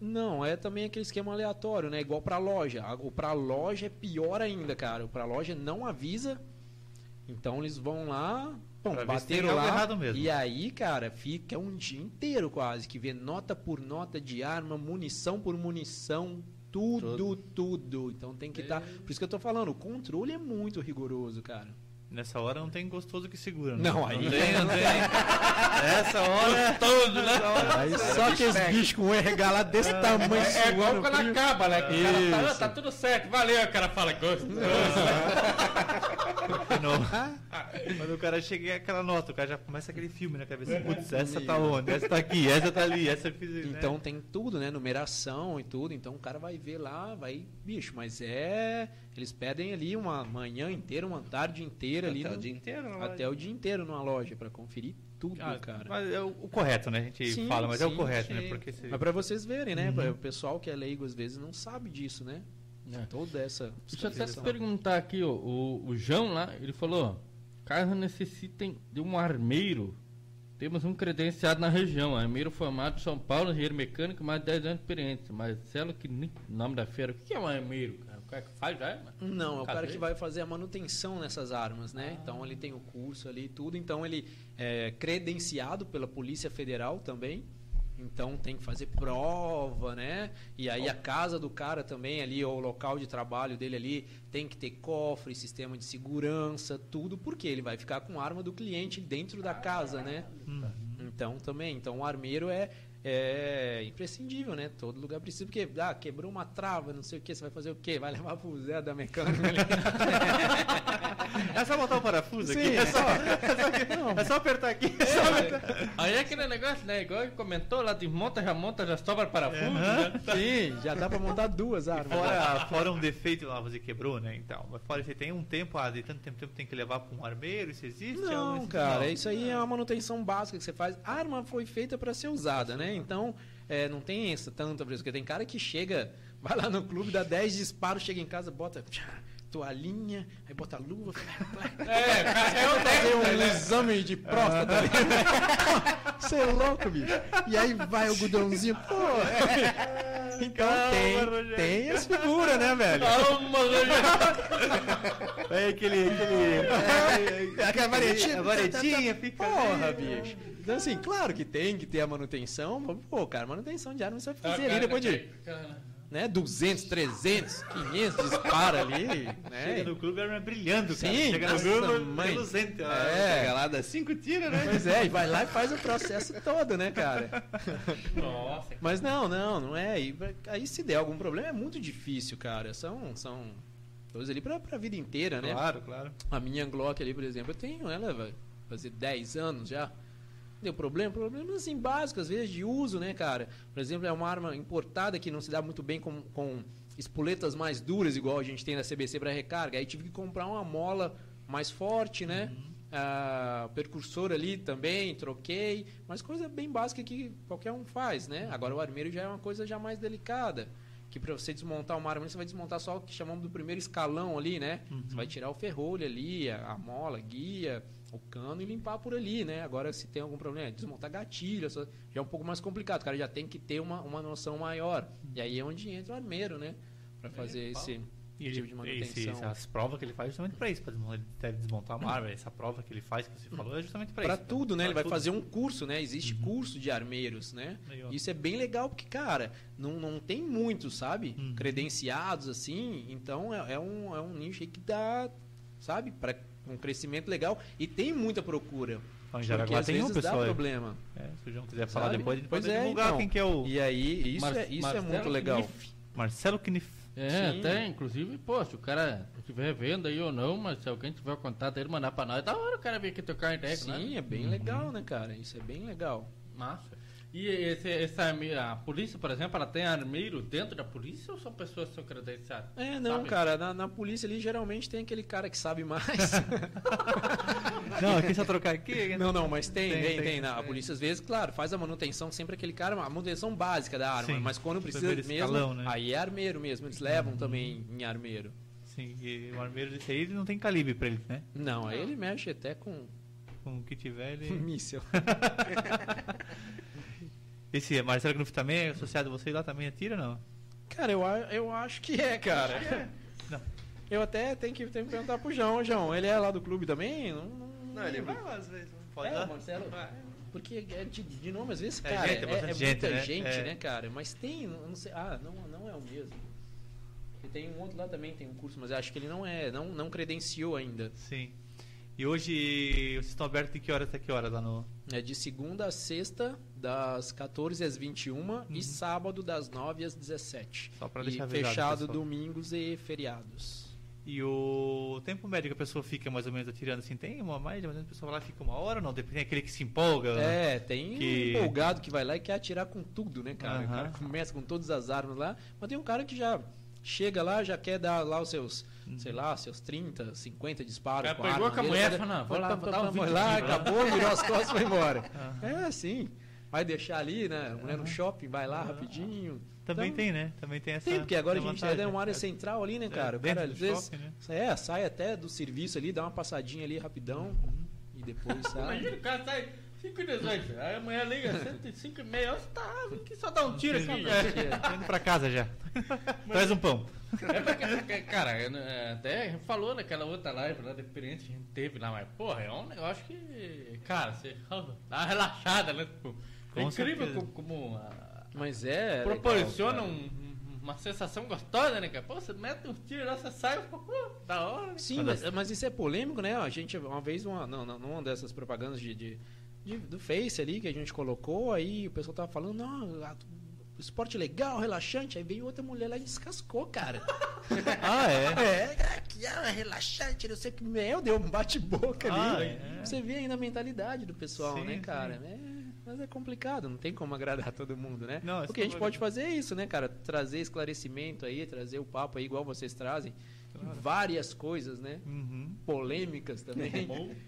Não, é também aquele esquema aleatório, né? Igual pra loja. O pra loja é pior ainda, cara. O pra loja não avisa. Então eles vão lá, bom, Pra bateram lá. E aí, cara, fica um dia inteiro quase que vê nota por nota de arma, munição por munição, tudo, tudo. Então tem que estar. Por isso que eu tô falando, o controle é muito rigoroso, cara. Nessa hora não tem gostoso que segura. né? Não, aí- <laughs> tem, não tem. Nessa hora. Todo, né? Aí só que esse bicho com o RH lá desse tamanho É igual suando quando acaba, né? Que o cara tá, Isso. "Ah, tá tudo certo, valeu, o cara fala gostoso. <laughs> Não. <laughs> Quando o cara chega é aquela nota, o cara já começa aquele filme na cabeça. Putz, essa tá onde? Essa tá aqui, essa tá ali, essa eu fiz. né? Então tem tudo, né? Numeração e tudo. Então o cara vai ver lá, vai. Bicho, mas é. Eles pedem ali uma manhã inteira, uma tarde inteira ali. Até no- o dia inteiro, até o dia inteiro numa loja pra conferir tudo, Ah, cara. Mas é o, o correto, né? A gente Sim, fala, mas é o sim, correto, né? sim. Porque se... Mas pra vocês verem, né? O pessoal que é leigo às vezes não sabe disso, né? É. Toda essa. Deixa eu até te perguntar aqui, ó, o, o João lá, ele falou, caso necessitem de um armeiro, temos um credenciado na região, armeiro formado em São Paulo, engenheiro mecânico, mais de 10 anos de experiência, Marcelo que nem nome da feira, o que é um armeiro, cara? O cara que faz já, mano? Não, é o cara que vai fazer a manutenção nessas armas, né? Então ele tem o curso ali e tudo. Então ele é credenciado pela Polícia Federal também. Então tem que fazer prova, né? E aí a casa do cara também ali, ou o local de trabalho dele ali, tem que ter cofre, sistema de segurança, tudo, porque ele vai ficar com a arma do cliente dentro da casa, né? Então também, então o armeiro é, é imprescindível, né? Todo lugar precisa, porque ah, quebrou uma trava, não sei o que, você vai fazer o quê? Vai levar pro Zé da mecânica ali. <laughs> É só botar o parafuso aqui? Sim, É só, é só apertar aqui. é só apertar. Aí é aquele negócio, né? Igual ele comentou lá, desmonta, já monta, já sobra parafuso, Aham. né? Sim, já dá pra montar duas armas. Fora, fora um defeito lá, você quebrou, né? Então, mas fora você tem um tempo, ah, de tanto tempo, tempo tem que levar para um armeiro, isso existe? Não, isso- cara, não. isso aí é uma manutenção básica que você faz. A arma foi feita para ser usada, né? Então, é, não tem essa tanta pressa. Porque tem cara que chega, vai lá no clube, dá 10 disparos, chega em casa, bota tchá, toalhinha, aí bota a luva, <laughs> É, cara, é o fazer um né? exame de próstata. <laughs> Você é louco, bicho. E aí vai o algodãozinho, pô. Então Calma, tem, tem as figuras, né, velho? Calma, Rogério. <laughs> É aquele. aquele É, aquela varetinha. A varetinha fica. Porra, bicho. Então, assim, claro que tem que ter a manutenção. Pô, cara, manutenção de arma você vai fazer ali depois de né, 200, 300, 500 dispara ali, né? Chega no clube, a arma brilhando, cara. Sim, Chega no clube, mãe. reluzente. ó. É. Pega lá, dá cinco tiros, né? Pois é, e vai lá e faz o processo todo, né, cara? <laughs> Nossa, Mas não, não, não é. Aí, aí se der algum problema é muito difícil, cara. São, são coisas ali pra, pra vida inteira, né? Claro, claro. A minha Glock ali, por exemplo, eu tenho ela, vai fazer 10 anos já. Deu problema? Problemas assim básicos, às vezes, de uso, né, cara? Por exemplo, é uma arma importada que não se dá muito bem com, com espoletas mais duras, igual a gente tem na CBC para recarga. Aí tive que comprar uma mola mais forte, né? Ah, percursor ali também, troquei. Mas coisa bem básica que qualquer um faz, né? Agora o armeiro já é uma coisa já mais delicada. Que para você desmontar uma arma, você vai desmontar só o que chamamos do primeiro escalão ali, né? Você vai tirar o ferrolho ali, a, a mola, a guia, o cano e limpar por ali, né? Agora, se tem algum problema, desmontar gatilho, já é um pouco mais complicado. O cara já tem que ter uma, uma noção maior. E aí é onde entra o armeiro, né? Pra fazer esse E tipo de ele, esse, manutenção. as provas que ele faz é justamente pra isso, ele deve desmontar uma arma. Essa prova que ele faz, que você falou, é justamente Pra isso. tudo, né? Pra Ele vai tudo. fazer um curso, né? Existe curso de armeiros, né? Isso é bem legal porque, cara, não, não tem muitos, sabe? Uhum. Credenciados assim. Então é, é um, é um nicho aí que dá, sabe? Para um crescimento legal. E tem muita procura. Então, em Porque Jaraguá às tem um vezes dá pessoal. aí. problema. É, se o João quiser falar sabe? depois, a gente Pois pode é, divulgar então. quem que é o E aí, isso, Mar- é, isso é muito legal. Marcelo Kniff. É, Sim. até, inclusive, pô, se o cara estiver vendo aí ou não, mas se alguém tiver contato dele, mandar pra nós, da hora o cara vir aqui tocar ideia com nós. Sim, é bem legal, né, cara? Isso é bem legal. Massa. E esse, essa a polícia, por exemplo, ela tem armeiro dentro da polícia ou são pessoas que são credenciadas? É, não, Sabe? cara, na, na polícia ali geralmente tem aquele cara que sabe mais. <laughs> Não, aqui só trocar aqui. não, não, mas tem, Tem, tem, tem. tem, na, a polícia às vezes, claro, faz a manutenção sempre aquele cara, a manutenção básica da arma, Sim, mas quando precisa mesmo, escalão, né? aí é armeiro mesmo, eles levam também em armeiro. Sim, e o armeiro desse aí ele não tem calibre pra ele, né? Não, aí ele mexe até com Com o que tiver, ele. <laughs> míssil. <laughs> Esse Marcelo Knuff também é associado a você lá também atira não? Cara, eu, eu acho que é, cara. Não. Eu até tenho que, tenho que perguntar pro João, João, ele é lá do clube também? Não, não, Não, ele vai às vezes. Pode é, dar? o Marcelo. Porque é de, de nome, às vezes, É cara, é, gente, é é bastante muita gente, né? gente, É. né, cara? Mas tem, não, sei, ah, não, não é o mesmo. E tem um outro lá também, tem um curso, mas eu acho que ele não é, não, não credenciou ainda. Sim. E hoje vocês estão abertos de que hora até que hora lá no. É de segunda a sexta, das 14 às 21 e sábado das 9 às 17. Só pra e deixar avisado, fechado pessoal. domingos e feriados. E o tempo médio que a pessoa fica mais ou menos atirando assim, tem uma mais ou menos a pessoa vai lá e fica uma hora ou não? Tem aquele que se empolga. É, tem Que- um empolgado que vai lá e quer atirar com tudo, né, cara? O Aham. cara começa com todas as armas lá, mas tem um cara que já chega lá, já quer dar lá os seus, sei lá, seus 30, 50 disparos. O cara com pegou arma com a mulher, vai- falou, vou lá, dar um 20 lá, acabou, virou as costas e foi embora. <laughs> É assim. Vai deixar ali, né? A mulher no shopping, vai lá rapidinho. Também Então, tem, né? Também tem essa. Tem, porque agora a gente vantagem, é uma área né? central ali, né, cara? o dentro cara do às vezes shopping, né? é, sai até do serviço ali, dá uma passadinha ali rapidão e depois <laughs> sai. Imagina o cara sai 5 e 18, aí amanhã liga 105 e meia, você tá aqui só dá um tiro aqui já. Tô indo pra casa já. Traz um pão. É porque, cara, é, até falou naquela outra live lá da experiência que a gente teve lá, mas, porra, é um negócio que, cara, você <laughs> dá uma relaxada, né? Tipo, é incrível certeza. como, como a- Mas é. proporciona legal, um- uma sensação gostosa, né, cara? Pô, você mete um tiro lá, você sai, pô, da hora. né? Sim, mas, mas isso é polêmico, né? A gente, uma vez, uma, não, não, numa dessas propagandas de, de- de- do Face ali que a gente colocou, aí o pessoal tava falando, não, a- o esporte legal, relaxante, aí veio outra mulher lá e descascou, cara. <laughs> Ah, é? É, que é relaxante, não sei o que. Meu, deu um bate-boca Ah, ali. é? Você vê ainda a mentalidade do pessoal, Sim, né, cara? É, mas é complicado, não tem como agradar todo mundo, né? Não, o que a gente isso pode é- fazer é isso, né, cara? Trazer esclarecimento aí, trazer o papo aí, igual vocês trazem. Várias coisas, né? Uhum. polêmicas também.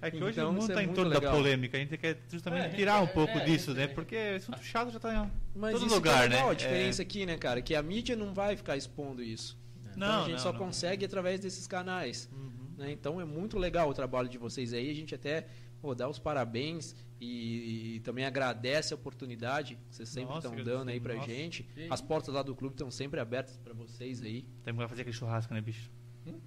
É que hoje Então, o mundo isso é tá em torno da legal. polêmica. A gente quer justamente É, tirar um quer- pouco é, disso, né? Porque assunto chato já tá em Mas todo isso lugar, que é né? a diferença aqui, né, cara? Que a mídia não vai ficar expondo isso. então Não, a gente não, só não. consegue através desses canais. Uhum. né? Então é muito legal o trabalho de vocês aí. A gente até pô, dá os parabéns e, e também agradece a oportunidade que vocês sempre estão dando aí pra nossa. gente. Sim. As portas lá do clube estão sempre abertas para vocês aí. Temos que fazer aquele churrasco, né, bicho?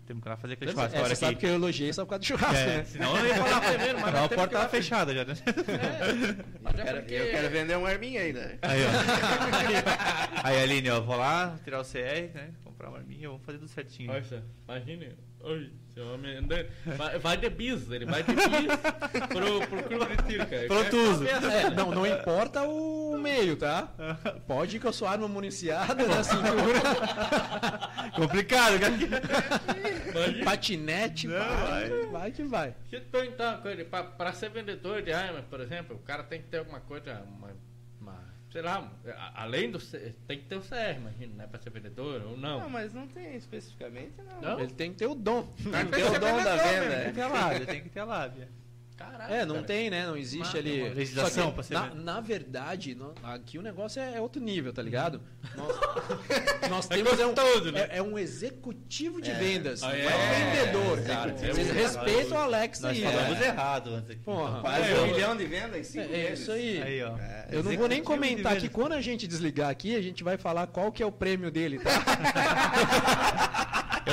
Temos que lá fazer aquele É, churrasco. você sabe aqui. que eu elogiei só por causa do churrasco, É, né? senão eu ia falar primeiro, mas nós a porta lá- fechada já, né? É Quero- porque- Eu quero vender uma arminha ainda. Aí, ó. <laughs> Aí, Aline, ó, vou lá, tirar o CR, né? Comprar uma arminha, vamos fazer tudo certinho. Só, imagine, oi, seu homem vai, vai de bis, ele vai de bis pro, pro clube de tiro, cara. Prontuso. É, não, não importa o meio, tá? Pode ir com a sua arma municiada na cintura, <laughs> Complicado, cara. Imagina, patinete, Não, vai, vai. vai que vai. se tu então, pra, pra ser vendedor de arma, por exemplo, o cara tem que ter alguma coisa, uma- sei lá, além do, tem que ter o CR, imagina, né, pra ser vendedor ou não. Não, mas não tem especificamente, não. Não? Ele tem que ter o dom. Tem o que ser dom da venda, mesmo. é. Tem que ter a lábia, tem que ter a lábia. Caralho, É, não cara. tem, né? Não existe Mas ali. legislação que, pra ser na, na verdade, no- aqui o negócio é, é outro nível, tá ligado? Nós, <laughs> nós É temos é um, gostoso, né? é, é um executivo de É. vendas, Ah, não é? é um vendedor, cara. Vocês respeitam o Alex Nós aí. falamos é. errado antes aqui. Porra. Quase É, um milhão de vendas em cinco É, é isso aí. Aí, ó. É. Eu não vou nem comentar vendas. quando a gente desligar aqui, a gente vai falar qual que é o prêmio dele, tá? <laughs>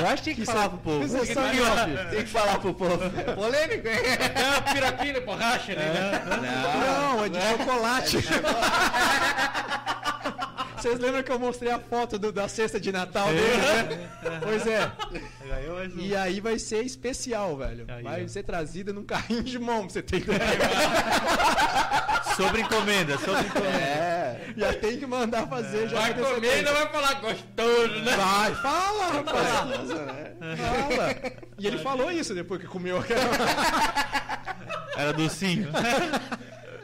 Eu acho que tinha que falar pro povo. Isso é tem em que- off. Tem que falar pro povo. É polêmico, hein? É uma pirapira e borracha, né? Não, é de chocolate. Vocês lembram que eu mostrei a foto do- da cesta de Natal dele, né? Pois é. E aí vai ser especial, velho. Vai ser trazida num carrinho de mão, pra você ter <laughs> ideia. Sobre encomenda, sobre encomenda. É. Já tem que mandar fazer. Já Vai com comer e não vai falar gostoso, né? Vai, fala, rapaz. Gostoso, né? Fala. E ele falou isso depois que comeu. <laughs> Era docinho.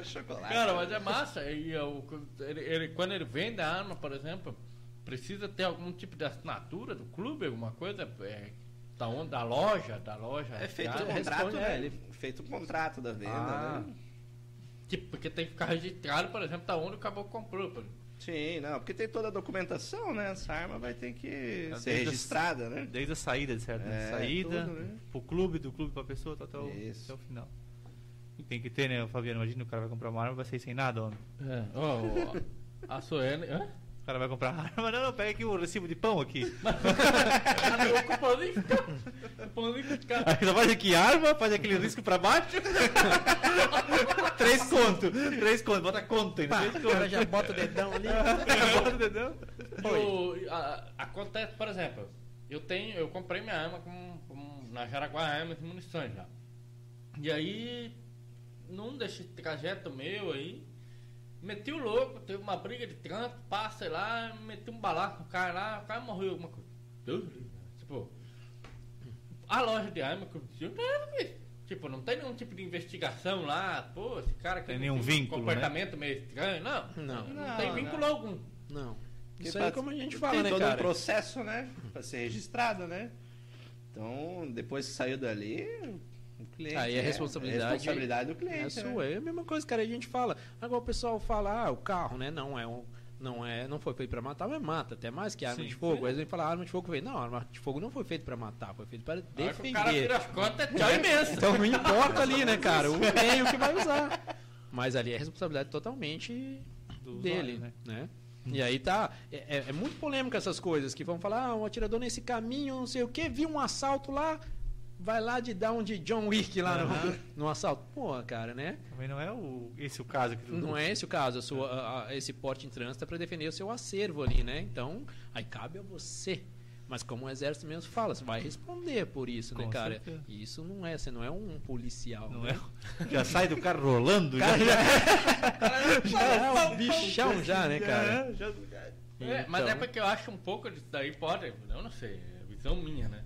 chocolate. Cara, mas é massa. E eu- ele, ele- quando ele vende a arma, por exemplo, precisa ter algum tipo de assinatura do clube, alguma coisa? É, da, onde, da loja, da loja. É feito cara, um contrato, né? é, ele- Feito um contrato da venda, Ah. né? Tipo, porque tem que ficar registrado, por exemplo, da onde o caboclo comprou. Sim, não, porque tem toda a documentação, né? Essa arma vai ter que É, ser desde a- registrada, né? Desde a saída, certo? É, saída, tudo, né? pro clube, do clube pra pessoa, tá até o, Isso. até o final. E tem que ter, né, Fabiano? Imagina o cara vai comprar uma arma vai sair sem nada, homem. É, ó, ó, a Suene. Hã? O cara vai comprar arma, não, não, pega aqui o recibo de pão aqui. <laughs> Aí só faz aqui arma, faz aquele risco pra baixo. <laughs> três conto, três conto, bota conto aí, Pá, três o conto. cara já bota o dedão ali. <laughs> Bota o dedão. O- a- acontece, por exemplo, eu tenho, eu comprei minha arma com, com- na Jaraguá Armas e Munições já. E aí, num desse trajeto meu aí, meti o louco, teve uma briga de trânsito, passa sei lá, meti um balaço no cara lá, o cara morreu alguma coisa. Deus né? Tipo, a loja de arma que eu disse. Tipo, não tem nenhum tipo de investigação lá, pô, esse cara aqui Tem nenhum um vínculo, né? comportamento meio estranho, não. Não. Não, tem Não, vínculo não. algum. Não. Porque Isso aí como a gente tem fala, né, todo cara? um processo, né? Pra ser registrado, né? Então, depois que saiu dali, o cliente. Aí é responsabilidade- é responsabilidade do cliente. É né? sua, é a mesma coisa, cara. A gente fala. Agora o pessoal fala, ah, o carro, né? Não é um. Não, é, não foi feito pra matar, mas mata, até mais que arma Sim, de fogo. Aí a gente fala, arma de fogo veio. Não, arma de fogo não foi feito pra matar, foi feito para que o defender. cara vira as costas, é tchau imenso. Então não importa ali, né, cara? O <laughs> meio que vai usar. Mas ali é responsabilidade totalmente Do dele, usuário, né? E aí tá. É, é- é muito polêmico essas coisas que vão falar, ah, um atirador nesse caminho, não sei o que, vi um assalto lá, vai lá de dar um de John Wick lá no, <laughs> no assalto. Pô, cara, né? Também não é o, esse o caso que tu Não é esse o caso. A sua, a- a- esse porte em trânsito é para defender o seu acervo ali, né? Então, aí cabe a você. Mas como o exército mesmo fala, você vai responder por isso, né, Com cara? certeza. E isso não é, você não é um policial. Não né? é? Já sai do carro rolando. Cara, já, já <laughs> é um bichão já, né, cara? Já- É, mas Então. é porque eu acho um pouco disso daí pode, eu não sei, é visão minha, né?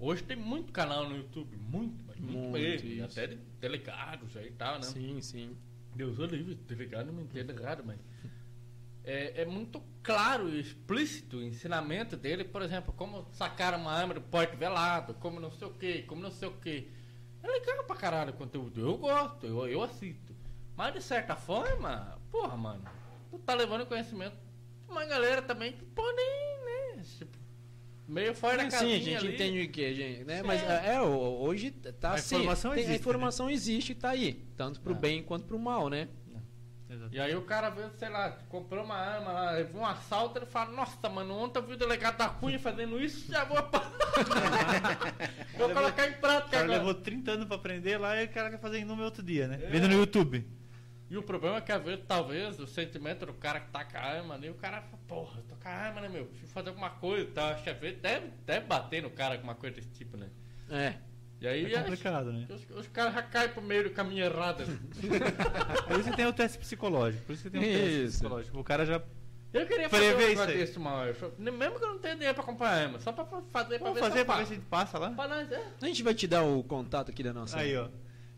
Hoje tem muito canal no YouTube, muito, mas muito, Muito, mesmo, isso. até de delegados aí e tal, né? Sim, sim. Deus o livre, delegado não me entenda errado, mas é, é muito claro e explícito o ensinamento dele, por exemplo, como sacar uma arma do porte velado, como não sei o que, como não sei o que. É legal pra caralho o conteúdo, eu gosto, eu, eu assisto. Mas de certa forma, porra, mano, tu tá levando conhecimento pra uma galera também que podem, né, tipo, meio fora da Sim, casinha a gente ali. entende o que, gente, né? Sim. Mas é, é, o- hoje tá A assim. informação tem- existe, A informação existe e tá aí. Tanto pro É. bem quanto pro mal, né? Exato. E aí o cara vê, sei lá, comprou uma arma lá, levou um assalto, ele fala, nossa, mano, ontem eu vi o delegado da Cunha fazendo isso, já vou... <laughs> vou colocar em O prática cara agora. levou 30 anos pra aprender lá e o cara quer fazer em número outro dia, né? Vendo no YouTube. E o problema é que às vezes, talvez, o sentimento do cara que tá com a arma ali, o cara fala, porra, eu tô com a arma, né, meu? Preciso fazer alguma coisa e tal. Acho que às vezes deve, deve bater no cara com uma coisa desse tipo, né? É. E aí É complicado, né? Os, os caras já caem pro meio do caminho errado. <laughs> Por isso que tem o teste psicológico. Por isso que tem o teste Isso. psicológico. O cara já. Eu queria fazer um isso negócio aí. desse, mal. Mesmo que eu não tenha dinheiro pra comprar arma, só pra fazer, pra Vamos ver fazer se eu pra ver se a gente passa lá? Pra nós, é. A gente vai te dar o contato aqui da nossa Aí, ó.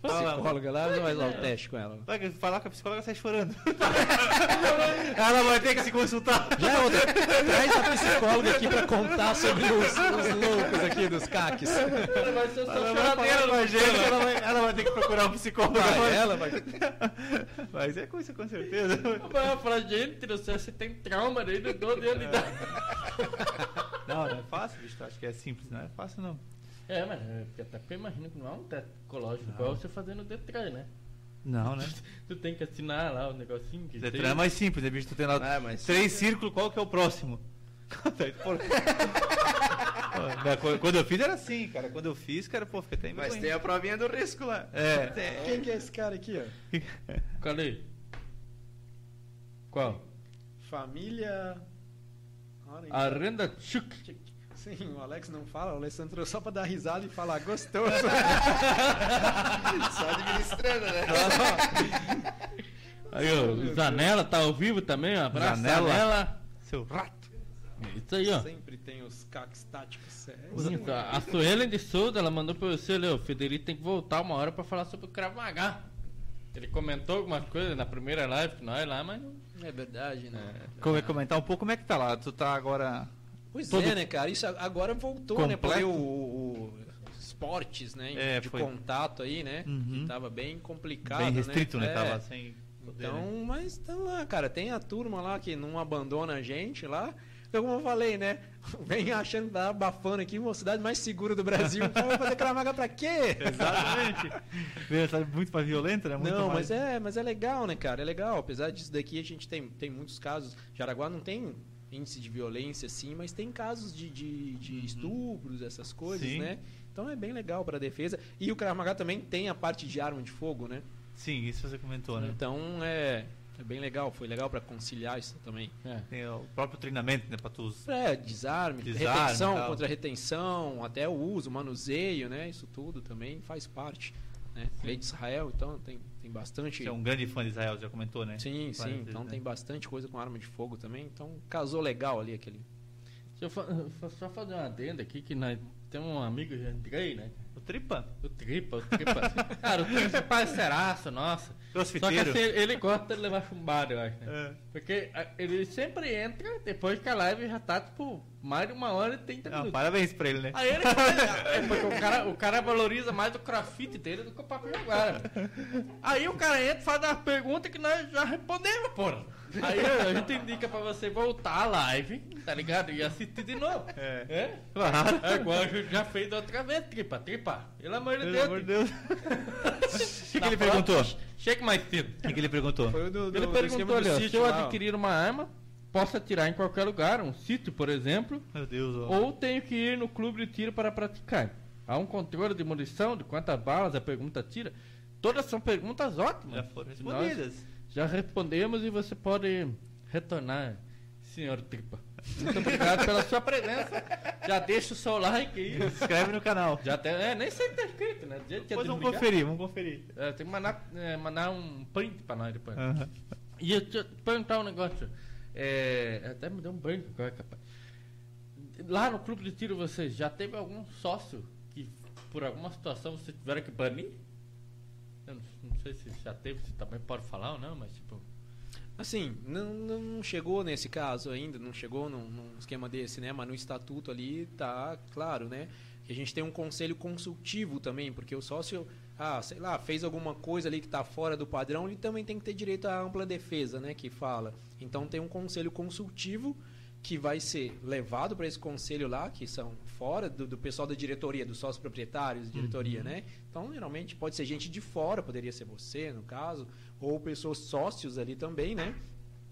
Psicóloga lá, vai lá o teste com ela. vai falar com a psicóloga sai chorando. <laughs> Ela vai ter que se consultar. Já é outra. Traz a psicóloga aqui pra contar sobre os, os loucos aqui dos caques. Ela vai ser o seu Ela vai gente, ela vai, ela vai ter que procurar um psicólogo. Vai, ela vai. Mas é com isso, com certeza. Vai falar, gente, não sei se tem trauma daí do 12 anos de idade. Não, não é fácil, bicho. Acho que é simples, não é fácil não. É, mas é, até porque eu imagino que não é um teste psicológico, igual você fazendo o Detran, né? Não, né? <laughs> Tu tem que assinar lá o negocinho que Detran tem. é mais simples, né, bicho? Tu tem lá Ah, mas- três círculos, qual que é o próximo? <laughs> Quando- eu fiz era assim, cara. Quando eu fiz, cara, pô, fica até Mas vergonha. tem a provinha do risco lá. É. Quem que é esse cara aqui, ó? <laughs> Cadê? Qual? Família. Olha aí. A renda Chuk. Sim, o Alex não fala, o Alessandro só pra dar risada e falar gostoso. <laughs> Só administrando, né? Aí, ó, o Zanella tá ao vivo também, um abraço, Zanella. Zanella. Seu rato. É Isso aí, ó. Sempre tem os caques táticos. É, a Suelen de Souza, ela mandou pra você, Leo, o Federico tem que voltar uma hora pra falar sobre o Krav Maga. Ele comentou algumas coisas na primeira live que nós lá, mas. É verdade, né? Como é comentar um pouco como é que tá lá? Tu tá agora. Pois Todo- é, né, cara? Isso agora voltou, né? Porque Completo? o, o esportes, né? É, de foi- contato aí, né? Uhum. Que tava bem complicado, bem restrito, né? É. Tava sem. poder, Então, né? mas tá lá, cara. Tem a turma lá que não abandona a gente lá. Então, como eu falei, né? <laughs> Vem achando que tá abafando aqui uma cidade mais segura do Brasil. <laughs> Então, vai fazer Cramaga pra quê? Exatamente. <laughs> Muito mais violenta, né? Muito Não, mais... mas é, mas é legal, né, cara? É legal. Apesar disso daqui, a gente tem, tem muitos casos. Jaraguá não tem índice de violência, assim, mas tem casos de, de, de estupros, essas coisas, Sim. né? Então é bem legal pra defesa. E o Krav Maga também tem a parte de arma de fogo, né? Sim, isso você comentou, né? Então é, é bem legal. Foi legal pra conciliar isso também. É. Tem o próprio treinamento, né? Pra tu. É, desarme, Desarme, retenção contra retenção, até o uso, manuseio, né? Isso tudo também faz parte. Né? Lei de Israel, então tem, tem bastante. Você é um grande fã de Israel, já comentou, né? Sim, Várias sim. Então né? tem bastante coisa com arma de fogo também. Então casou legal ali aquele. Deixa eu só fazer uma adenda aqui que nós temos um amigo já entrei, né? O Tripa? O Tripa, o Tripa. <laughs> Cara, o Tripa é parceiraço, nossa. Só que assim, ele gosta de levar chumbado, eu acho, né? É. Porque a- ele sempre entra depois que a live já tá, tipo, mais de uma hora e 30 Ah, minutos. parabéns pra ele, né? Aí ele <laughs> é porque o cara, o cara valoriza mais o crossfit dele do que o papo jaguara. Aí o cara entra e faz uma pergunta que nós já respondemos, porra. Aí a gente indica pra você voltar a live, tá ligado? E assistir de novo. É. É? Claro. É igual a gente já fez da outra vez, tripa, tripa. Pelo amor de Pelo Deus. amor de Deus. <laughs> O que, que ele perguntou? Chega mais cedo. O que, que ele perguntou? Foi o do, Ele perguntou se eu adquirir uma arma, posso atirar em qualquer lugar, um sítio, por exemplo, Meu Deus, ou tenho que ir no clube de tiro para praticar? Há um controle de munição, de quantas balas a pergunta tira? Todas são perguntas ótimas. Já foram respondidas. já respondemos e você pode retornar, senhor Tripa. Muito <laughs> obrigado pela sua presença. Já deixa o seu like aí. Se inscreve no canal. Já tem, é, nem sei se tá escrito, né? Depois vamos conferir, vamos conferir. É, tem que mandar, é, mandar um print pra nós depois. Aham. E eu te perguntar um negócio. É, até me deu um branco agora, capaz. Lá no clube de tiro, você já teve algum sócio que, por alguma situação, você tiveram que banir? Eu não, não sei se já teve, se também pode falar ou não, mas tipo. Assim, não, não chegou nesse caso ainda, não chegou num, num esquema desse, né? Mas no estatuto ali tá claro, né? A gente tem um conselho consultivo também, porque o sócio, ah, sei lá, fez alguma coisa ali que tá fora do padrão, ele também tem que ter direito à ampla defesa, né? Que fala. Então tem um conselho consultivo que vai ser levado para esse conselho lá, que são fora do, do pessoal da diretoria, dos sócios proprietários diretoria, né? Então, geralmente pode ser gente de fora, poderia ser você, no caso, ou pessoas sócios ali também, né?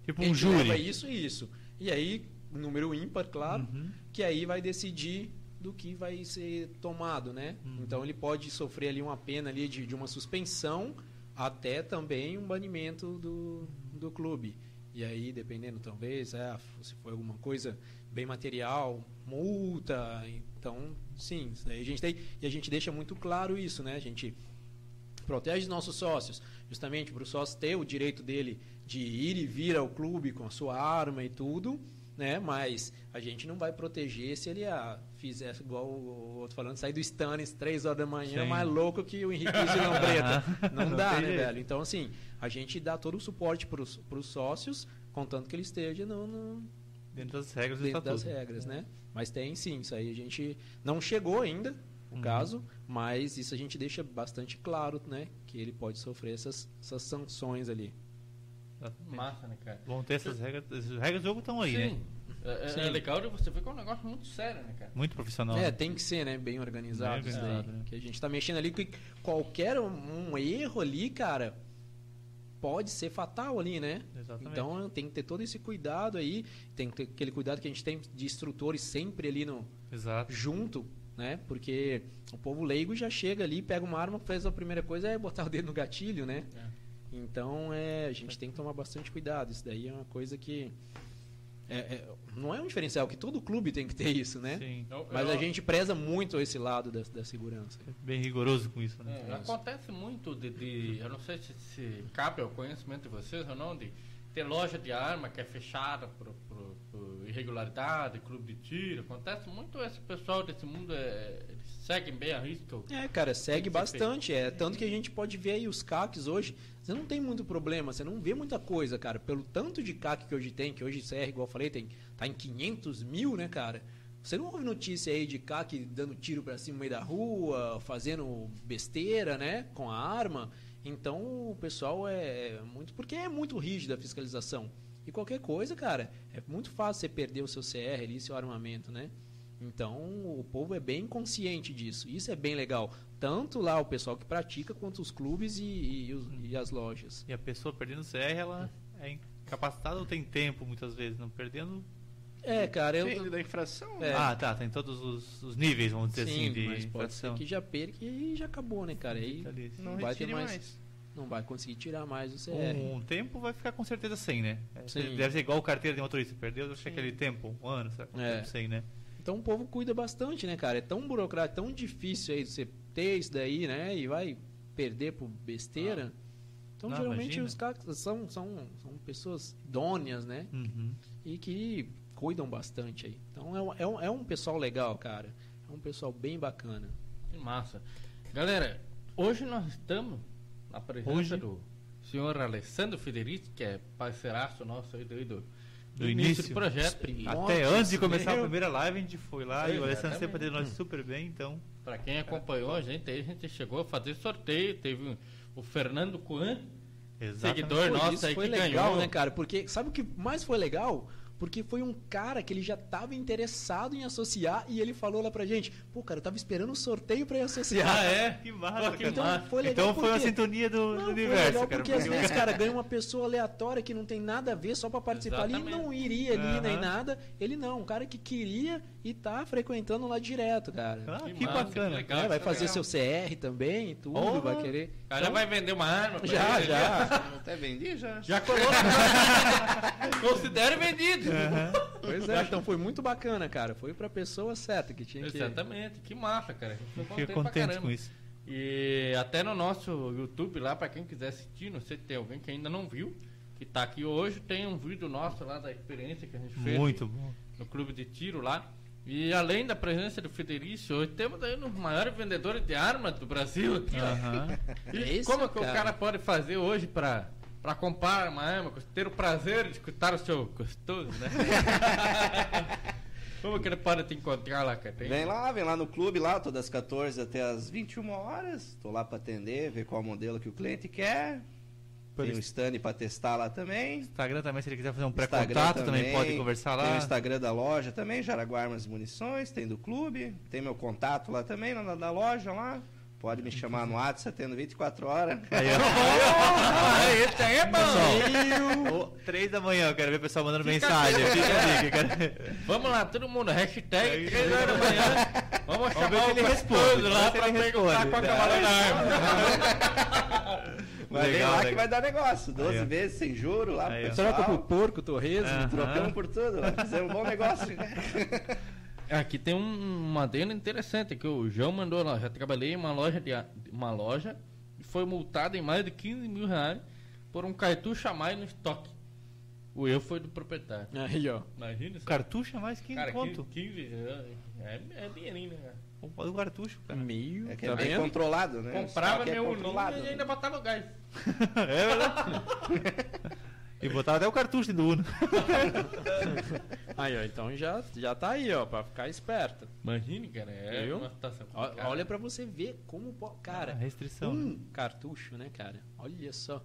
Tipo um gente leva júri. Isso e isso. E aí, número ímpar, claro, Uhum. que aí vai decidir do que vai ser tomado, né? Uhum. Então ele pode sofrer ali uma pena ali de, de uma suspensão até também um banimento do, do clube. E aí, dependendo, talvez, é, se for alguma coisa bem material, multa, então, sim, a gente tem, e a gente deixa muito claro isso, né? A gente protege os nossos sócios, justamente para o sócio ter o direito dele de ir e vir ao clube com a sua arma e tudo, né? Mas a gente não vai proteger se ele ah, fizer igual o outro falando, sair do Stannis três horas da manhã, Sim. mais louco que o Henrique de Lambreta. <laughs> Não, Não dá, né, jeito. velho? Então, assim, a gente dá todo o suporte para os sócios, contanto que ele esteja no, no, Dentro das regras dentro das regras, né? Mas tem sim, isso aí a gente não chegou ainda, no Uhum. caso, mas isso a gente deixa bastante claro, né? Que ele pode sofrer essas, essas sanções ali. Exatamente. Massa, né, cara? Vão ter essas regras. As regras do jogo estão aí, Sim. né? É, é- Sim. é legal você ver que é um negócio muito sério, né, cara? Muito profissional. É, tem que ser, né? Bem organizado, Bem isso daí. né? Que a gente tá mexendo ali que qualquer um, um erro ali, cara, pode ser fatal ali, né? Exatamente. Então tem que ter todo esse cuidado aí, tem que ter aquele cuidado que a gente tem de instrutores sempre ali no, Exato. junto, né? Porque o povo leigo já chega ali, pega uma arma, faz a primeira coisa é botar o dedo no gatilho, né? Então é, a gente tem que tomar bastante cuidado. Isso daí é uma coisa que é- é- não é um diferencial que todo clube tem que ter isso, né? Sim. Eu- Mas eu- a gente preza muito esse lado da, da segurança. Bem rigoroso com isso, né? É, acontece muito de, de- Eu não sei se, se cabe ao conhecimento de vocês ou não, de ter loja de arma que é fechada por, por- por irregularidade, clube de tiro. Acontece muito esse pessoal desse mundo, é, eles seguem bem a risca. É, cara, segue bastante. É tanto que a gente pode ver aí os CACs hoje. Você não tem muito problema, você não vê muita coisa, cara. Pelo tanto de CAC que hoje tem, que hoje CR, igual eu falei, tem, tá em 500 mil, né, cara? Você não ouve notícia aí de CAC dando tiro pra cima no meio da rua, fazendo besteira, né, com a arma. Então o pessoal é muito. Porque é muito rígida a fiscalização. E qualquer coisa, cara, é muito fácil você perder o seu CR ali, seu armamento, né? Então o povo é bem consciente disso. Isso é bem legal. Tanto lá o pessoal que pratica, quanto os clubes e, e os- e as lojas. E a pessoa perdendo CR, ela é incapacitada ou tem tempo muitas vezes? Não perdendo. É, cara, eu. Depende da infração. É. Ah, tá. Tem todos os, os níveis, vamos dizer Sim, assim, de mas pode ser infração. que já perca e já acabou, né, cara? Aí. Não vai ter mais- mais. não vai conseguir tirar mais o CR. Um tempo vai ficar com certeza sem, né? É, Sim. Deve ser igual o carteira de motorista. Perdeu, acho que aquele tempo, um ano, sabe? É. Tempo sem, né? Então o povo cuida bastante, né, cara? É tão burocrático, tão difícil aí você ter isso daí, né? E vai perder por besteira. Então, Não, geralmente, imagina. os caras são, são, são pessoas idôneas, né? Uhum. E que cuidam bastante aí. Então, é um, é um, é um pessoal legal, cara. É um pessoal bem bacana. Que massa. Galera, hoje nós estamos na presença Hoje? do senhor Alessandro Federici, que é parceiraço nosso aí do, do, Do início. do projeto. Até antes de começar meu. a primeira live, a gente foi lá e o Alessandro sempre atendeu nós super bem, então. Para quem acompanhou a gente aí, a gente chegou a fazer sorteio. Teve o Fernando Coan, Exatamente. Seguidor Pô, nosso aí foi que legal, ganhou. né, cara? Porque sabe o que mais foi legal? Porque foi um cara que ele já tava interessado em associar e ele falou lá pra gente: pô, cara, eu tava esperando o sorteio pra ir associar. Ah, é? <laughs> Que massa, Pô, que. Então massa. foi legal Então foi uma sintonia do, do Não, foi universo, legal cara. porque às vezes, cara, <laughs> ganha uma pessoa aleatória que não tem nada a ver só pra participar ali, Exatamente. não iria ali Aham. nem nada. Ele não, um cara que queria e tá frequentando lá direto, cara. Ah, Que que, massa, bacana. que legal. É, vai fazer legal. seu CR também, tudo, Porra. vai querer. O cara Então, vai vender uma arma. pra já, ele, já. Até vendi já. Já colou. <laughs> Considere vendido. Pois é, então foi muito bacana, cara. Foi pra pessoa certa que tinha que. Exatamente, que massa, cara. A gente ficou contente caramba. com isso. E até no nosso YouTube lá, pra quem quiser assistir, não sei se tem alguém que ainda não viu, que tá aqui hoje, tem um vídeo nosso lá da experiência que a gente fez Muito bom. no clube de tiro lá. E além da presença do Federico, hoje temos aí um dos maiores vendedores de armas do Brasil aqui. Aham. E É isso, como que o cara. cara pode fazer hoje pra, pra comprar uma arma, ter o prazer de escutar o seu gostoso, né? <laughs> como que ele pode te encontrar lá? Tem- Vem lá, vem lá no clube lá, todas as 14 até as 21 horas. Tô lá pra atender, ver qual modelo que o cliente quer. Por Tem um stand pra testar lá também. Instagram também, se ele quiser fazer um pré-contato, também pode conversar Tem o lá. Instagram da loja também, Jaraguá Armas e Munições, tem do clube, tem meu contato lá também, na da loja lá. Pode me chamar no WhatsApp, atendo 24 horas. Aí, ó. <laughs> Esse aí é bom! Ô, Três da manhã, eu quero ver o pessoal mandando Fica mensagem. Fica ali, que quero- Vamos lá, todo mundo, hashtag Aí, 3 horas da manhã. Vamos ver chamar se o ele gostoso responde, lá se pra ele perguntar qual que é o valor da arma. Mas vem Legal, lá que legal. vai dar negócio. 12 Aí, vezes sem juro lá Aí, pessoal. Troca pro porco, torresmo. Aham. Trocamos por tudo. Fizemos um bom negócio. <laughs> né? Aqui tem um, uma adenda interessante que o João mandou lá. Já trabalhei em uma loja de a- uma loja e foi multado em mais de 15 mil reais por um cartucho a mais no estoque. O eu foi do proprietário. Aí, ó. Imagina só. Cartucho é mais 15 Cara, conto. 15, 15 é, é dinheirinho, né, cara? O cartucho, cara. Meio. É que tá é bem vendo? controlado, né? Comprava é meu uninho controlado, e né? ainda botava o gás. <laughs> É verdade. <laughs> E botar até o cartucho do Uno. <laughs> Aí, ó. Então já, já tá aí, ó, pra ficar esperto. Imagine, cara, é Viu? uma situação complicada. Olha pra você ver como. po- Cara, Ah, restrição. um cartucho, né, cara? Olha só.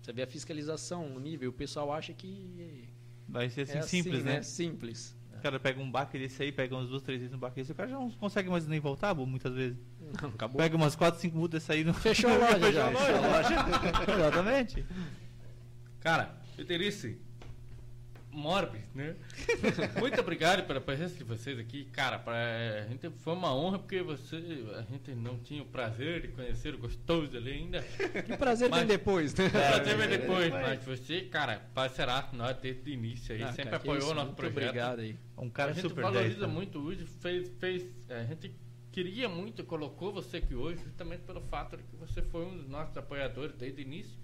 Você vê a fiscalização, o nível. O pessoal acha que Vai ser assim, é simples, assim, né? Simples. O cara pega um baque desse aí, pega uns duas, três vezes um baque desse, o cara já não consegue mais nem voltar, muitas vezes. Não, acabou. Pega umas quatro, cinco multas desse aí no. Fechou a loja <laughs> Fechou já. a loja. <laughs> Exatamente. Cara, Federici, Morbis, né? <laughs> Muito obrigado pela presença de vocês aqui. Cara, pra, a gente foi uma honra porque você, a gente não tinha o prazer de conhecer o gostoso ali ainda. Que prazer Mas- tem depois, né? <laughs> Prazer vem é, depois, mas você, cara, parceiraço nós desde o início aí, Ah, sempre cara, apoiou isso, o nosso muito projeto. Obrigado aí. Um cara a gente super valoriza 10, cara. muito hoje, fez, fez, a gente queria muito, colocou você aqui hoje, justamente pelo fato de que você foi um dos nossos apoiadores desde o início.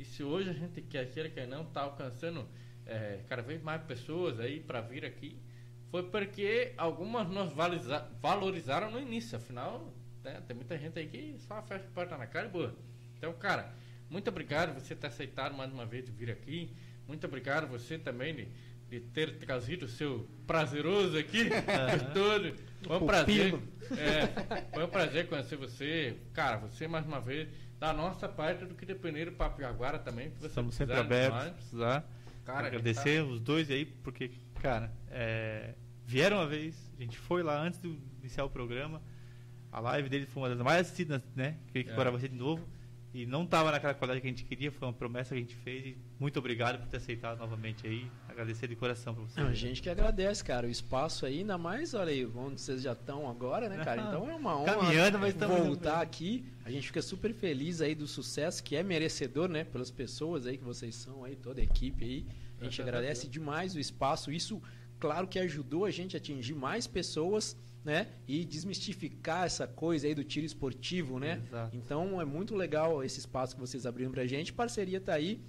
E se hoje a gente quer queira quer não tá alcançando é, cada vez mais pessoas aí para vir aqui, foi porque algumas valoriza- valorizaram no início. Afinal, né, tem muita gente aí que só fecha a porta na cara e boa. Então, cara, Muito obrigado você ter aceitado mais uma vez de vir aqui. Muito obrigado você também de, de ter trazido o seu prazeroso aqui. <laughs> Todo. Foi um prazer. É, foi um prazer conhecer você. Cara, você mais uma vez, da nossa parte, do que depender do Papo Jaguara também. Estamos sempre abertos, nós. precisar. Cara, agradecer os dois aí, porque, cara, é, vieram uma vez, a gente foi lá antes de iniciar o programa. A live dele foi uma das mais assistidas, né? Que É. agora vai ser de novo. E não estava naquela qualidade que a gente queria, foi uma promessa que a gente fez. Muito obrigado por ter aceitado novamente aí. Agradecer de coração pra você. A gente que agradece, cara. O espaço aí, ainda mais, olha aí, onde vocês já estão agora, né, cara? <laughs> Então é uma honra Caminhando, mas voltar aqui. A gente fica super feliz aí do sucesso, que é merecedor, né? Pelas pessoas aí que vocês são aí, toda a equipe aí. A gente agradece demais o espaço. Isso, claro que ajudou a gente a atingir mais pessoas, né? E desmistificar essa coisa aí do tiro esportivo, né? Exato. Então é muito legal esse espaço que vocês abriram pra gente. Parceria tá aí.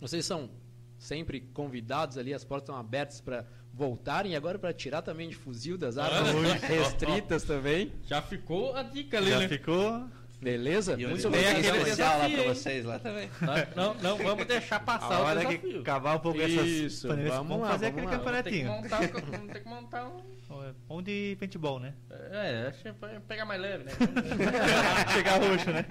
Vocês são sempre convidados ali, as portas estão abertas para voltarem e agora para tirar também de fuzil das armas Olha. restritas também. Já ficou a dica ali, Já né? ficou. Beleza? E Muito desconto aquele especial lá desafio, pra hein? vocês lá também. Não, não vamos deixar A passar o hora que desafio. acabar um pouco Isso, essas vamos vamos lá, fazer vamos aquele lá. Tem campeonatinho. montar, vamos ter que montar um. Vamos de paintball, né? É, acho que vai pegar mais leve, né? <laughs> Chegar roxo, né?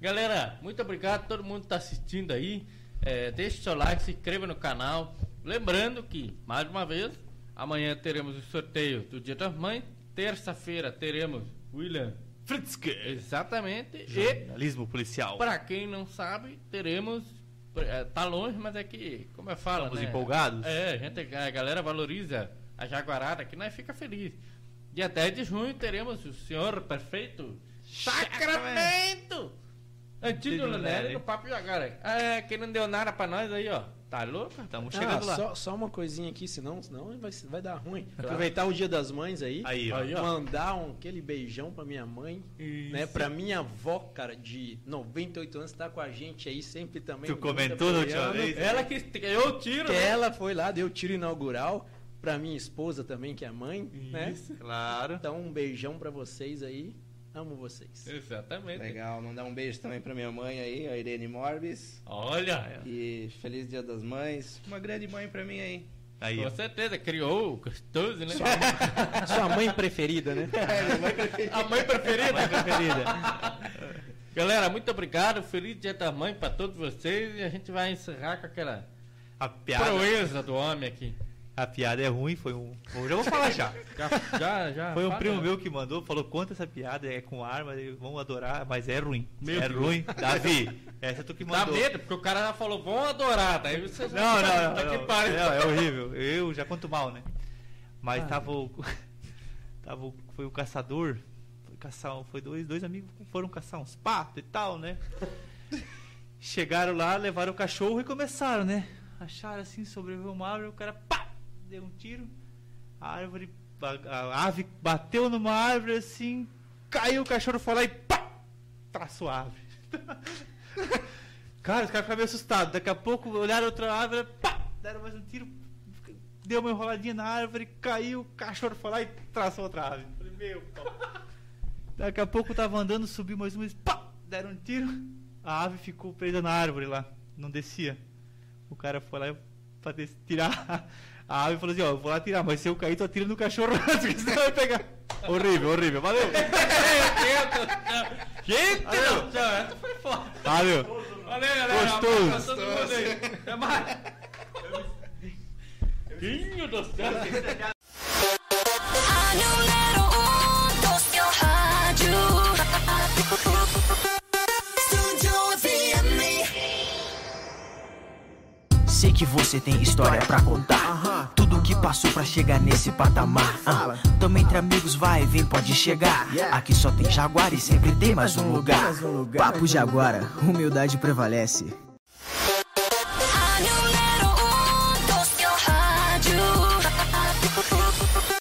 Galera, muito obrigado a todo mundo que está assistindo aí. É, deixe seu like, se inscreva no canal. Lembrando que, mais uma vez, amanhã teremos o sorteio do Dia das Mães. Terça-feira teremos William Fritzke. Exatamente. E, Jornalismo policial. para quem não sabe, teremos. é, Tá longe, mas é que, como eu falo, Estamos né? empolgados? É, a, gente, a galera valoriza a Jaguarada, que nós fica feliz. Dia 10 de junho teremos o senhor prefeito Sacramento! Antigo Lunelli no Papo Jaguara. É, que não deu nada pra nós aí, ó. Tá louco? Estamos Ah, chegando lá. só, só uma coisinha aqui, senão, senão vai, vai dar ruim. Aproveitar o Dia das Mães aí. Aí, ó. Aí, ó. Mandar um, aquele beijão pra minha mãe, Isso. né? Pra minha avó, cara, de 98 anos, tá com a gente aí sempre também. Tu comentou da última vez? Ela que ganhou o tiro, Que né? ela foi lá, deu tiro inaugural. Pra minha esposa também, que é mãe, né? Claro. Então, um beijão pra vocês aí. Amo vocês. Exatamente. Legal, mandar um beijo também pra minha mãe aí, a Irene Morbis. Olha, E feliz Dia das Mães. Uma grande mãe pra mim aí. Aí, com ó. certeza, criou gostoso, né? Sua mãe preferida, né? <laughs> A mãe preferida. Mãe preferida. Galera, muito obrigado. Feliz Dia da Mãe pra todos vocês. E a gente vai encerrar com aquela A piada, proeza do homem aqui. A piada é ruim, foi um. Eu já vou falar já. <laughs> Já, já, já Foi um fala. primo meu que mandou, falou: conta essa piada, é com arma, vão adorar, mas é ruim. Meu é Deus. ruim. Davi, <laughs> essa é tu que Dá mandou. medo, porque o cara já falou, vão adorar. Daí você Não, não, <laughs> não. Tá que não. Não, é horrível. Eu já conto mal, né? Mas Ah. tava o. tava o, foi o caçador. Foi caçar. Foi dois, dois amigos que foram caçar uns patos e tal, né? Chegaram lá, levaram o cachorro e começaram, né? Acharam assim, sobreviveu uma árvore, o cara pá! Deu um tiro. A árvore. A, a ave bateu numa árvore assim, caiu, o cachorro foi lá e pá! Traçou a árvore. <laughs> Cara, os caras ficaram meio assustados. Daqui a pouco olharam outra árvore, pá! Deram mais um tiro, deu uma enroladinha na árvore, caiu, o cachorro foi lá e traçou outra árvore. Falei, meu pau. Daqui a pouco eu tava andando, subiu mais uma vez, pá! Deram um tiro, a ave ficou presa na árvore lá, não descia. O cara foi lá pra tirar a ave falou assim: Ó, eu vou lá tirar, mas se eu cair, tu atira no cachorro <laughs> antes, que senão vai pegar. horrível, horrível, valeu! <laughs> Gente do céu, essa foi foda. Valeu! Valeu, galera. Gostoso. Todo mundo aí. Até mais. Dinho do céu. Sei que você tem história pra contar. Tudo que passou pra chegar nesse patamar. Ah, Tamo entre amigos, vai e vem, pode chegar. Aqui só tem Jaguar e sempre tem mais um lugar. Papo Jaguara, humildade prevalece.